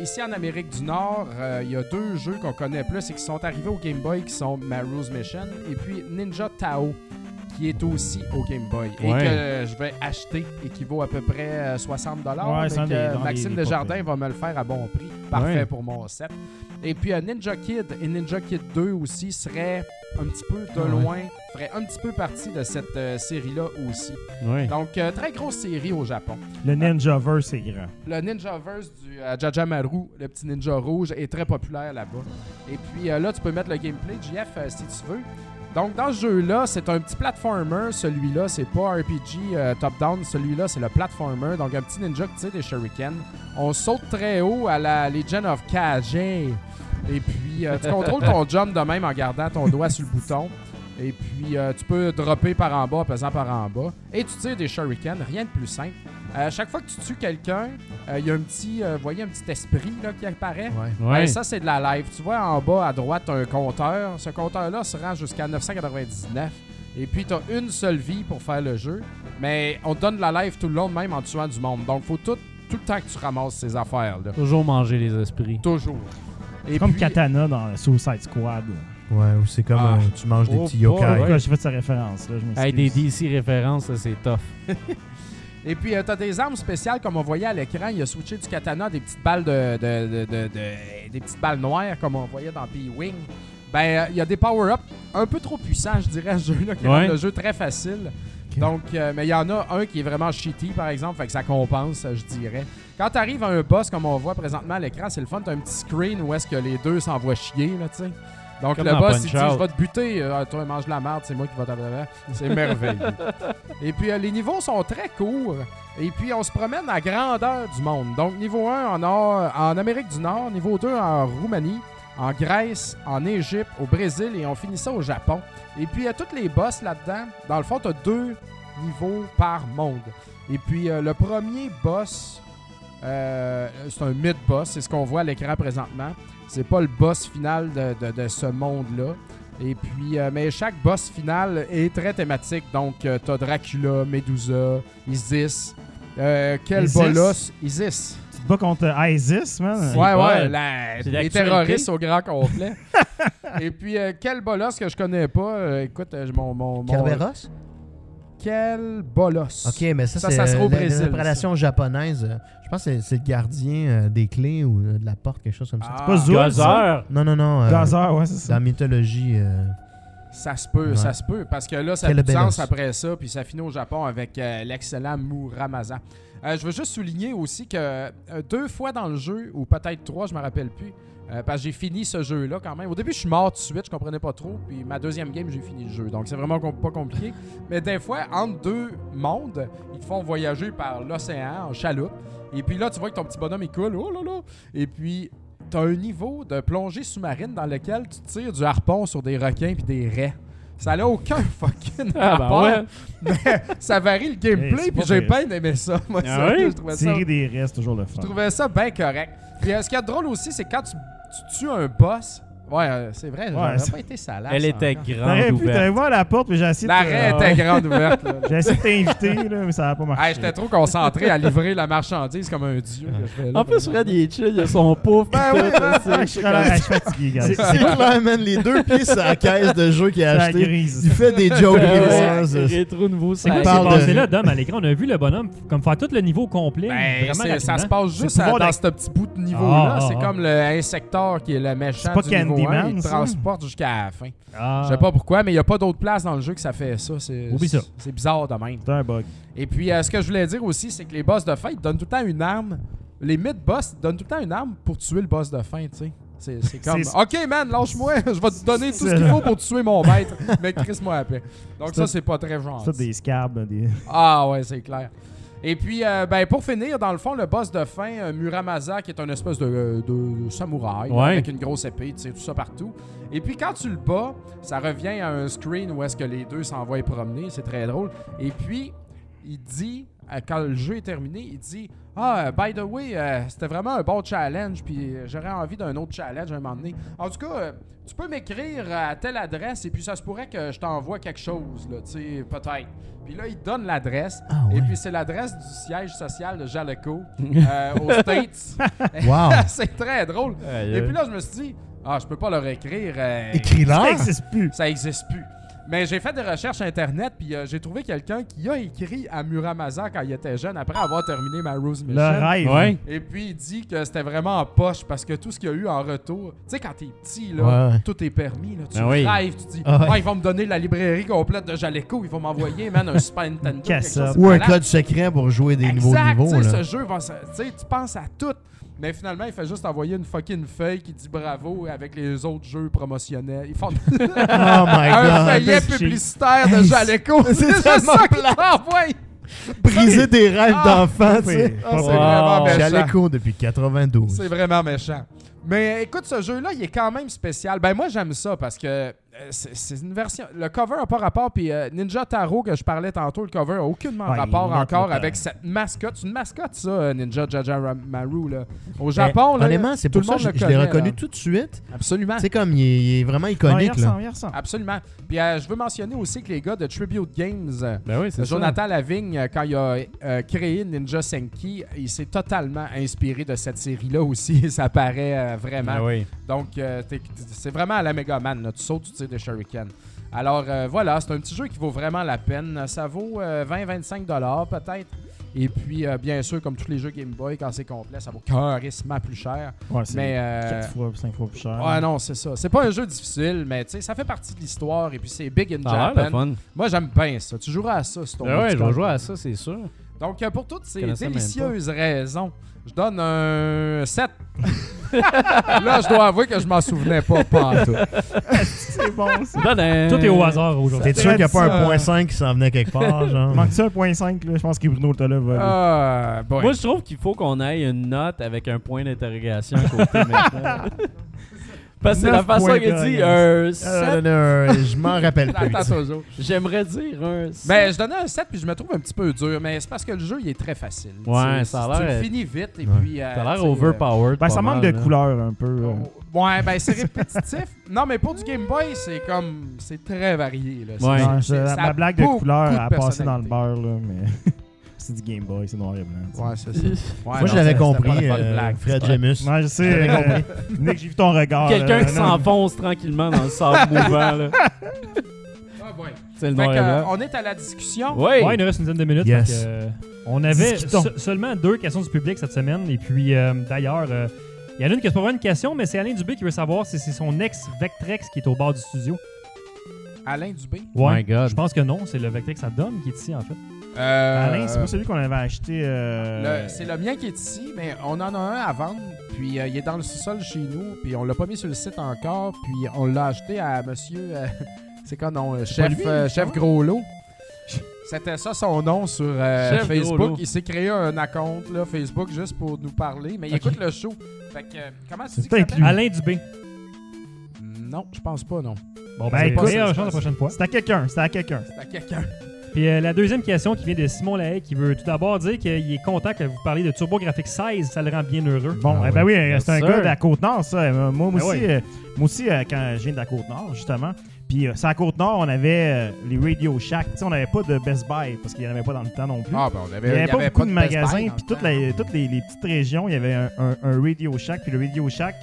Ici en Amérique du Nord, il y a deux jeux qu'on connaît plus et qui sont arrivés au Game Boy qui sont Maru's Mission et puis Ninja Tao qui est aussi au Game Boy et Ouais. que je vais acheter et qui vaut à peu près euh, 60 dollars. Ouais, les- Maxime les Desjardins va me le faire à bon prix. Parfait Ouais. pour mon set. Et puis euh, Ninja Kid et Ninja Kid 2 aussi seraient un petit peu de Ah loin, feraient un petit peu partie de cette euh, série-là aussi. Donc, euh, très grosse série au Japon. Le Ninjaverse, c'est grand. Le Ninjaverse du euh, Jajamaru, le petit ninja rouge, est très populaire là-bas. Et puis euh, là, tu peux mettre le gameplay, JF, euh, si tu veux. Donc, dans ce jeu-là, c'est un petit platformer. Celui-là, c'est pas RPG euh, top-down. Celui-là, c'est le platformer. Donc, un petit ninja qui tire des shurikens. On saute très haut à la Legend of Kage. Et puis, euh, tu contrôles ton jump de même en gardant ton doigt sur le bouton. Et puis, euh, tu peux dropper par en bas en pesant par en bas. Et tu tires des shurikens, rien de plus simple. À chaque fois que tu tues quelqu'un, euh, il y a un petit, euh, voyez, un petit esprit là, qui apparaît. Ouais. Ouais. Ben, ça, c'est de la live. Tu vois en bas à droite un compteur. Ce compteur-là se rend jusqu'à 999. Et puis, tu as une seule vie pour faire le jeu. Mais on te donne de la live tout le long, même en tuant du monde. Donc, faut tout, tout le temps que tu ramasses ces affaires-là. Toujours manger les esprits. Toujours. Et Comme puis- Katana dans Suicide Squad. Ouais, ou c'est comme Ah. euh, tu manges des Oh petits yokai. Ouais. Ouais. J'ai fait sa référence là, je. Hey, des DC références, c'est tough. Et puis, tu as des armes spéciales, comme on voyait à l'écran. Il a switché du katana des petites balles de, de- de- de- de- des petites balles noires, comme on voyait dans P-Wing. Ben, euh, il y a des power-ups un peu trop puissants, je dirais, à ce jeu-là, qui Ouais. rend le jeu très facile. Donc, euh, mais il y en a un qui est vraiment cheaty, par exemple, fait que ça compense, je dirais. Quand tu arrives à un boss, comme on voit présentement à l'écran, c'est le fun, tu un petit screen où est-ce que les deux s'envoient chier, là, tu sais. Donc, Comme le boss, il dit. Je vais te buter, euh, toi, mange de la merde, c'est moi qui va t'avoir. C'est merveilleux. Et puis, euh, les niveaux sont très courts. Et puis, on se promène à grandeur du monde. Donc, niveau 1 en, Nord- en Amérique du Nord, niveau 2 en Roumanie, en Grèce, en Égypte, au Brésil et on finit ça au Japon. Et puis, il y a tous les boss là-dedans. Dans le fond, tu as deux niveaux par monde. Et puis, euh, le premier boss, euh, c'est un mid-boss, c'est ce qu'on voit à l'écran présentement. C'est pas le boss final de, de- de ce monde-là. Et puis, euh, mais chaque boss final est très thématique. Donc, euh, t'as Dracula, Medusa, Isis. Euh, quel Isis? bolos Isis. Tu te bats contre ISIS, man? Ouais, ouais, la- les terroristes au grand complet. Et puis, euh, quel bolos que je connais pas? euh, écoute, mon, mon, mon- Kerberos? Quel bolos. Ok, mais ça, Ça, c'est ça sera au euh, la- Brésil, l'interprétation japonaise. Je pense que c'est- c'est le gardien euh, des clés ou euh, de la porte, quelque chose comme ça. Ah, pas Zool, Gazer. Non, non, non. euh, Gazer, ouais, c'est Dans ça. la mythologie. euh, Ça se peut, Ouais. ça se peut. Parce que là, ça belos. après ça, puis ça finit au Japon avec euh, l'excellent Muramasa. Euh, je veux juste souligner aussi que euh, deux fois dans le jeu, ou peut-être trois, je me rappelle plus, euh, parce que j'ai fini ce jeu-là quand même. Au début, je suis mort tout de suite, je comprenais pas trop. Puis ma deuxième game, j'ai fini le jeu. Donc c'est vraiment com- pas compliqué. Mais des fois, entre deux mondes, ils te font voyager par l'océan en chaloupe. Et puis là, tu vois que ton petit bonhomme, il coule. Oh là là! Et puis, t'as un niveau de plongée sous-marine dans lequel tu tires du harpon sur des requins puis des raies. Ça n'a aucun fucking Ah, ben rapport, ouais. mais ça varie le gameplay puis j'ai bien aimé ça. Moi, Ah ça, oui? je trouvais ça Tirer des restes, toujours le fun. je trouvais ça bien correct. Puis euh, ce qui est drôle aussi, c'est quand tu, tu tues un boss Ouais, euh, c'est vrai, Ouais, j'aurais ça- pas été salace. Elle était encore. grande T'aurais pu, t'aurais ouverte. vu à la porte, mais j'ai essayé de. L'arrêt Ouais. était grande ouverte. là. J'ai essayé de t'inviter, là, mais ça n'a pas marché. Hey, J'étais trop concentré à livrer la marchandise comme un dieu. que je fais là. En plus, Fred, il est chill, il a son pouf. Ben oui, Ah, je suis je suis fatigué, gars. C'est c'est clair, man. Les deux pieds sur la caisse de jeu qu'il a C'est la acheté. grise. Il fait des jokes Ouais, grivoises. Rétro nouveau, C'est quoi qui s'est parle passé de- là, Dom, à l'écran? On a vu le bonhomme comme faire tout le niveau complet. Ben, vraiment c'est- ça rapidement. se passe C'est juste le à- pouvoir dans ce petit bout de niveau-là. Ah, c'est ah, comme le insecteur qui est le méchant pas du niveau 1. Candyman, Il te ça? transporte jusqu'à la fin. Ah. Je sais pas pourquoi, mais il n'y a pas d'autre place dans le jeu que ça fait ça. C'est Oublie ça. C'est bizarre de même. C'est un bug. Et puis, euh, ce que je voulais dire aussi, c'est que les boss de fin, ils donnent tout le temps une arme. Les mid-boss, donnent tout le temps une arme pour tuer le boss de fin, tu sais. C'est c'est comme, OK, man, lâche-moi, je vais te donner tout ce qu'il faut pour tuer mon maître, mais crisse-moi après. Donc, C'est ça, c'est pas très gentil. Ça, des scabs. Des... Ah ouais, c'est clair. Et puis, euh, ben, pour finir, dans le fond, le boss de fin, euh, Muramasa, qui est un espèce de, de- de samouraï, Ouais. avec une grosse épée, tu sais, tout ça partout. Et puis, quand tu le bats, ça revient à un screen où est-ce que les deux s'envoient promener, c'est très drôle. Et puis, il dit, euh, quand le jeu est terminé, il dit Ah, euh, by the way, euh, c'était vraiment un bon challenge, puis euh, j'aurais envie d'un autre challenge à un moment donné. En tout cas, euh, tu peux m'écrire à telle adresse, et puis ça se pourrait que je t'envoie quelque chose, là, tu sais, peut-être. Puis là, il donne l'adresse, Ah et puis c'est l'adresse du siège social de Jaleco euh, aux States. Wow. c'est très drôle. Et puis là, je me suis dit Ah, je peux pas leur écrire. euh, Ça Écris-leur. n'existe plus. ça existe plus. Mais j'ai fait des recherches internet puis euh, j'ai trouvé quelqu'un qui a écrit à Muramasa quand il était jeune après avoir terminé ma Rose Le Mission. rêve. Ouais. Et puis il dit que c'était vraiment en poche parce que tout ce qu'il y a eu en retour, tu sais quand t'es petit là, Ouais, tout est permis là, tu Ben oui. rêves, tu dis Ah ouais. Ah, ils vont me donner la librairie complète de Jaleco, ils vont m'envoyer man un Super Nintendo, Ou un malade. code secret pour jouer des nouveaux niveaux. là. ce jeu va se- tu sais, tu penses à tout. Mais finalement, il fait juste envoyer une fucking feuille qui dit bravo avec les autres jeux promotionnels. Ils font Oh my un god. feuillet c'est publicitaire de Jaleco. c'est ça qu'il t'envoie. Briser des rêves Ah, d'enfants, tu sais. Oui. Ah, c'est Wow. vraiment méchant. Jaleco depuis 92. C'est vraiment méchant. Mais écoute, ce jeu-là, il est quand même spécial. Ben moi, j'aime ça parce que c'est c'est une version... Le cover n'a pas rapport, puis euh, Ninja Taro, que je parlais tantôt, le cover n'a aucunement Ouais, rapport encore avec cette mascotte. C'est une mascotte, ça, euh, Ninja Jajamaru, là. Au Japon, Mais là, Honnêtement, c'est tout pour le ça monde que je, le je l'ai reconnu là. tout de suite. Absolument. Tu sais, comme il est, il est vraiment Ouais, il iconique. là. ressemble, il ressemble. Absolument. Puis euh, je veux mentionner aussi que les gars de Tribute Games... euh, Ben oui, c'est ça. Jonathan Lavigne, euh, quand il a euh, créé Ninja Senki, il s'est totalement inspiré de cette série-là aussi. Ça paraît euh, vraiment. Ben oui. Donc, euh, c'est vraiment à la Megaman. là. Tu sautes, tu tires des shurikens. Alors, euh, voilà, c'est un petit jeu qui vaut vraiment la peine. Ça vaut euh, 20-25$ peut-être. Et puis, euh, bien sûr, comme tous les jeux Game Boy, quand c'est complet, ça vaut carrément plus cher. Ouais, c'est Mais, euh, 4 fois, 5 fois plus cher. ouais, non, c'est ça. C'est pas un jeu difficile, mais tu sais, ça fait partie de l'histoire. Et puis, c'est big in Ça a l'air le Japan. fun. Moi, j'aime bien ça. Tu joueras à ça, c'est ton Ben ouais, je vais jouer à ça, c'est sûr. Donc, euh, pour toutes ces délicieuses raisons, je donne un 7. Là, je dois avouer que je m'en souvenais pas, pas en tout. C'est bon, ça. Donne un- Tout est au hasard aujourd'hui. T'es sûr qu'il n'y a pas Ça- un point 5 qui s'en venait quelque part, genre? Manque-tu un point 5, là? Je pense que Bruno Tola va. Boy. Moi, je trouve qu'il faut qu'on aille une note avec un point d'interrogation à côté maintenant. Parce que c'est la façon qu'il dit un Euh, 7. non, non, je m'en rappelle plus. J'aimerais dire un 7. Ben, je donnais un 7 puis je me trouve un petit peu dur, mais c'est parce que le jeu il est très facile. Ouais, Tu- ça a Tu l'air- le finis vite et Ouais. puis. euh, Ça a l'air tu overpowered. Ben, ça manque de là. couleurs un peu. euh. Ouais, ben c'est répétitif. non, mais pour du Game Boy, c'est comme. C'est très varié. Là. Ouais. blague de couleur a passé dans le beurre, là, mais. c'est du Game Boy, c'est noir et blanc. Ouais, c'est ça. Ouais, Moi, je non, l'avais c'était- compris, euh, blague. Fred Jemus. Ouais, je sais. J'avais Nick, j'ai vu ton regard. Quelqu'un là, qui non, s'enfonce tranquillement dans le sable mouvant. là. Ah, boy. C'est le Fait noir et que, euh, blanc. on est à la discussion. Oui. Ouais, il nous reste une dizaine de minutes. Yes. fait que, euh, on avait Discutons. se- seulement deux questions du public cette semaine. Et puis, euh, d'ailleurs, euh, il y en a une qui n'est pas vraiment une question, mais c'est Alain Dubé qui veut savoir si c'est son ex Vectrex qui est au bord du studio. Alain Dubé? Oh my God. Je pense que non, c'est le Vectrex à Dom qui est ici, en fait. Euh, Alain, c'est pas celui qu'on avait acheté. euh, Le- C'est le mien qui est ici, mais on en a un à vendre. Puis euh, il est dans le sous-sol chez nous. Puis on l'a pas mis sur le site encore. Puis on l'a acheté à monsieur. euh, c'est quoi non Chef, lui, euh, chef Gros Lot. C'était ça son nom sur euh, Facebook. Il s'est créé un compte là, Facebook juste pour nous parler. Mais il écoute le show. Fait que, euh, comment tu C'est dis que. Alain Dubé. Non, je pense pas, non. Bon, Ben, écoute, chance la prochaine fois. C'est à quelqu'un, c'est à quelqu'un. C'est à quelqu'un. Puis euh, la deuxième question qui vient de Simon Lahaye qui veut tout d'abord dire qu'il est content que vous parliez de TurboGrafx 16, ça le rend bien heureux. Bon, Ah eh ben oui, c'est un gars de la Côte-Nord, ça. Euh, Moi, moi Ben aussi, oui. euh, moi aussi euh, quand je viens de la Côte-Nord, justement. Puis, euh, sur la Côte-Nord, on avait euh, les Radio Shack. Tu sais, on n'avait pas de Best Buy parce qu'il n'y en avait pas dans le temps non plus. Ah, ben, on avait, il n'y avait pas beaucoup de magasins. Puis, toutes, les, toutes les, les petites régions, il y avait un, un- un Radio Shack. Puis, le Radio Shack,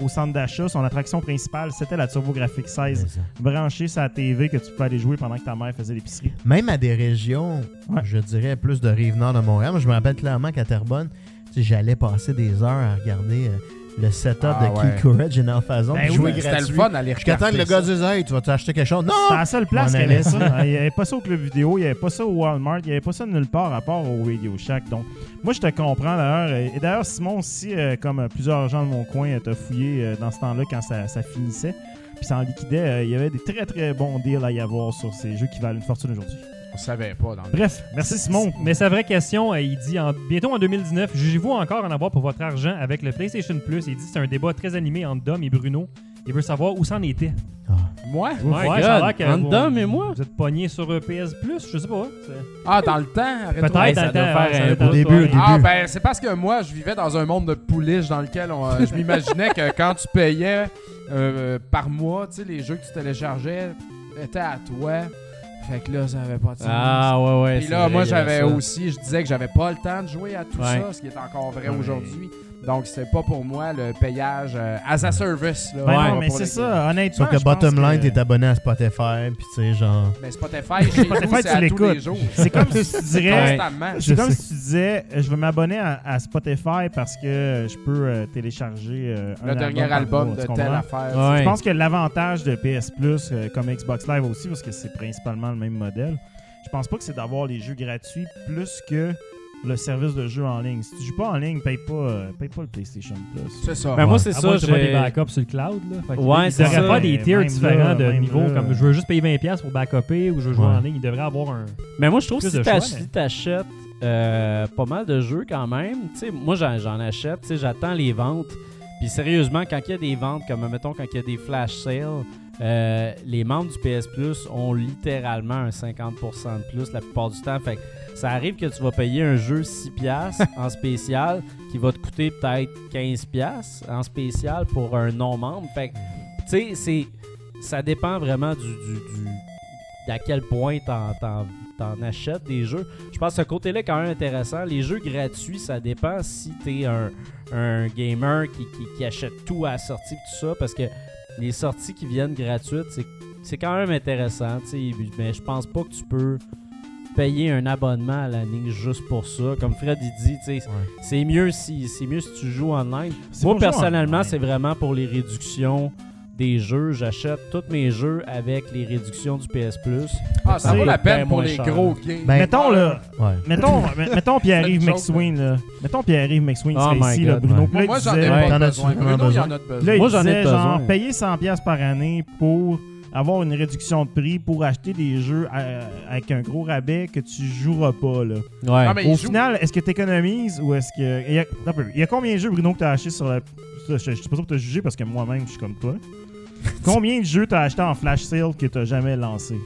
au centre d'achat, son attraction principale, c'était la TurboGrafx 16. Branché sur la TV que tu pouvais aller jouer pendant que ta mère faisait l'épicerie. Même à des régions, Ouais. je dirais plus de rive nord de Montréal. Moi, je me rappelle clairement qu'à Terrebonne, j'allais passer des heures à regarder euh, le setup Ah, de ouais. Keith Courage et Alphazon, Ben oui, jouer C'était gratuit. le fun d'aller Jusqu'à temps que le gars dise Hey, tu vas t'acheter quelque chose? Non! C'était la seule place y avait ça. Il n'y avait pas ça au club vidéo, il n'y avait pas ça au Walmart, il n'y avait pas ça nulle part à part au Radio Shack. Donc, moi, je te comprends d'ailleurs. Et d'ailleurs, Simon aussi, euh, comme euh, plusieurs gens de mon coin, euh, t'a fouillé dans ce temps-là quand ça, ça finissait. Puis ça en liquidait. euh, il y avait des très très bons deals à y avoir sur ces jeux qui valent une fortune aujourd'hui. On savait pas dans le Bref, merci Simon. Mais sa vraie question, euh, il dit en- bientôt en 2019, jugez-vous encore en avoir pour votre argent avec le PlayStation Plus? Il dit c'est un débat très animé entre Dom et Bruno. Il veut savoir où ça en était. Moi? Oh my Ouais, ça a God. l'air que Entre vous- Dom et moi? Vous êtes pogné sur PS Plus, je sais pas. Ah, dans le temps? Peut-être Ouais, dans ça le temps, faire ouais, ça un doit être Au début. Ah, ben, c'est parce que moi, je vivais dans un monde de pouliche dans lequel on, euh, je m'imaginais que quand tu payais euh, par mois, tu sais, les jeux que tu téléchargeais étaient à toi. Fait que là, ça avait pas de sens. Ah, ouais, ouais. Puis là, moi, j'avais aussi, je disais que j'avais pas le temps de jouer à tout Ouais. ça, ce qui est encore vrai Ouais. aujourd'hui. Donc, c'était pas pour moi le payage euh, as a service. Là, Ben va mais c'est ça, honnêtement. Sauf que bottom line, que- t'es abonné à Spotify, puis tu sais, genre. Mais Spotify, chez Spotify, c'est tu à tous l'écoutes. les jours. C'est comme si tu dirais. Constamment. C'est comme sais. si tu disais, euh, je vais m'abonner à, à Spotify parce que je peux euh, télécharger euh, un Le dernier par album mois, de telle affaire. Ouais. Je pense que l'avantage de PS Plus, euh, comme Xbox Live aussi, parce que c'est principalement le même modèle, je pense pas que c'est d'avoir les jeux gratuits plus que le service de jeu en ligne. Si tu joues pas en ligne, paye pas, euh, paye pas le PlayStation Plus. C'est ça. Ben, moi, c'est ça. tu fasses des j'ai- backups sur le cloud. Là. Fait Ouais, il c'est devrait ça. faire des tiers différents là, de niveau. là. Comme je veux juste payer 20$ pour backuper ou je veux jouer Ouais. en ligne. Il devrait avoir un. Mais moi, je trouve que si si t'achètes euh, pas mal de jeux quand même, tu sais, moi j'en j'en achète, tu sais, j'attends les ventes. Puis sérieusement, quand il y a des ventes, comme mettons quand il y a des flash sales, euh, les membres du PS Plus ont littéralement un 50% de plus la plupart du temps. Fait que ça arrive que tu vas payer un jeu 6$ en spécial qui va te coûter peut-être 15$ en spécial pour un non-membre. Fait que, tu sais, c'est ça dépend vraiment du, du, du- d'à quel point t'en, t'en- t'en achètes des jeux. Je pense que ce côté-là est quand même intéressant. Les jeux gratuits, ça dépend si t'es un, un gamer qui, qui, qui achète tout à la sortie et tout ça, parce que les sorties qui viennent gratuites, c'est, c'est quand même intéressant, mais je pense pas que tu peux payer un abonnement à l'année juste pour ça. Comme Fred il dit, tu sais, c'est mieux si c'est mieux si tu joues online. C'est Moi personnellement, c'est vraiment pour les réductions des jeux. J'achète tous mes jeux avec les réductions du PS Plus. Ah, ça C'est vaut la peine pour les cher. gros games. Ben, Mettons, là, Ouais. mettons, me- mettons Pierre-Yves C'est une McSween, là. Mettons Pierre-Yves McSween Oh my ici, là, God, Bruno. ouais. Là, moi, j'en ai Ouais. pas besoin. vraiment Bruno, il en besoin? a là, besoin. il Moi, j'en ai disait, genre, besoin. payer 100$ par année pour avoir une réduction de prix pour acheter des jeux à- avec un gros rabais que tu joueras pas, là. Ouais. Ah, mais Au final, est-ce que tu économises ou est-ce que. Il y, a... attends un peu. Il y a combien de jeux, Bruno, que tu as acheté sur la. Ça, Je je suis pas sûr pour te juger parce que moi-même, je suis comme toi. combien de jeux tu as acheté en flash sale que tu jamais lancé?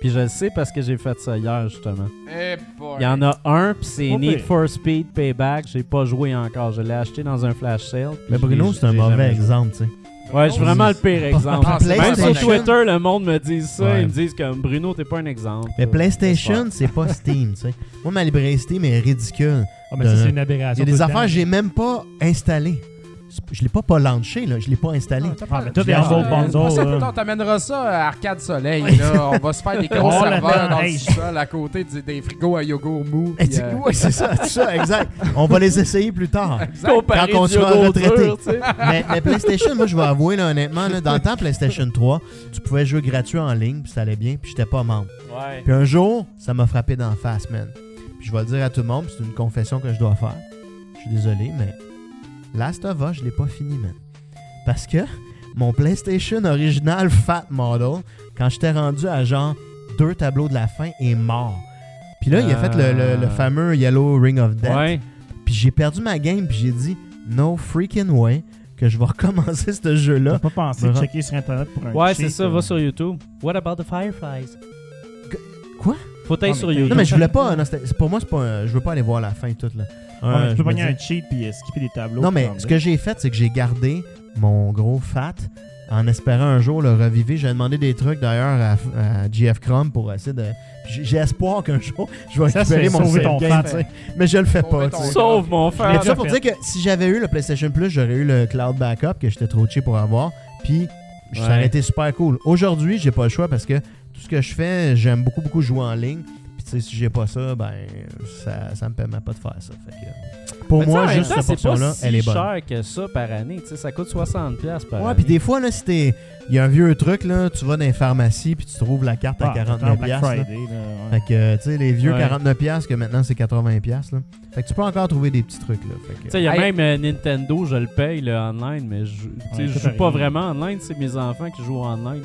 Puis je le sais parce que j'ai fait ça hier justement. Eh. Il y en a un, puis c'est Need for Speed Payback. J'ai pas joué encore. Je l'ai acheté dans un flash sale. Mais Bruno, c'est un mauvais exemple, tu sais. Ouais, je suis vraiment le pire exemple. Ah, Même sur Twitter, le monde me dit ça. Ouais. Ils me disent comme Bruno, t'es pas un exemple. Mais PlayStation, c'est pas Steam, tu sais. Moi, ma librairie Steam est ridicule. Ah, mais ça, c'est une Il y aberration. a des affaires que j'ai même pas installées. Je l'ai pas pas launché, là. Je l'ai pas installé. Ah, mais tout Je est l'ai en acheté. gold C'est pas bundle. ça, à Arcade Soleil. Là. On va se faire des gros Oh serveurs dans hey. le sol à côté des frigos à yogourt mou. Puis, euh, c'est ça, c'est ça, exact. On va les essayer plus tard. exact. Comparé Quand on sera yogourt retraité. dur, tu sais. mais, mais PlayStation, moi, je vais avouer, là, honnêtement, là, dans le temps PlayStation 3, tu pouvais jouer gratuit en ligne, puis ça allait bien, puis j'étais pas membre. Ouais. Puis un jour, ça m'a frappé d'en face, man. Puis je vais le dire à tout le monde, puis c'est une confession que je dois faire. Je suis désolé, mais Last of Us, je l'ai pas fini, man. Parce que mon PlayStation original Fat Model, quand j'étais rendu à genre deux tableaux de la fin, est mort. Puis là, il a fait le, le- le Ah. fameux Yellow Ring of Death. Ouais. Puis j'ai perdu ma game, puis j'ai dit no freaking way que je vais recommencer ce jeu-là. T'as pas pensé de checker sur Internet pour un Ouais, c'est ça. euh, Va sur YouTube. What about the Fireflies? Quoi? Faut être Non, sur YouTube. Non, mais je voulais pas. non, pour moi, c'est pas. un- je veux pas aller voir la fin toute là. Ouais, mais tu je peux pogner dis- un cheat puis euh, skipper des tableaux. Non, mais ce que j'ai fait, c'est que j'ai gardé mon gros fat en espérant un jour le reviver. J'ai demandé des trucs d'ailleurs à, à GF Chrome pour essayer de. J'ai espoir qu'un jour je vais Ça, récupérer mon sauver save ton game, sais. Mais je le fais pas. ton tu sais. Sauve mon Mais frère. tout ça pour fait. dire que si j'avais eu le PlayStation Plus, j'aurais eu le cloud backup que j'étais trop cheap pour avoir. Puis ça Ouais. aurait été super cool. Aujourd'hui, j'ai pas le choix parce que tout ce que je fais, j'aime beaucoup beaucoup jouer en ligne. Sais, si j'ai pas ça, ben ça, ça me permet pas de faire ça. Fait que, pour Mais moi, juste temps, cette c'est pas portion-là, si elle est bonne. cher que ça par année. Tu sais, ça coûte 60$ par Ouais, année. puis des fois, là, si t'es. Il y a un vieux truc, là, tu vas dans les pharmacies, puis tu trouves la carte à Ah, 49$. Black piastres, là. Friday, là, ouais. Fait que, tu sais, les vieux Ouais. 49$, piastres que maintenant c'est 80$. piastres, Là. Fait que tu peux encore trouver des petits trucs, là. Fait que- Tu sais, il y a Hey. même euh, Nintendo, je le paye le online, mais je, Ouais, je joue pas rien. vraiment online, c'est mes enfants qui jouent online.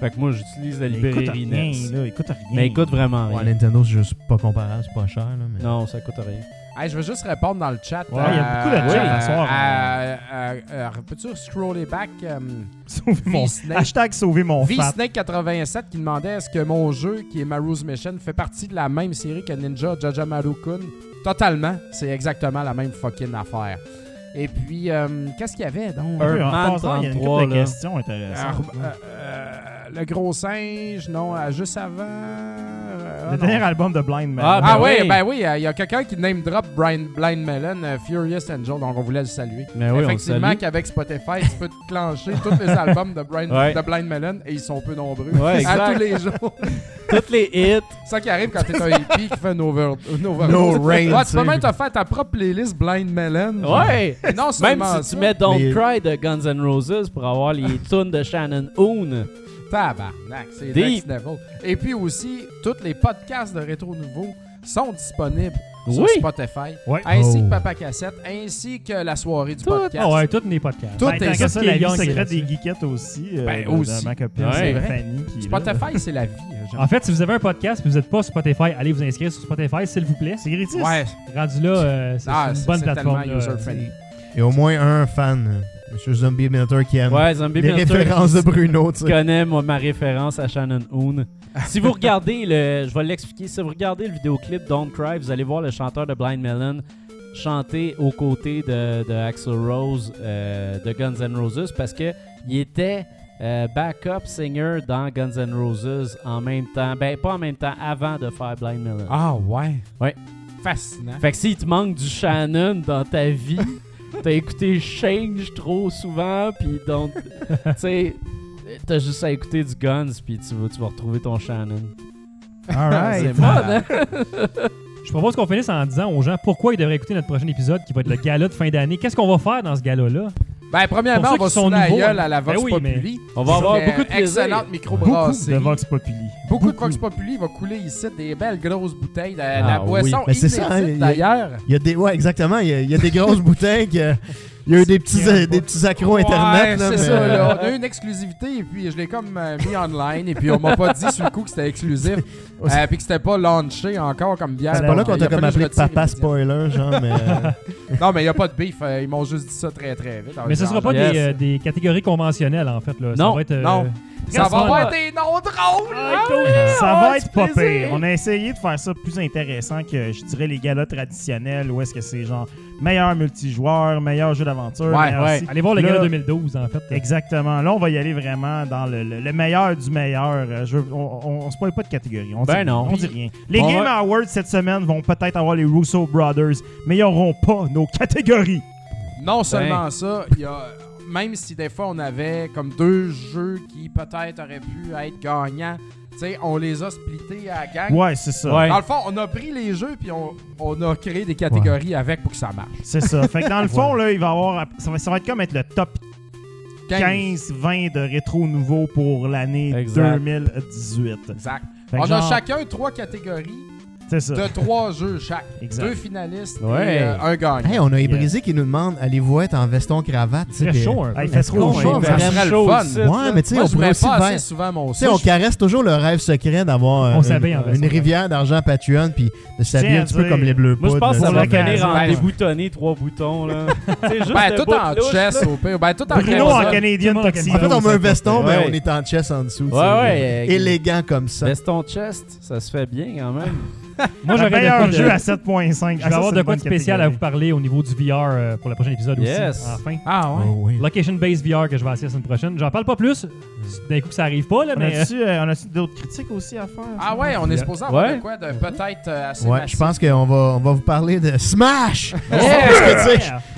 Fait que moi, j'utilise la Mais écoute librairie rien, NES. là, écoute rien. Mais écoute vraiment Ouais, rien. Nintendo, c'est juste pas comparable, c'est pas cher, là. Mais... Non, ça coûte rien. Hey, je veux juste répondre dans le chat. Ouais, il y a beaucoup de chat à soir, euh, euh, euh, Peux-tu scroller back? euh, Sauver mon... V-Snake? Hashtag sauver mon fat. V-Snake87 qui demandait est-ce que mon jeu, qui est Maru's Mission, fait partie de la même série que Ninja Jajamaru-kun? Totalement. C'est exactement la même fucking affaire. Et puis, euh, qu'est-ce qu'il y avait donc? Un- passant, il y a une 33, couple de là. questions intéressantes. euh, euh, le gros singe, non, euh, juste avant. Euh, Le non. dernier album de Blind Man. Ah, Ah, Ben oui, oui. ben oui, il y a quelqu'un qui name drop Brian, Blind Melon, euh, Furious Angel, donc on voulait le saluer. Mais oui, on le Effectivement salue. qu'avec Spotify, tu peux te clencher tous les albums de, Brian, Ouais. de Blind Melon et ils sont peu nombreux. Ouais, à tous les jours. Toutes les hits. C'est ça qui arrive quand t'es un hippie qui fait un over, un overdose. No rain, Ouais, tu peux tu même te faire ta propre playlist Blind Melon. Ouais! Non Même seulement si tu ça, mets Don't Mais- Cry de Guns N' Roses pour avoir les tunes de Shannon Hoon. Tabarnak, c'est Deep. next level. Et puis aussi, tous les podcasts de Rétro Nouveau sont disponibles sur Oui. Spotify, Ouais. ainsi Oh. que Papa Cassette, ainsi que la soirée du Tout. podcast. Ah ouais, tous les podcasts. Tout Ben, est tant ça la vie secrète des geekettes aussi. euh, Ben, de- aussi. De ma copine, Ouais. c'est vrai. Fanny. Qui est là. Spotify, c'est la vie. euh, j'aime En fait, si vous avez un podcast et vous n'êtes pas sur Spotify, allez vous inscrire sur Spotify, s'il vous plaît. C'est gratis. Ouais, Rendu là, euh, c'est Ah, c'est une bonne c'est plateforme. tellement là. user-friendly. Et au moins un fan, Monsieur Zombie Milter, qui aime Ouais, Zombie les Milter références de Bruno, tu connaît moi, ma référence à Shannon Hoon. si vous regardez le... Je vais l'expliquer. Si vous regardez le vidéoclip Don't Cry, vous allez voir le chanteur de Blind Melon chanter aux côtés de, de Axl Rose euh, de Guns N' Roses parce que il était euh, backup singer dans Guns N' Roses en même temps. Ben, pas en même temps, avant de faire Blind Melon. Ah ouais. Ouais. Fascinant. Fait que s'il te manque du Shannon dans ta vie, t'as écouté Change trop souvent, puis donc, tu sais, t'as juste à écouter du Guns, puis tu vas, tu vas retrouver ton Shannon. All right. C'est fun, hein? Je propose qu'on finisse en disant aux gens pourquoi ils devraient écouter notre prochain épisode qui va être le gala de fin d'année. Qu'est-ce qu'on va faire dans ce gala-là? Ben, premièrement, on va se la gueule à la ben Vox oui, mais- Populi. On va avoir beaucoup de. Excellente Beaucoup microbrasserie. de Vox Populi. Beaucoup de Beaucoup. Vox Populi va couler ici des belles grosses bouteilles de Ah la oui. boisson Ben, c'est ça, inédite, hein, il y a- d'ailleurs. Il y a des, ouais, exactement. Il y a, il y a des grosses bouteilles. que- il y a eu des petits, euh, des petits accros Internet. Ouais, c'est mais- ça, là. On a eu une exclusivité et puis je l'ai comme euh, mis online et puis on m'a pas dit sur le coup que c'était exclusif euh, puis que c'était pas launché encore comme bière. C'est pas là qu'on t'a comme appelé papa spoiler, genre, mais. euh, Non, mais il y a pas de beef. euh, Ils m'ont juste dit ça très très vite. Mais ce sera pas Yes. des, euh, des catégories conventionnelles, en fait. Là. Ça Non, va être, euh, non. Ça va avoir des noms drôles! Ça va être pas pire. On a essayé de faire ça plus intéressant que, je dirais, les galas traditionnels où est-ce que c'est genre meilleur multijoueur, meilleur jeu d'aventure. Ouais, meilleur ouais. Allez voir le gala 2012, en fait. Exactement. Là, on va y aller vraiment dans le, le- le meilleur du meilleur. Euh, Je, on, on, on se spoil pas de catégorie. On Ben dit, non. On dit rien. Les On Game va- Awards cette semaine vont peut-être avoir les Russo Brothers, mais ils n'auront pas nos catégories. Non seulement ça, il y a, même si des fois on avait comme deux jeux qui peut-être auraient pu être gagnants, tu sais, on les a splittés à la gang. Ouais, c'est ça. Ouais. Dans le fond, on a pris les jeux puis on, on a créé des catégories avec pour que ça marche. C'est ça. Fait que dans le fond, là, il va y avoir. Ça va, ça va être comme être le top 15-20 de rétro nouveau pour l'année Exact. 2018. Exact. On genre- a chacun trois catégories. C'est ça. de trois jeux chaque. Exact. Deux finalistes Ouais. et euh, un gagnant. Hey, on a Ibrisé qui nous demande allez-vous être en veston cravate Très puis- chaud, un Ah, peu. il fait trop chaud, chaud. il Ça fait serait le chaud fun. ici, Ouais, mais tu sais, Moi, on je pourrait aussi pas faire. assez souvent mon Tu sais, on caresse toujours le rêve secret d'avoir euh, On s'habille en une, veston une rivière d'argent Patreon puis de s'habiller Tiens un petit peu comme les bleus Moi, je pense que ça va finir en Ben, déboutonné, trois boutons, là. C'est juste Ben, le tout bout en louche, chess là. au pire. Ben, tout en Bruno en camisole. Canadian en Tuxedo. En fait, on met un veston, mais Ouais. on est en chess en dessous. tu Ouais, ouais. euh, Élégant comme ça. Veston chest, ça se fait bien quand même. Moi, j'aurais meilleur de- jeu à 7.5. Je vais avoir de quoi de spécial à vous parler au niveau du VR euh, pour le prochain épisode aussi. À la fin. Ah ouais. Oh, oui. Location Base VR que je vais essayer la semaine prochaine. J'en parle pas plus. D'un coup, ça arrive pas, là, On mais. euh, euh, on a-tu d'autres critiques aussi à faire? Ah ouais, on est supposé avoir de quoi de peut-être euh, assez Ouais, je pense qu'on va, on va vous parler de Smash!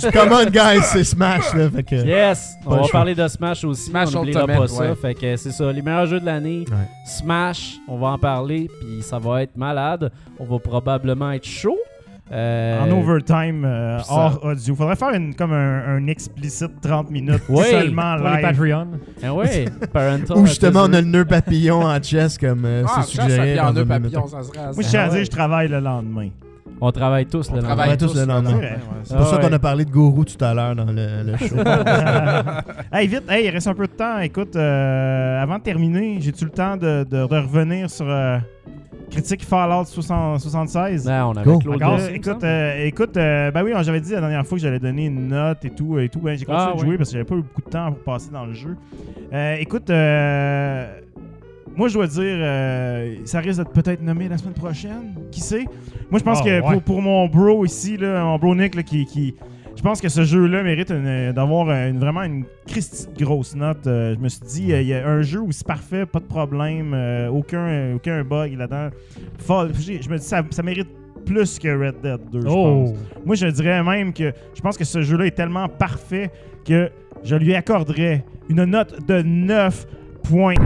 Que, Come on, guys, c'est Smash, là. Fait que... Yes! On va parler de Smash aussi. Smash on Ultimate, pas ça. ouais. Fait que c'est ça. Les meilleurs jeux de l'année. Ouais. Smash, on va en parler. Puis ça va être malade. On va probablement être chaud. Euh, En overtime, euh, ça- hors audio. Faudrait faire une, comme un, un explicite 30 minutes Ouais. seulement Pour les live. Patreon. Ah ouais, parental. Ou justement, on a le nœud papillon en chess, comme euh, Ah, c'est ça, ça suggéré. vient en minute. ça serait Moi, je tiens à Ah dire, je travaille le lendemain. On travaille tous On le travaille Ouais, tous tous le le lendemain. lendemain. Ouais. C'est pour Ah ça qu'on ouais. a parlé de Gourou tout à l'heure dans le, le show. hey, vite, hey, il reste un peu de temps. Écoute, euh, avant de terminer, j'ai-tu le temps de, de- de revenir sur euh, Critique Fallout 60 76? Non, on avait Go. Claude Encore, Euh, écoute, euh, écoute euh, ben oui, j'avais dit la dernière fois que j'allais donner une note et tout. Et tout. Ben, j'ai continué Ah, de oui. jouer parce que j'avais pas eu beaucoup de temps pour passer dans le jeu. Euh, écoute, euh, moi je dois dire, euh, ça risque d'être peut-être nommé la semaine prochaine. Qui sait? Moi je pense Ah, que ouais. pour, pour mon bro ici, là, mon bro Nick, là, qui, qui- je pense que ce jeu-là mérite une- d'avoir une- vraiment une grosse note. Euh, je me suis dit, euh, il y a un jeu aussi parfait, pas de problème, euh, aucun, aucun bug là-dedans. Je me dis, ça, ça mérite plus que Red Dead 2, je pense. Oh! Moi, je dirais même que je pense que ce jeu-là est tellement parfait que je lui accorderais une note de 9 points.